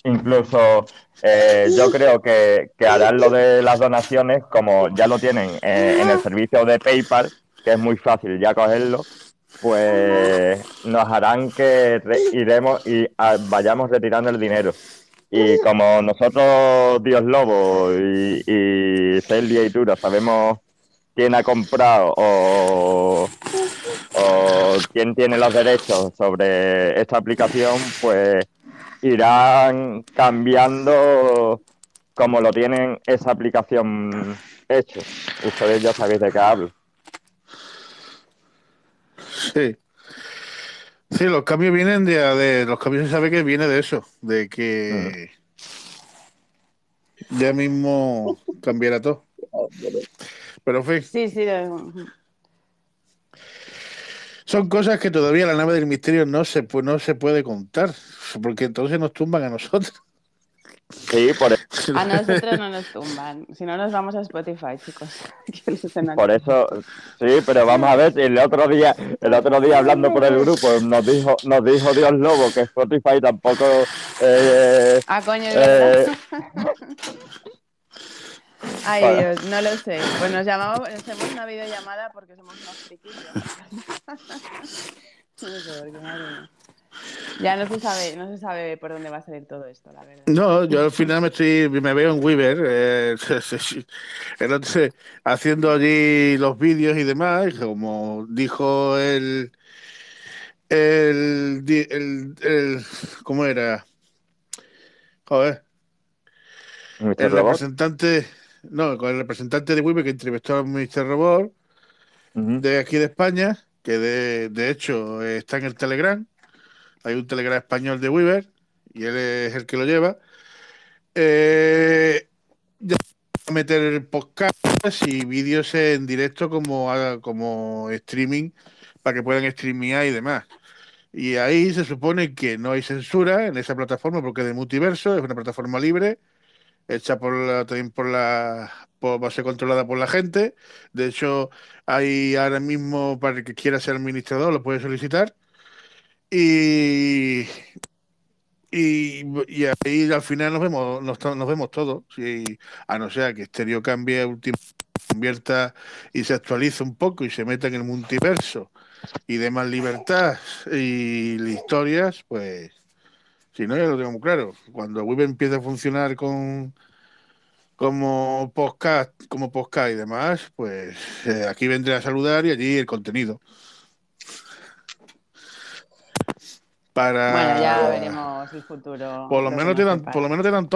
Incluso eh, yo creo que, que harán lo de las donaciones como ya lo tienen eh, en el servicio de PayPal, que es muy fácil ya cogerlo, pues nos harán que re- iremos y ah, vayamos retirando el dinero. Y como nosotros, Dios Lobo y, y Celia y Tura, sabemos quién ha comprado o, o quién tiene los derechos sobre esta aplicación, pues irán cambiando como lo tienen esa aplicación hecho. Ustedes ya sabéis de qué hablo. Sí. Sí, los cambios vienen de, de- los cambios se sabe que viene de eso, de que ya mismo cambiará todo. Pero en fin, Sí, sí. son cosas que todavía la nave del misterio no se no se puede contar, porque entonces nos tumban a nosotros. Sí, por, e- A nosotros no nos tumban. Si no, nos vamos a Spotify, chicos. (laughs) Por eso, sí, pero vamos a ver si el otro día, el otro día hablando por el grupo, nos dijo, nos dijo Dios Lobo que Spotify tampoco eh, Ah, coño, eh. (laughs) Ay. Dios, no lo sé. Pues nos llamamos, hacemos una videollamada porque somos unos friquillos. No (laughs) sé por qué, madre mía. Ya no se sabe, no se sabe por dónde va a salir todo esto, la verdad. No, yo al final me estoy, me veo en Weaver, eh, (laughs) entonces, haciendo allí los vídeos y demás, y como dijo el, el, el, el- ¿cómo era? Joder, el Robot. representante, no, con el representante de Weaver que entrevistó a Mr. Robot de aquí de España, que de, de hecho eh, está en el Telegram. Hay un Telegram español de Weaver y él es el que lo lleva. Eh, ya meter podcasts y vídeos en directo como, como streaming para que puedan streamear y demás. Y ahí se supone que no hay censura en esa plataforma porque es de multiverso, es una plataforma libre, hecha por la, también por la, por, va a ser controlada por la gente. De hecho, hay ahora mismo para el que quiera ser administrador, lo puede solicitar. Y, y, y ahí al final nos vemos, nos, nos vemos todos. Sí, a no ser que Stereo cambie, convierta y se actualice un poco y se meta en el multiverso y dé más libertad y historias, pues si no, ya lo tengo muy claro. Cuando Web empiece a funcionar con como podcast, como podcast y demás, pues eh, aquí vendré a saludar y allí el contenido. Para Bueno, ya veremos el futuro. por lo menos nos te dan, por lo menos te dan.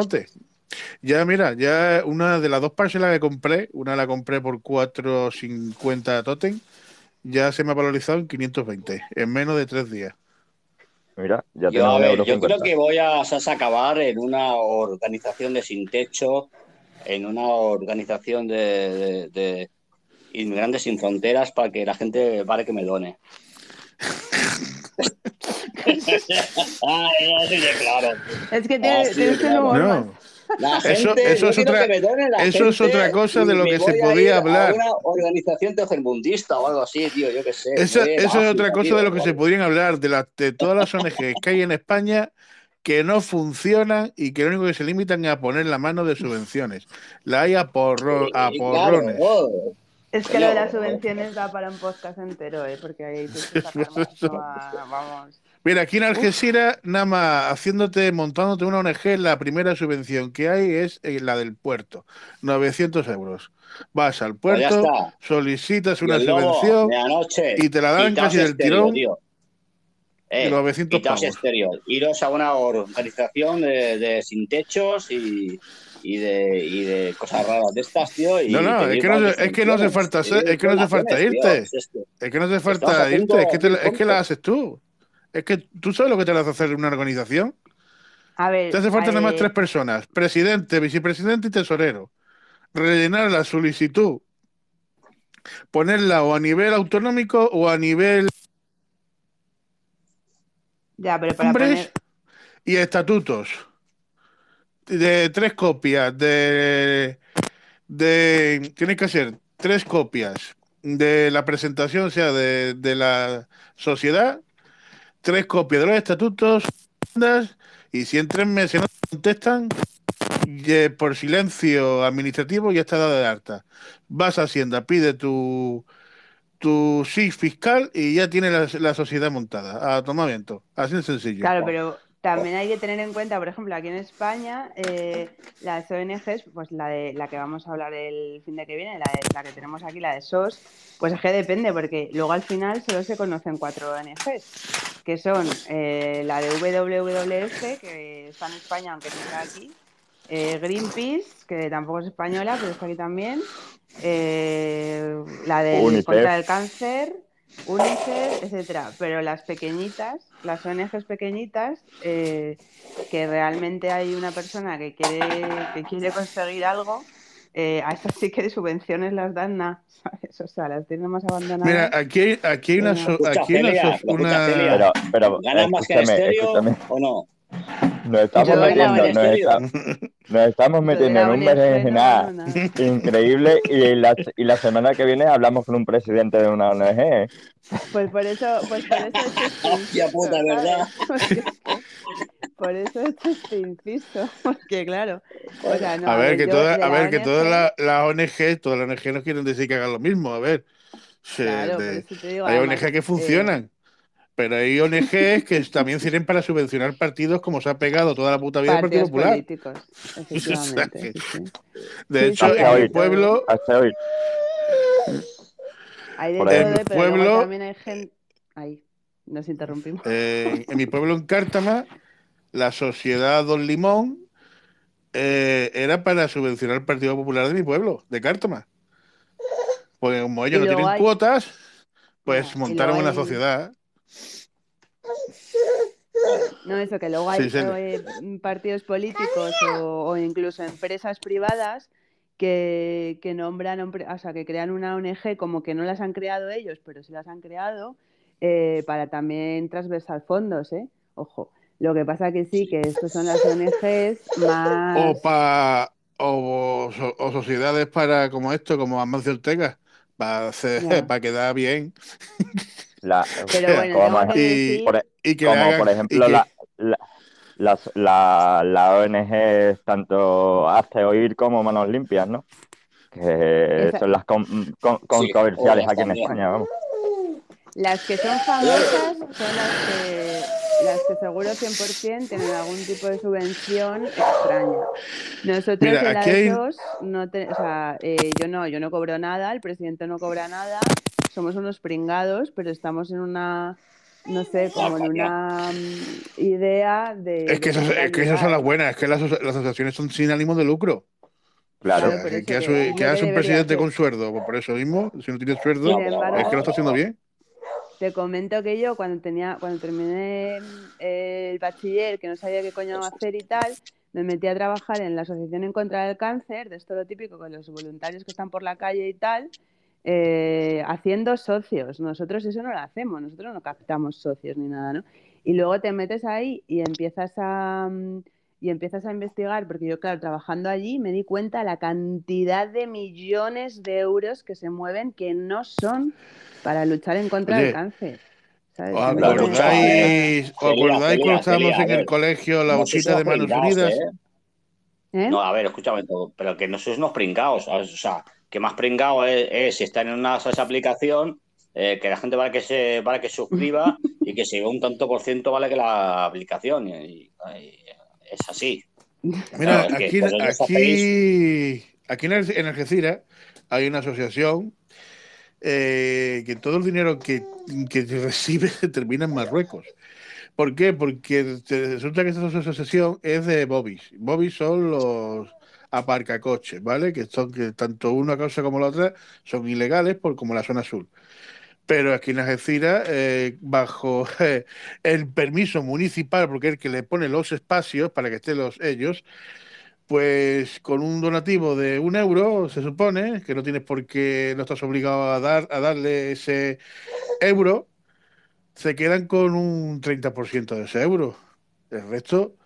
Ya, mira, ya una de las dos parcelas que compré, una la compré por 4.50 totem, ya se me ha valorizado en 520, en menos de tres días. Mira, ya Yo, a ver, yo creo que voy a Sas, acabar en una organización de sin techo, en una organización de, de- de inmigrantes sin fronteras para que la gente vale que me done. (laughs) (laughs) De claro. Es que de tienes claro. humor más. No, La Eso- gente, eso yo es otra- eso es otra cosa de lo que se podía hablar. una organización tercermundista o algo así, tío, yo qué sé. Esa, eso es otra cosa tío, de lo que se podrían hablar, de, las de todas las ONGs que hay en España que no funcionan y que lo único que se limitan es a poner la mano de subvenciones. La hay a, porro, a Y porrones. claro, Es que lo de las subvenciones da para un podcast entero, ¿eh? Porque ahí que sacar (laughs) mucho a- Vamos. Mira, aquí en Algeciras, nada más haciéndote, montándote una ONG, la primera subvención que hay es eh, la del puerto, 900 euros. Vas al Pues puerto, solicitas una subvención y te la dan casi del tirón. tío. Eh, y los 900 quitaos pavos. exterior, iros a una organización de, de sin techos y, y de, y de cosas raras de estas, tío. Y No, no, es que no, es que no hace falta es que no hace falta tío. irte. Es que no hace falta irte, es que, te, un es que la haces tú. Es que tú sabes lo que te hace hacer una organización. A ver, Te hace falta nada más tres personas: presidente, vicepresidente y tesorero. Rellenar la solicitud, ponerla o a nivel autonómico o a nivel ya, pero para poner, y estatutos. De tres copias de, de. Tienes que hacer tres copias de la presentación, o sea, de, de la sociedad, tres copias de los estatutos, y si en tres meses no te contestan, por silencio administrativo ya está dada de alta. Vas a Hacienda, pide tu, tu SIG fiscal y ya tiene la, la sociedad montada. A tomar viento. Así de sencillo. Claro, pero también hay que tener en cuenta, por ejemplo, aquí en España, eh, las ONGs, pues la de la que vamos a hablar el fin de que viene, la, de- la que tenemos aquí, la de SOS, pues es que depende, porque luego al final solo se conocen cuatro ONGs, que son eh, la de WWF, que está en España, aunque no está aquí, eh, Greenpeace, que tampoco es española, pero está aquí también, eh, la de contra el cáncer, UNICEF, etcétera. Pero las pequeñitas, las ONGs pequeñitas, eh, que realmente hay una persona que quiere, que quiere conseguir algo, eh, a estas sí que de subvenciones las dan nada, (laughs) ¿sabes? O sea, las tienen más abandonadas. Mira, aquí hay, aquí hay una, so- aquí hay una, so-. Pero, pero ¿Ganas más que escúchame, estéreo o no? Nos estamos metiendo, nos, está- nos estamos metiendo en un ONG no berenjenal gano nada. increíble y la, y la semana que viene hablamos con un presidente de una ONG. Pues por eso, pues por eso este (laughs) Hostia inciso, puta. ¿verdad? Porque es por eso hecho este inciso, porque claro, o sea, no, a ver, que yo todas, de a la ver, que todas las ONG, todas las ONG no quieren decir que hagan lo mismo. A ver, se- claro, por de- eso te digo, hay además, ONG que eh, funcionan, pero hay ONGs que también sirven para subvencionar partidos como se ha pegado toda la puta vida el Partido Popular. políticos, (laughs) efectivamente, que- sí, sí. De hecho, en de todo. pueblo, Hasta hoy. Hay de Por todo, pero luego pueblo- también hay gente, ahí, nos interrumpimos. eh, en mi pueblo en Cártama, la sociedad Don Limón eh, era para subvencionar el Partido Popular de mi pueblo, de Cártama. Porque como ellos no tienen hay- cuotas, pues montaron una hay- sociedad. No, eso, que luego hay Sí, eh, partidos políticos o, o incluso empresas privadas que, que nombran, o sea, que crean una ONG como que no las han creado ellos, pero sí las han creado eh, para también transversal fondos, ¿eh? Ojo. Lo que pasa que sí, que estos son las ONGs más... O, pa, o, so- o sociedades para como esto, como Amancio Ortega, para, hacer, (laughs) para quedar bien. La, Pero bueno, como, y- por, Y que le como hagan- por ejemplo que- la, la, las- la, la ONG tanto Hazte Oír como Manos Limpias, ¿no? Que Esa- son las con- con- aquí en. España, vamos. Las que son famosas son las que, las que seguro 100% tienen algún tipo de subvención extraña. Nosotros Mira, en la aquí de hay- SOS no te- o sea, eh, yo no, yo no cobro nada, el presidente no cobra nada, somos unos pringados, pero estamos en una, no sé, como en una mm, idea de... Es que, de esas, es que esas son las buenas, es que las, las asociaciones son sin ánimo de lucro. Claro. Claro, pero que, hace, que- hace un presidente hacer. con sueldo, pues por eso mismo, si no tiene sueldo, es que lo está haciendo bien. Te comento que yo cuando tenía, cuando terminé eh, el bachiller, que no sabía qué coño hacer y tal, me metí a trabajar en la Asociación en contra del cáncer, de esto lo típico con los voluntarios que están por la calle y tal, eh, haciendo socios. Nosotros eso no lo hacemos, nosotros no captamos socios ni nada, ¿no? Y luego te metes ahí y empiezas a mm, y empiezas a investigar, porque yo, claro, trabajando allí me di cuenta la cantidad de millones de euros que se mueven que no son para luchar en contra Oye, del cáncer. ¿sabes? ¿Os acordáis, ¿os Celia, acordáis Celia, cuando estábamos en el colegio, la sois de manos unidas? ¿eh? ¿Eh? No, a ver, escúchame todo, pero que no sois unos pringados. O sea, que más pringado es, es si está en una esa aplicación, eh, que la gente vale que se vale que suscriba (laughs) y que si un tanto por ciento vale que la aplicación. Y, y es así. Mira, Claro, es que aquí, aquí, en Alge- en Algeciras hay una asociación eh, que todo el dinero que, que (laughs) recibe termina en Marruecos. ¿Por qué? Porque resulta que esta asociación es de Bobbies. Bobbies son los aparcacoches, ¿vale? Que son que tanto una cosa como la otra son ilegales por como la zona sur. Pero aquí en Algeciras, eh, bajo (laughs) eh, el permiso municipal, porque es el que le pone los espacios para que estén los ellos, pues con un donativo de un euro, se supone, que no tienes por qué, no estás obligado a dar, a darle ese euro, se quedan con un 30% de ese euro. El resto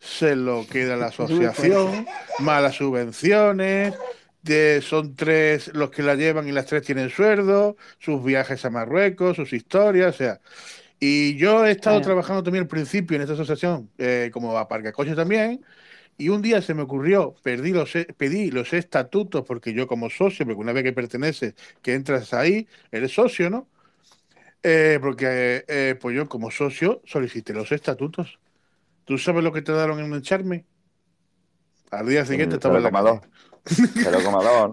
se lo queda la asociación, más las subvenciones, de- son tres los que la llevan y las tres tienen sueldo, sus viajes a Marruecos, sus historias, o sea. Y yo he estado trabajando también al principio en esta asociación, eh, como aparcacoches también, y un día se me ocurrió, perdí los, e- pedí los estatutos, porque yo como socio, porque una vez que perteneces, que entras ahí, eres socio, ¿no? Eh, porque eh, pues yo como socio solicité los estatutos. ¿Tú sabes lo que te daron en un charme? Al día siguiente El estaba en la 0,2. calle. 0,2.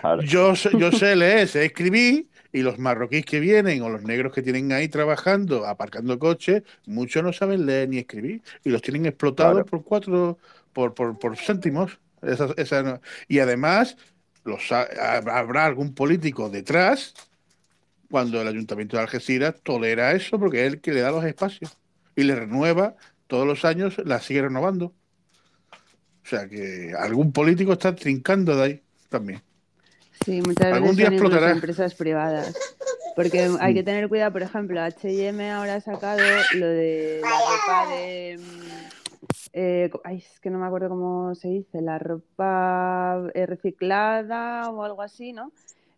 Claro, yo, sé- yo sé leer, sé escribir, y los marroquíes que vienen o los negros que tienen ahí trabajando, aparcando coches, muchos no saben leer ni escribir, y los tienen explotados Claro. por cuatro, por, por, por céntimos. Esa- esa no- Y además, los, habrá algún político detrás cuando el Ayuntamiento de Algeciras tolera eso, porque es el que le da los espacios y le renueva todos los años, la sigue renovando. O sea que algún político está trincando de ahí también. Sí, muchas Algún veces día explotará. empresas privadas. Porque hay que tener cuidado, por ejemplo, H&M ahora ha sacado lo de la ropa de... mm, eh, ay, es que no me acuerdo cómo se dice, la ropa eh, reciclada o algo así, ¿no?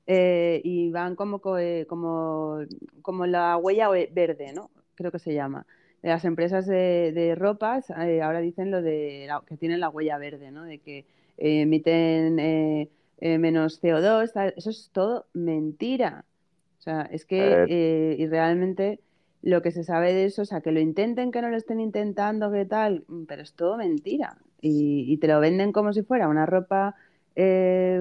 Eh, y van como, co- eh, como, como la huella ve- verde, ¿no? Creo que se llama. Las empresas de, de ropas eh, ahora dicen lo de la- que tienen la huella verde, ¿no? De que eh, emiten eh, eh, menos CO2, tal. Eso es todo mentira. O sea, es que y realmente lo que se sabe de eso, o sea, que lo intenten, que no lo estén intentando, que tal, mm, pero es todo mentira. Y, y te lo venden como si fuera una ropa, eh,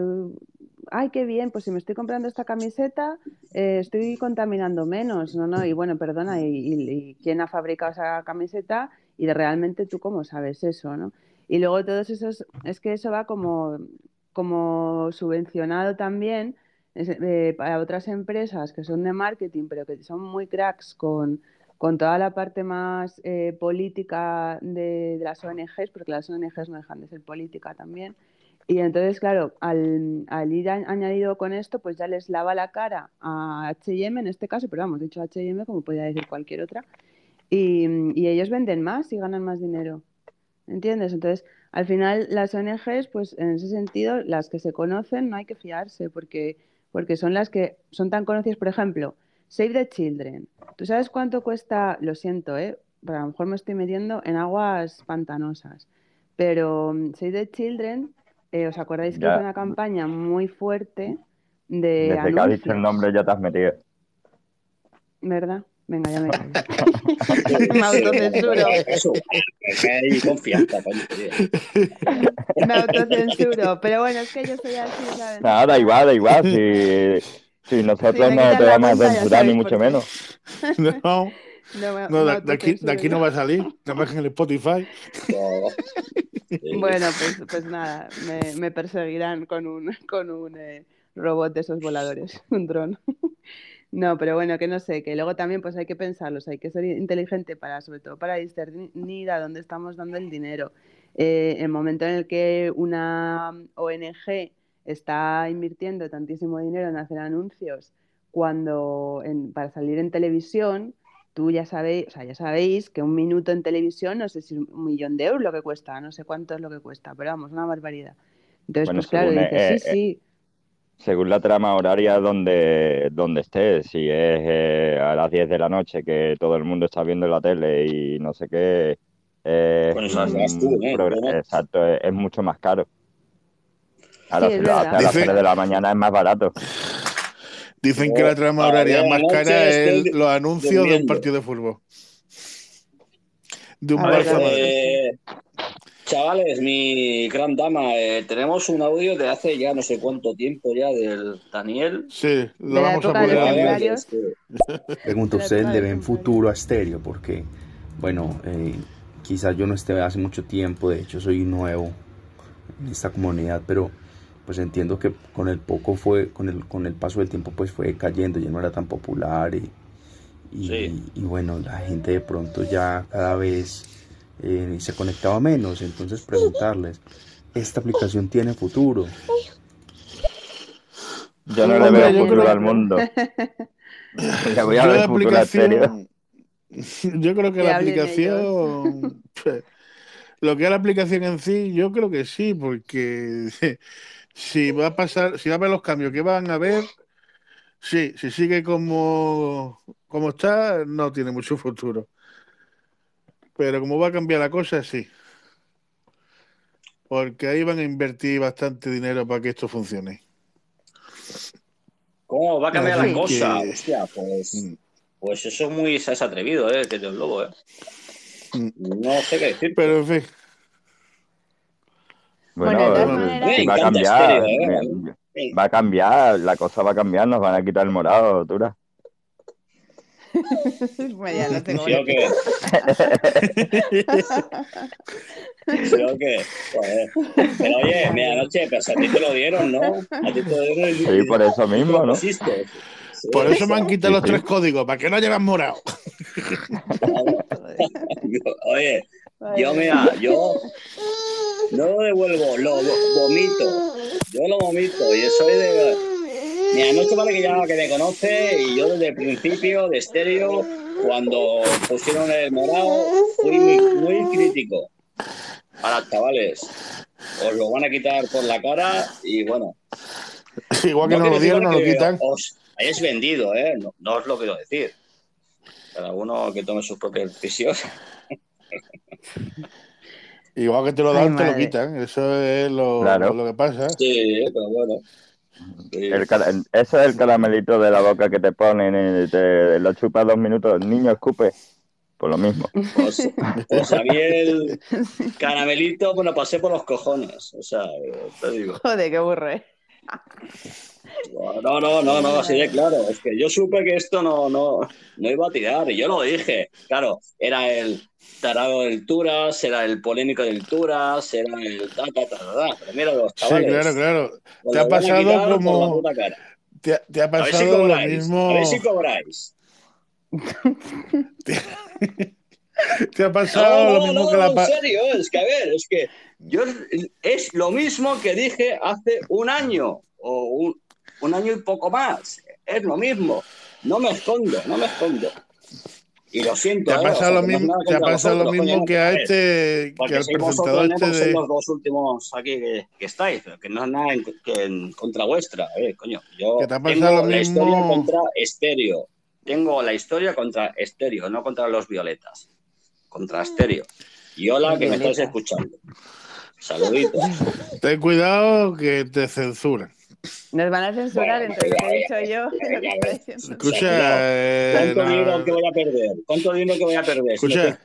ay, qué bien, pues si me estoy comprando esta camiseta, eh, estoy contaminando menos, ¿no? no Y bueno, perdona, ¿y, y- quién ha fabricado esa camiseta? Y de realmente tú cómo sabes eso, ¿no? Y luego todos esos, es que eso va como, como subvencionado también eh, para otras empresas que son de marketing, pero que son muy cracks con, con toda la parte más eh, política de, de las ONGs, porque las ONGs no dejan de ser política también. Y entonces, claro, al, al ir añadido con esto, pues ya les lava la cara a H&M en este caso, pero vamos, dicho H&M como podría decir cualquier otra, y, y ellos venden más y ganan más dinero. ¿Entiendes? Entonces, al final, las ONGs, pues en ese sentido, las que se conocen, no hay que fiarse, porque, porque son las que son tan conocidas. Por ejemplo, Save the Children. ¿Tú sabes cuánto cuesta? Lo siento, ¿eh? Pero a lo mejor me estoy metiendo en aguas pantanosas. Pero mm, Save the Children, eh, ¿os acordáis que Ya. hizo una campaña muy fuerte de Desde que has dicho el nombre ya te has metido. ¿Verdad? Venga, ya me callo. (laughs) me autocensuro. Eso, que hay confianza. Me autocensuro. Pero bueno, es que yo soy así, ¿sabes? Nada, da igual, da igual. Si, si nosotros me no te vamos a censurar, ni mucho menos. (laughs) No, No, de, de aquí, de aquí autocensuro no va a salir, nada más que en el Spotify. No. Sí. (laughs) Bueno, pues, pues nada, me, me perseguirán con un, con un eh, robot de esos voladores, (laughs) un dron. (laughs) No, pero bueno, que no sé, que luego también pues hay que pensarlos, hay que ser inteligente para, sobre todo para discernir a dónde estamos dando el dinero. Eh, el momento en el que una ONG está invirtiendo tantísimo dinero en hacer anuncios cuando en- para salir en televisión, tú ya sabéis, o sea, ya sabéis que un minuto en televisión, no sé si es un millón de euros lo que cuesta, no sé cuánto es lo que cuesta, pero vamos, una barbaridad. Entonces, Bueno, pues claro, dices, eh, sí, sí, Según la trama horaria donde, donde estés, si es eh, a las 10 de la noche que todo el mundo está viendo la tele y no sé qué, eh, eso tú, ¿eh? Bueno. exacto, es, es mucho más caro. A Sí, las, a las Dice- 3 de la mañana es más barato. Dicen que la trama horaria más cara es los anuncios de un partido de fútbol. De un Barça. Madrid. Eh, chavales, mi gran dama, eh, tenemos un audio de hace ya no sé cuánto tiempo ya del Daniel. Sí, lo vamos a poner (laughs) La ¿ustedes le ven futuro a Stereo? Porque bueno, eh, quizás yo no esté hace mucho tiempo, de hecho soy nuevo en esta comunidad, pero pues entiendo que con el poco fue, con el, con el paso del tiempo pues fue cayendo, ya no era tan popular y, y, Sí. y bueno, la gente de pronto ya cada vez eh, se conectaba menos, entonces preguntarles, ¿esta aplicación tiene futuro? Yo no le veo yo futuro creo- al mundo. (laughs) Le voy a Yo ver la futuro a serio. aplicación, (laughs) yo creo que la aplicación, (laughs) lo que es la aplicación en sí, yo creo que sí, porque si va a pasar, si va a ver los cambios que van a haber, sí, si sigue como, como está, no tiene mucho (laughs) futuro. Pero como va a cambiar la cosa, sí. Porque ahí van a invertir bastante dinero para que esto funcione. ¿Cómo va a cambiar Así la cosa? que- Hostia, pues, Mm. pues eso es muy es atrevido, ¿eh? Que te lobo, ¿eh? Mm. No sé qué decir. Pero en fin, Bueno, Bueno, de todas bueno, maneras, Me si va a cambiar, estéreo, ¿eh? Sí. va a cambiar, la cosa va a cambiar, nos van a quitar el morado, Tura. (laughs) Bueno, ya no tengo ¿Sí o qué? ¿Sí o qué? Joder. Pero oye, medianoche, pero si a ti te lo dieron, ¿no? A ti te lo dieron y- Sí, por eso mismo, ¿no? Sí. por eso me han quitado Sí, los sí. tres códigos, para que no llevan morado. (laughs) Oye, yo mira, yo no lo devuelvo, lo vo- vomito. Yo lo vomito y soy de. Mi anoche vale que ya que me conoce y yo desde el principio de estéreo, cuando pusieron el morado, fui muy, muy crítico. Ahora, chavales, os lo van a quitar por la cara y bueno. Igual que no, quiero lo dieron, no lo quitan. Os hayáis vendido, ¿eh? No, no os lo quiero decir. Cada uno que tome sus propias decisiones. Igual que te lo Ay, dan, te lo quitan. Eso es lo, Claro. lo que pasa. Sí, pero bueno. Sí. El cara- ese es el caramelito de la boca que te ponen, y te lo chupas dos minutos, niño escupe, por lo mismo. Pues, pues a mí el (laughs) caramelito me lo pasé por los cojones. O sea, eh, te digo. Joder, qué burro, ¿eh? No, no, no, no, así de claro. Es que yo supe que esto no, no, no iba a tirar y yo lo dije. Claro, era el tarado del Turas, era el polémico del Turas, era el ta, ta, ta, ta, ta. Pero mira los Sí, chavales. claro, claro. os Te ha pasado como. Te, te ha A ver si pasado lo cobráis. A mismo. ver si cobráis. (laughs) (laughs) (laughs) Te ha pasado No, lo no, mismo no, que la. en serio, es que a ver, es que yo es lo mismo que dije hace un año o un, un año y poco más. Es lo mismo. No me escondo, no me escondo. Y lo siento. Te ha ¿eh? Pasado lo mismo, te ha lo que a este, que al presentador este de. los dos últimos aquí que, que estáis, pero que no es nada en, que en contra vuestra. Eh, coño, yo Que te ha tengo lo la historia contra estéreo. Tengo la historia contra estéreo, no contra los violetas. Contra estéreo. Y hola, que me estáis escuchando. Saluditos. (laughs) Ten cuidado que te censuran. Nos van a censurar Bueno, entre lo que he dicho yo y lo que está diciendo. Escucha, eh, ¿Cuánto no, dinero que voy a perder? ¿Cuánto dinero que voy a perder? Escucha,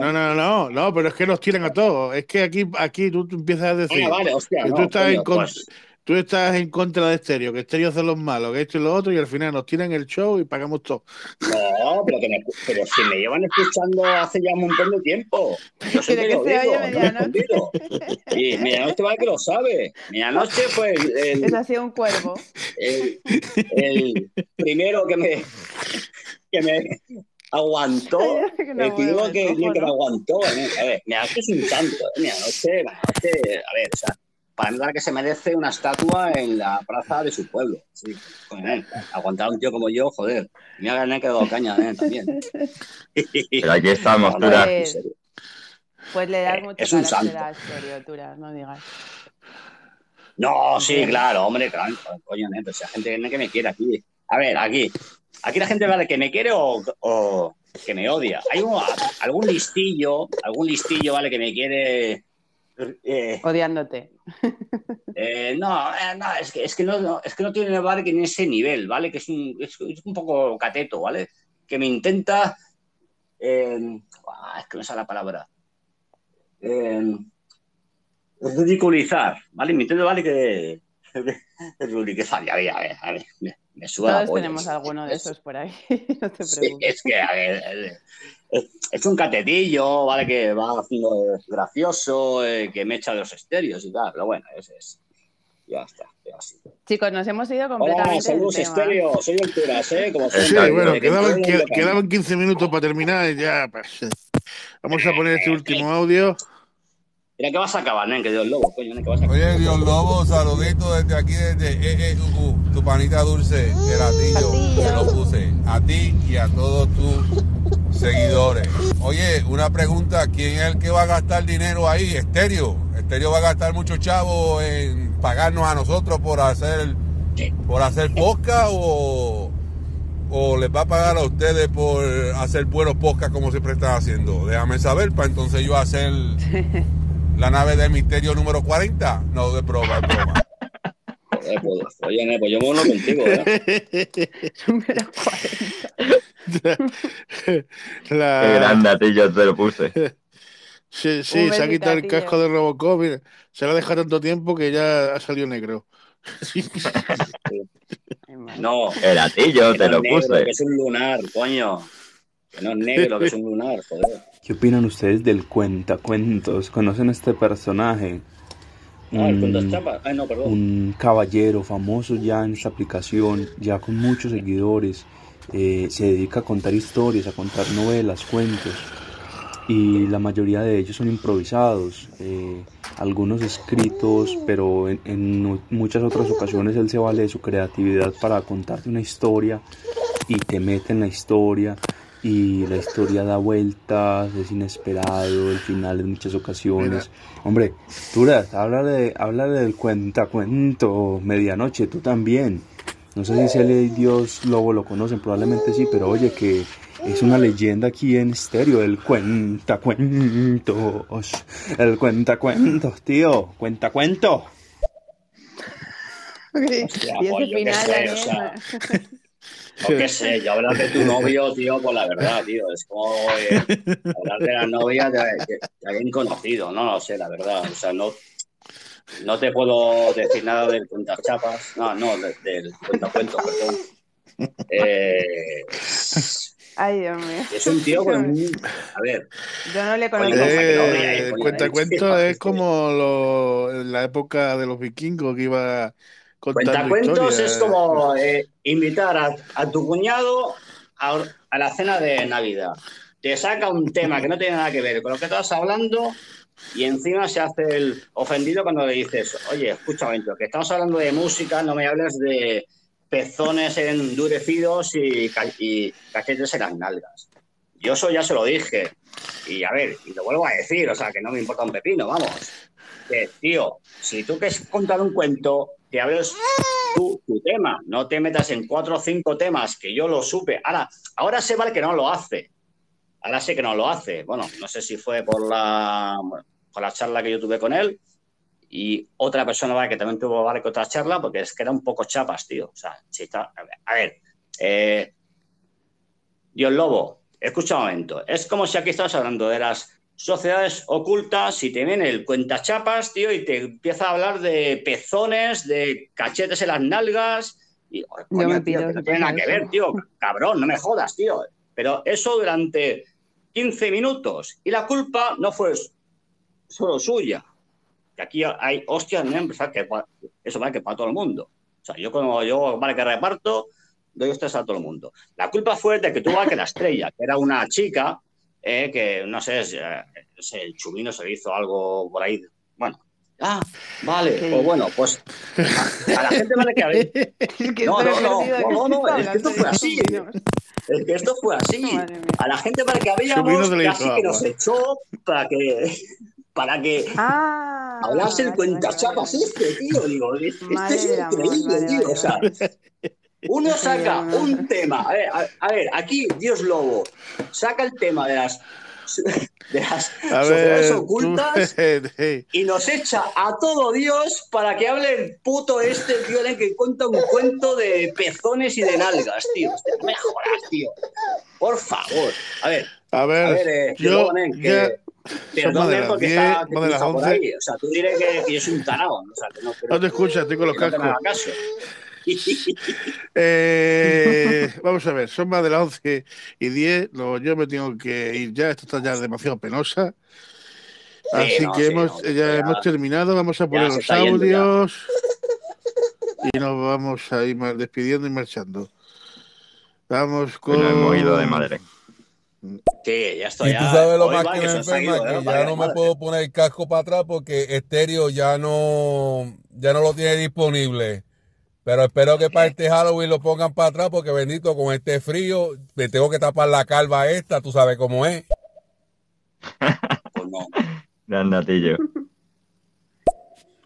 no, no, no, no, pero es que nos tiran a todos. Es que aquí, aquí tú, empiezas a decir Ah, vale, hostia, que tú no, estás coño, en contra, pues, tú estás en contra de Estéreo, que Estéreo hace los malos, que esto y lo otro, y al final nos tiran el show y pagamos todo. no, pero, que me, pero si me llevan escuchando hace ya un montón de tiempo. Yo lo que se digo, no me. Y Medianoche vale que lo sabe. Medianoche fue el, el- Eso ha sido un cuervo. el- el primero que me, que me aguantó. Que no El primero mueve que, que me aguantó. ¿eh? A ver, Medianoche es un santo. ¿eh? Medianoche, Medianoche, a ver, o sea, para mí que se merece una estatua en la plaza de su pueblo. Sí, con él. Aguantar a un tío como yo, joder. Me ha quedado caña ¿eh? también. Pero aquí estamos, Tura. en serio. Pues le das Eh, mucho es un carácter santo. a estereoturas, no digas. No, sí, claro, hombre, claro, coño, neto, si hay gente que me quiere aquí. A ver, aquí. Aquí la gente vale que me quiere o, o que me odia. Hay un- algún listillo, algún listillo, vale, que me quiere. Eh, Odiándote. eh, no, eh, no, es que, es que no, no, es que no tiene que en ese nivel, ¿vale? Que es un, es, es un poco cateto, ¿vale? Que me intenta. ah, es que no sé la palabra. Eh, ridiculizar, ¿vale? Me intento, ¿vale? Que. ridiculizar, ya, ya, a ver, a ver. Me suda la Todos tenemos alguno de Es- esos por ahí. (laughs) no te Sí, preocupes. es que, a ver, es, es un catetillo, ¿vale? Que va haciendo gracioso, eh, que me echa de los estéreos y tal, pero bueno, ese es. Ya está, ya así. Chicos, nos hemos ido Hola, completamente del saludos tema. estéreo, soy el Turas, ¿eh? Como Sí, siempre. bueno, quedaban, que- el mundo quedaban 15 minutos para terminar y ya. pues, eh, vamos a poner este último audio. Mira que vas a acabar, ¿no? Que Dios lobo, coño, ¿no? Que vas a acabar. Oye, Dios Lobo, saludito desde aquí, desde EEUU, tu panita dulce, el atillo, te lo puse, a ti y a todos tus seguidores. Oye, una pregunta, ¿quién es el que va a gastar dinero ahí? Estéreo. Estéreo va a gastar mucho chavo en pagarnos a nosotros por hacer, por hacer podcast o, o les va a pagar a ustedes por hacer buenos podcasts como siempre están haciendo. Déjame saber para entonces yo hacer (laughs) la nave del misterio número 40. No, de broma, de broma. Joder, pues, oye, ne, pues yo me uno contigo, ¿eh? (laughs) Número 40. (laughs) La- Qué grande a ti, yo te lo puse. Sí, sí, Un se ha quitado el casco de Robocop. mira, se lo ha dejado tanto tiempo que ya ha salido negro. (laughs) No, El atillo te lo negro, puse. que es un lunar, coño. Que no es negro, que es un lunar, joder. ¿Qué opinan ustedes del cuentacuentos? ¿Conocen a este personaje? Ah, chapas. Ay, no, perdón. un caballero famoso ya en esta aplicación, ya con muchos seguidores, eh, se dedica a contar historias, a contar novelas, cuentos, y la mayoría de ellos son improvisados, eh, algunos escritos, pero en, en mu- muchas otras ocasiones él se vale de su creatividad para contarte una historia y te mete en la historia. Y la historia da vueltas, es inesperado, el final en muchas ocasiones. Hombre, Turas, háblale, háblale del cuentacuento medianoche, tú también. No sé si Celia y Dios Lobo lo conocen, probablemente sí, pero oye que es una leyenda aquí en estéreo, el cuentacuentos. El cuentacuentos, tío, cuentacuento. Hostia, y ese final, sé, Daniel, o sea, O qué sé, yo hablar de tu novio, tío, pues la verdad, tío, es como eh, hablar de la novia de, de- de alguien conocido, no lo sé, la verdad, o sea, no, no te puedo decir nada del cuentachapas, no, no, de- del cuentacuentos, perdón. Eh, Ay, Dios mío. es un tío con un, a ver, Yo no le conozco. No Eh, eh, el cuentacuentos (laughs) es como lo- en la época de los vikingos que iba Cuentacuentos es como eh, invitar a, a tu cuñado a, a la cena de Navidad. Te saca un tema que no tiene nada que ver con lo que estás hablando y encima se hace el ofendido cuando le dices, oye, escucha momento, que estamos hablando de música, no me hables de pezones endurecidos y, y cachetes en las nalgas. Yo eso ya se lo dije. Y a ver, y lo vuelvo a decir, o sea, que no me importa un pepino, vamos. Que, tío, si tú quieres contar un cuento, que hables tú tu tema, no te metas en cuatro o cinco temas que yo lo supe. Ahora, ahora sé vale que no lo hace. Ahora sé que no lo hace. Bueno, no sé si fue por la, por la charla que yo tuve con él y otra persona vale que también tuvo vale otra charla porque es que era un poco chapas, tío. O sea, si está, a ver, eh, Dios Lobo, escucha un momento. Es como si aquí estás hablando de las sociedades ocultas y te viene el cuentachapas, tío, y te empieza a hablar de pezones, de cachetes en las nalgas. Y, oh, Yo coño, me tío, pido que no tiene nada que ver, tío. Cabrón, no me jodas, tío. Pero eso durante 15 minutos. Y la culpa no fue solo suya. Que aquí hay hostias, ¿no? Pues, que eso vale que para todo el mundo. O sea, yo como yo vale que reparto, doy hostias a todo el mundo. La culpa fue de que tuvo que la estrella, que era una chica, eh, que no sé, es, eh, es el chumino se le hizo algo por ahí. Bueno, ah, vale, ¿Qué? pues bueno, pues a, a la gente vale que. (laughs) Es No, no, no, es que esto fue así. Es que esto fue así. A la gente para que hizo casi que nos echó para que para que Ah, hablase el este, tío. Digo, es, es increíble, tío. o sea. Uno (laughs) saca un tema. A ver, a, a ver, aquí Dios Lobo saca el tema de las de las A sociedades ver, ocultas (laughs) y nos echa a todo Dios para que hable el puto este tío en que cuenta un cuento de pezones y de nalgas, tío. Me jodas, tío. Por favor. A ver, a ver, a ver, eh, yo perdonen, que, ya las porque 10, está, que está por 11. ahí. O sea, tú diré que, que yo soy un tarao. ¿no? O sea, no, No te escuchas, estoy con los que no (laughs) Eh, (laughs) vamos a ver, son más de las 11 y 10. No, yo me tengo que ir ya. Esto está ya demasiado penosa. Así no, que sí, hemos, no, ya, ya- hemos terminado. Vamos a poner los audios (laughs) y nos vamos a ir despidiendo y marchando. Vamos con. Bueno, hemos ido de madre. Sí, ya estoy. Y tú ya. sabes lo Hoy más va, que que me se os ha enferma, ido, que Para ya que no me puedo poner el casco para atrás porque estéreo ya no, ya no lo tiene disponible. Pero espero que para este Halloween lo pongan para atrás porque bendito con este frío me tengo que tapar la calva esta, tú sabes cómo es. Pues. (laughs) Gran datillo.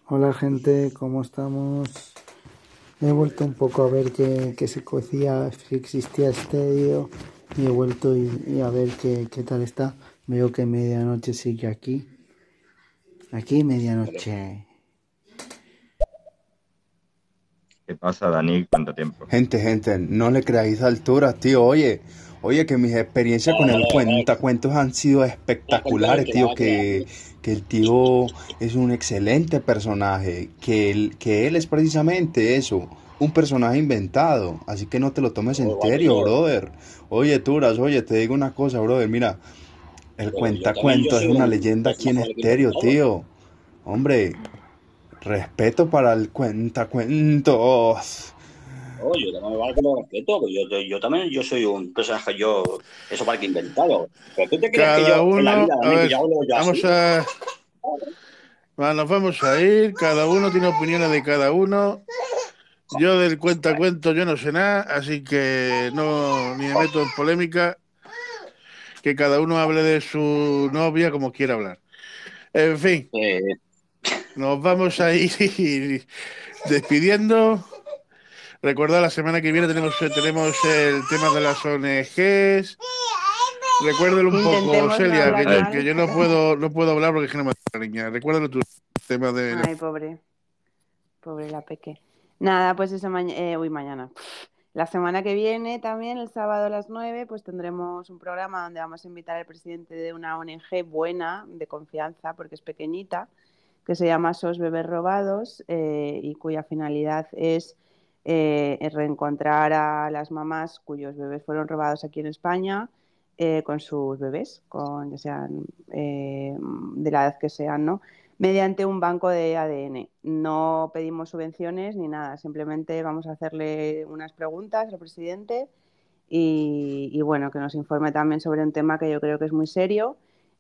Hola gente, ¿cómo estamos? He vuelto un poco a ver que, que se cocía, que existía Estadio y he vuelto y, y a ver qué, qué tal está. Veo que medianoche sigue aquí. Aquí medianoche. ¿Qué pasa, Dani? ¿Cuánto tiempo? Gente, gente, no le creáis alturas, tío. Oye, oye, que mis experiencias con el cuentacuentos han sido espectaculares, tío. Que, que el tío es un excelente personaje. Que él, que él es precisamente eso, un personaje inventado. Así que no te lo tomes en serio, brother. Oye, Turas, oye, te digo una cosa, brother. Mira, el cuentacuentos es una leyenda aquí en estéreo, tío. Hombre, respeto para el cuentacuentos. Oh, yo también vale que lo respeto, yo, yo también yo soy un personaje, yo, eso para que inventado. Pero tú te crees que Cada yo en la uno, vida a ver, yo hablo yo vamos así. a. Va, Nos vamos a ir, cada uno tiene opiniones de cada uno. Yo del cuenta cuento yo no sé nada, así que no ni me meto en polémica. Que cada uno hable de su novia como quiera hablar. En fin, Eh, nos vamos a ir (laughs) despidiendo. Recordad, la semana que viene tenemos, tenemos el tema de las ONGs. Recuérdalo un poco, Intentemos Celia, que, yo- mal. que yo no puedo, no puedo hablar porque es que no me la niña. Recuérdalo tu tema de. Ay, pobre. Pobre la peque. Nada, pues eso mañana. uy, mañana. La semana que viene, también el sábado a las 9, pues tendremos un programa donde vamos a invitar al presidente de una ONG buena, de confianza, porque es pequeñita, que se llama SOS Bebés Robados eh, y cuya finalidad es eh, reencontrar a las mamás cuyos bebés fueron robados aquí en España eh, con sus bebés, con ya sean eh, de la edad que sean, ¿no? mediante un banco de ADN. No pedimos subvenciones ni nada, simplemente vamos a hacerle unas preguntas al presidente y, y, bueno, que nos informe también sobre un tema que yo creo que es muy serio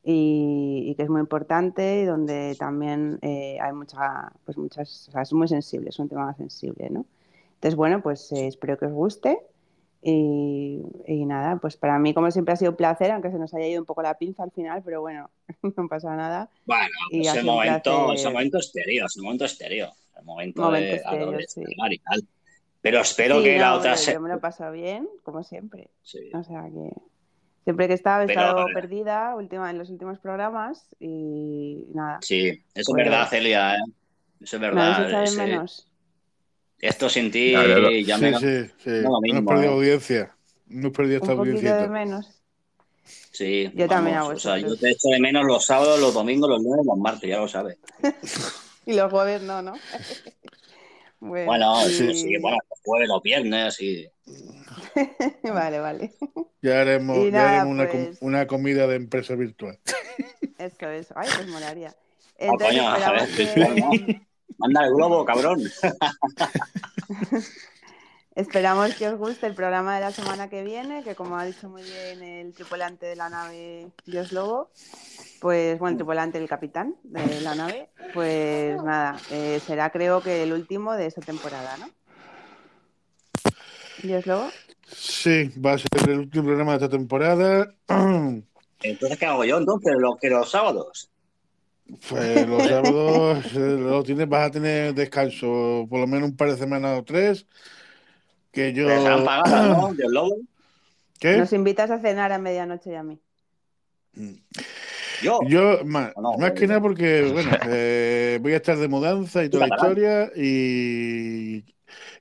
y, y que es muy importante y donde también eh, hay mucha, pues muchas, o sea, es muy sensible, es un tema sensible, ¿no? Entonces, bueno, pues eh, espero que os guste. Y, y, nada, pues para mí, como siempre, ha sido un placer, aunque se nos haya ido un poco la pinza al final, pero bueno, (laughs) no pasa nada. Bueno, Y ese un momento, placer. ese momento estéreo, ese momento estéreo, el momento, Momento de estéreo, sí. y tal. Pero espero Sí, que la no, otra yo- se... Yo me lo he (laughs) pasado bien, como siempre. Sí. O sea que siempre que he estado, he Pero- estado perdida última, en los últimos programas y nada. Sí, eso es Pues- verdad, Celia, ¿eh? Eso es ¿Me verdad. de ese- menos? Esto sin ti Claro. ya sí, me... sí, sí. no Hemos mismo, perdido ¿eh? audiencia. Hemos perdido esta Un poquito de audiencia. menos. Sí, Yo también vamos, a o sea, yo te echo de menos los sábados, los domingos, los lunes, los martes, ya lo sabes. (laughs) Y los jueves no, ¿no? (laughs) bueno, sí, sí, bueno, los jueves, los viernes, y... (laughs) vale, vale. Ya haremos, ya una, com- pues- una comida de empresa virtual. Eso, eso. Ay, pues molaría. (laughs) Ah, coño, que... (laughs) Manda el globo, cabrón. Esperamos que os guste el programa de la semana que viene, que como ha dicho muy bien el tripulante de la nave Dios Lobo, pues bueno, el tripulante, el capitán de la nave, pues nada, eh, será creo que el último de esta temporada, ¿no? Dios Lobo. Sí, va a ser el último programa de esta temporada. (clears throat) Entonces, ¿qué hago yo entonces? Los que los sábados. Pues los (laughs) sábados eh, lo tienes, vas a tener descanso por lo menos un par de semanas o tres. Que yo. Pagadas, ¿no? (clears throat) Dios lobo. ¿Qué? Nos invitas a cenar a medianoche y a mí. Yo. Yo, más, No, más que nada porque, bueno, (laughs) eh, voy a estar de mudanza y toda la historia y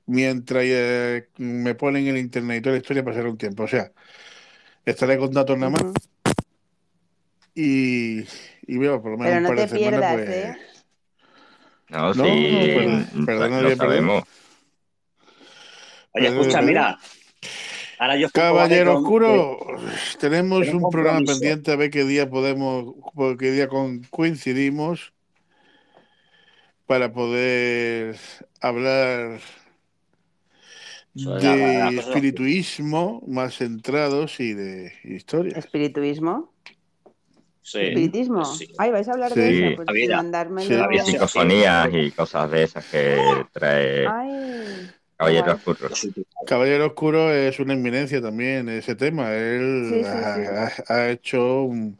mientras eh, me ponen en el internet y toda la historia pasará un tiempo. O sea, estaré con datos nada más y, y veo por lo menos Pero un no par te de semanas, pierdas, pues... ¿eh? No, No, sí, no, perdón, lo sabemos. Oye, escucha, mira. Ahora yo Caballero con- Oscuro, tenemos un un programa pendiente a ver qué día podemos, qué día con, coincidimos para poder hablar de espirituismo más centrados y de historia. ¿Espirituismo? Sí. ¿Espiritismo? Sí. Ay, vais a hablar Sí. de eso. Pues Mira, mandármelo. sí, Había- psicofonías y cosas de esas que trae Ay, Caballero guay. Oscuro. Caballero Oscuro es una eminencia también en ese tema. Él Sí, sí, ha, hecho un-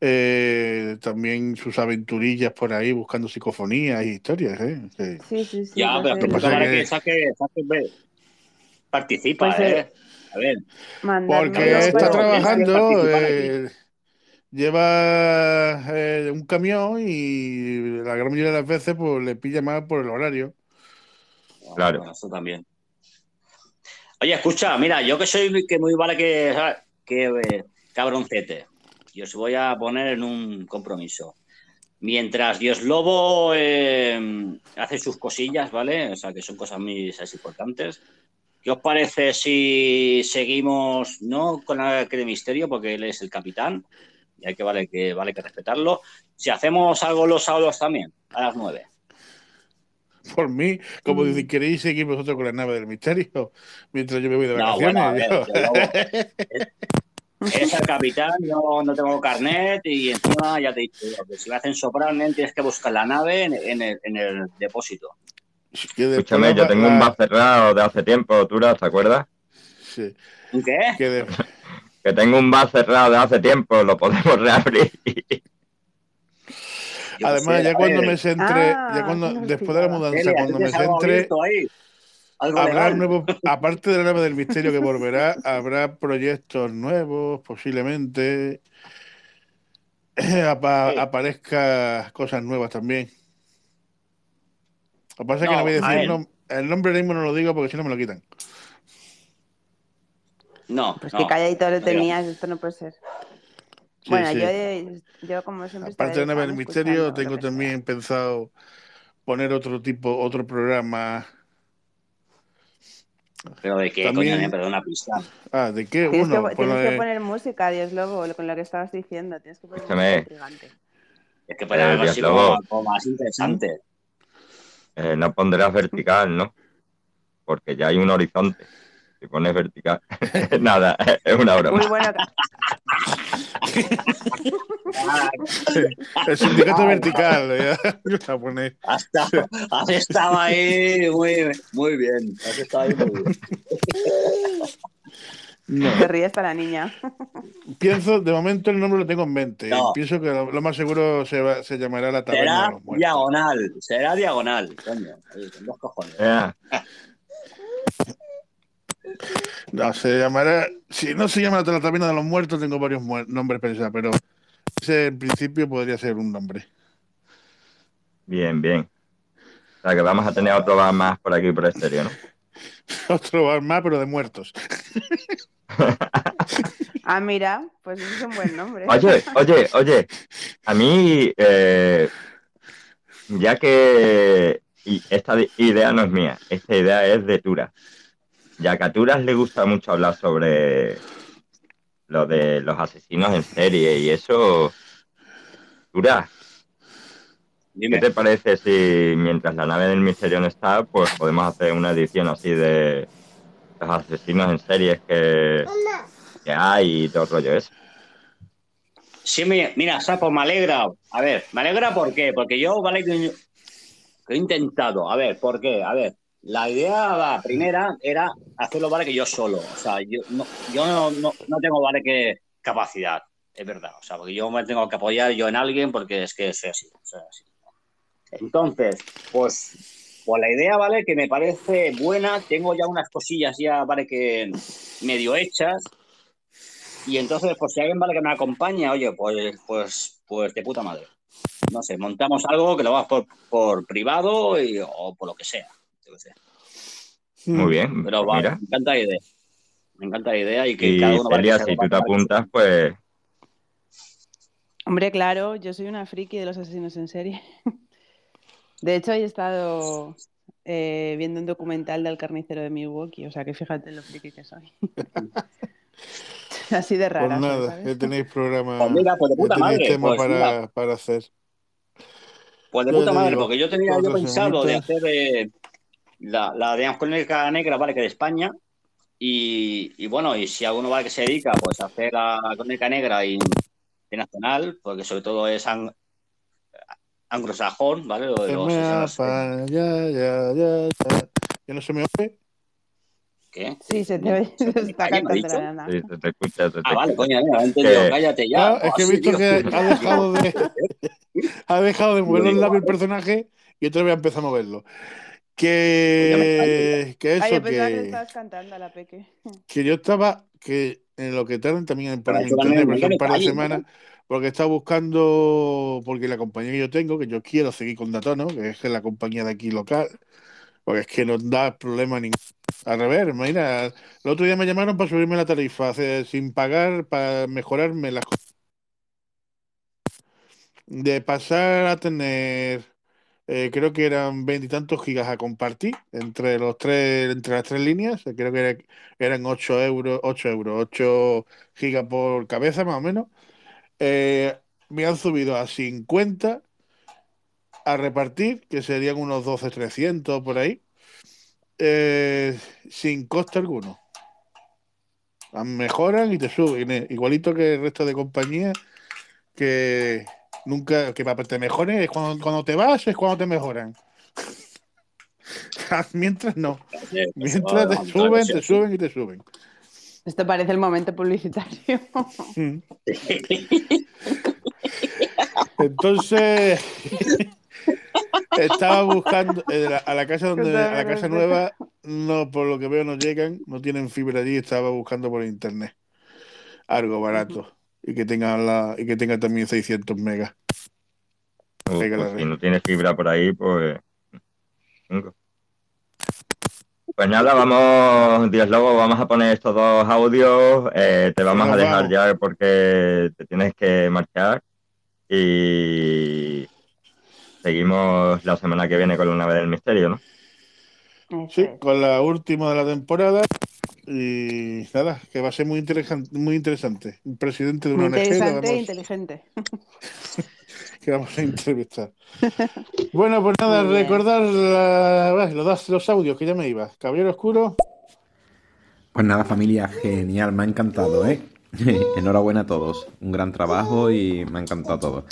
eh, también sus aventurillas por ahí buscando psicofonías y historias. ¿eh? Sí. Sí, sí, sí. Ya, pero que- que saque, saque- ve- participa, Pues, eh, ¿eh? A ver, Porque está trabajando, eh, lleva eh, un camión y la gran mayoría de las veces pues le pilla más por el horario. Claro. Bueno, eso también. Oye, escucha, mira, yo que soy que muy vale que, que eh, cabroncete, y os voy a poner en un compromiso. Mientras Dios Lobo eh, hace sus cosillas, ¿vale? O sea, que son cosas muy importantes. ¿Qué os parece si seguimos, no con la de misterio, porque él es el capitán, y hay que vale que vale que respetarlo? Si hacemos algo los sábados también, a las nueve. Por mí, como Mm. ¿queréis seguir vosotros con la nave del misterio? Mientras yo me voy de No, vacaciones. bueno, a ver, yo- Dios Lobo, Eres el capitán, yo no tengo carnet y encima ya te he dicho yo, que si me hacen soprar, tienes que buscar la nave en, en el, en el depósito. Que Escúchame, yo tengo un bar cerrado de hace tiempo, Turas, ¿te acuerdas? sí, ¿Un ¿Qué? que de- (laughs) Que tengo un bar cerrado de hace tiempo, lo podemos reabrir. (laughs) Yo Además, sé, ya a cuando me centre, Ah, ya cuando después de la mudanza, Celia, ¿tú cuando me centre, habrá nuevos, (laughs) aparte de la nave del misterio que volverá, habrá proyectos nuevos, posiblemente (clears throat) apa- Sí. aparezca cosas nuevas también. Lo que pasa es que No, voy a decir el, nom- el nombre mismo no lo digo porque si no me lo quitan. No, Pues no, que calladito lo tenías, esto no puede ser. Sí, bueno, sí. Yo, yo como siempre Aparte de la nave del misterio, tengo sea. también pensado poner otro tipo, otro programa. Pero de qué, También- coño, perdón, una pista. Ah, ¿de qué? Tienes, Uno, que, pues tienes la que poner música, Dios Lobo, con lo que estabas diciendo. Tienes que poner Escúchame. música intrigante. Es que para Eh, algo así como más interesante. Eh, no pondrás (laughs) vertical, ¿no? Porque ya hay un horizonte. Si pones vertical, (laughs) nada, es una broma. Muy bueno. Ah, (laughs) el sindicato vertical. ya. A poner. has, estado, has estado ahí muy, muy bien. Has estado ahí muy bien. No. Se ríe hasta la niña. Pienso, de momento el nombre lo tengo en mente. No. Pienso que lo, lo más seguro se, va- se llamará la taberna de Será los muertos. diagonal, será diagonal, coño. ahí, con dos cojones. (laughs) No, se llamará. Si no se llama la taberna de los muertos, tengo varios muer- nombres pensados, pero ese en principio podría ser un nombre. bien, bien. O sea que vamos a tener otro bar más por aquí por el exterior, ¿no? (laughs) Otro bar más, pero de muertos. (laughs) Ah, mira, pues ese es un buen nombre. Oye, oye, oye, a mí, eh, ya que y esta idea no es mía, esta idea es de Tura. Ya que a Turas le gusta mucho hablar sobre lo de los asesinos en serie y eso, Tura, ¿qué te parece si mientras la nave del misterio no está, pues podemos hacer una edición así de los asesinos en series que, que hay y todo el rollo ese? Sí, mi- mira, Sapo, me alegra. A ver, me alegra ¿por qué? Porque yo, vale, que he intentado. A ver, ¿por qué? A ver, la idea la primera era hacerlo, vale, que yo solo. O sea, yo no, yo no, no, no tengo, vale, que capacidad. Es verdad. O sea, porque yo me tengo que apoyar yo en alguien porque es que soy así. soy así. Entonces, pues, pues la idea, ¿vale? Que me parece buena. Tengo ya unas cosillas ya, ¿vale? Que medio hechas. Y entonces, pues si alguien vale que me acompaña, oye, pues, pues, pues de puta madre. No sé, montamos algo que lo hagas por, por privado y- o por lo que sea. yo qué sé. Muy bien, Pero vale, mira. me encanta la idea. Me encanta la idea y que Y cada uno Celia, si tú te apuntas, pues Hombre, claro, yo soy una friki de los asesinos en serie. De hecho, he estado eh, viendo un documental del carnicero de Milwaukee. O sea que fíjate lo friki que soy. (laughs) Así de rara. Pues nada, ¿sabes? ya tenéis programa, Pues mira, pues de puta tenéis madre, tema pues para, mira. para hacer. Pues de Yo puta te madre, digo, porque yo tenía yo pensado de hacer eh, la, la de crónica negra, vale, que de España. Y, y bueno, y si alguno vale que se dedica pues a hacer la crónica negra y- internacional, porque sobre todo es ang- anglosajón, ¿vale? Lo de los asesinos, apa- ya, ya, ya, ya. ¿Ya no se me oye? ¿Qué? Sí, se te ve, se está ¿Alguien me ha cantando la nana. Sí, se te escucha, se te Ah, vale, escucha. coño, no, he entendido, Que- cállate ya. Claro, es Oh, que he visto tío. que ha (laughs) dejado de, ha dejado de mover los labios el vale. personaje y otra vez empieza a moverlo. Que, que Ay, eso, yo pensaba que que, estabas cantando a la peque. que yo estaba, que en lo que tardan también en eso internet, no me un par de semanas, porque estaba buscando, porque la compañía que yo tengo, que yo quiero seguir con Datono, que es la compañía de aquí local, porque es que no da problema ningún. Al revés, mira, el otro día me llamaron para subirme la tarifa, sin pagar, para mejorarme las cosas. De pasar a tener, eh, creo que eran veintitantos gigas a compartir entre los tres, entre las tres líneas, eh, creo que era- eran 8 euros, 8 euros, 8 gigas por cabeza más o menos. Eh, me han subido a 50 a repartir, que serían unos 12.300 por ahí, eh, sin coste alguno. Mejoran y te suben, eh, igualito que el resto de compañías que nunca, que para que te mejoren es cuando, cuando te vas, es cuando te mejoran. (laughs) Mientras no. Mientras te suben, te suben y te suben. Esto parece el momento publicitario. (laughs) Entonces (laughs) estaba buscando eh, la- a la casa donde a la casa nueva no por lo que veo no llegan, no tienen fibra allí, estaba buscando por internet algo barato y que tenga la y que tenga también 600 megas. La pues si no tienes fibra por ahí, pues. Pues nada, vamos, Dios Lobo, vamos a poner estos dos audios. eh, te vamos a dejar vamos. ya porque te tienes que marchar. Y seguimos la semana que viene con la nave del misterio, ¿no? Sí, con la última de la temporada y nada, que va a ser muy interesante, muy interesante. Un presidente de una ONG que interesante e vamos, inteligente. (laughs) que vamos a entrevistar. (laughs) Bueno, pues nada, recordar la- bueno, los, los audios que ya me iba. Caballero Oscuro, Pues nada, familia, genial, me ha encantado, ¿eh? (laughs) Enhorabuena a todos, un gran trabajo y me ha encantado todo.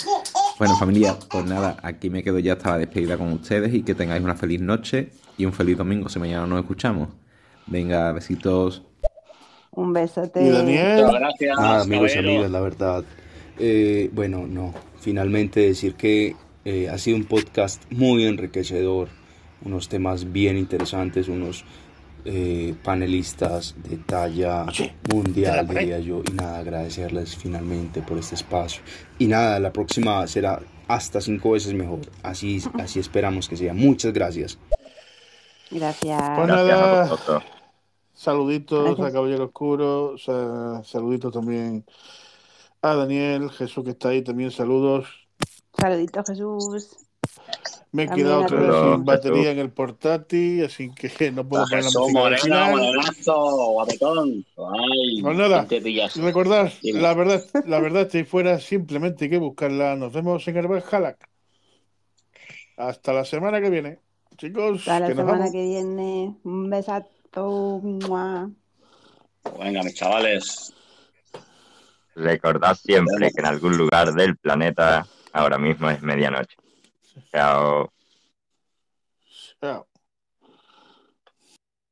Bueno, familia, pues nada, aquí me quedo ya hasta la despedida con ustedes y que tengáis una feliz noche y un feliz domingo si mañana nos escuchamos. Venga, besitos. Un besote. y Daniel. Muchas gracias, Ah, amigos y amigas, la verdad. Eh, bueno, no. Finalmente decir que eh, ha sido un podcast muy enriquecedor, unos temas bien interesantes, unos eh, panelistas de talla mundial, diría yo. Y nada, agradecerles finalmente por este espacio. Y nada, la próxima será hasta cinco veces mejor. Así, (laughs) así esperamos que sea. Muchas gracias. Gracias. Pues nada, saluditos Gracias. a Caballero Oscuro, sa- saluditos también a Daniel, Jesús que está ahí, también saludos. Saludito, Jesús. Me he También quedado otra vez sin batería en el portátil, así que (laughs) no puedo poner la música final. morenazo, guapetón. Ay, Pues nada, Dime. la verdad, la verdad, si fuera simplemente hay que buscarla. Nos vemos en el Halak. Hasta la semana que viene. Chicos, Hasta la que semana vamos. que viene. Un besato. ¡Mua! Venga, mis chavales. Recordad siempre que en algún lugar del planeta ahora mismo es medianoche. Chao. Chao.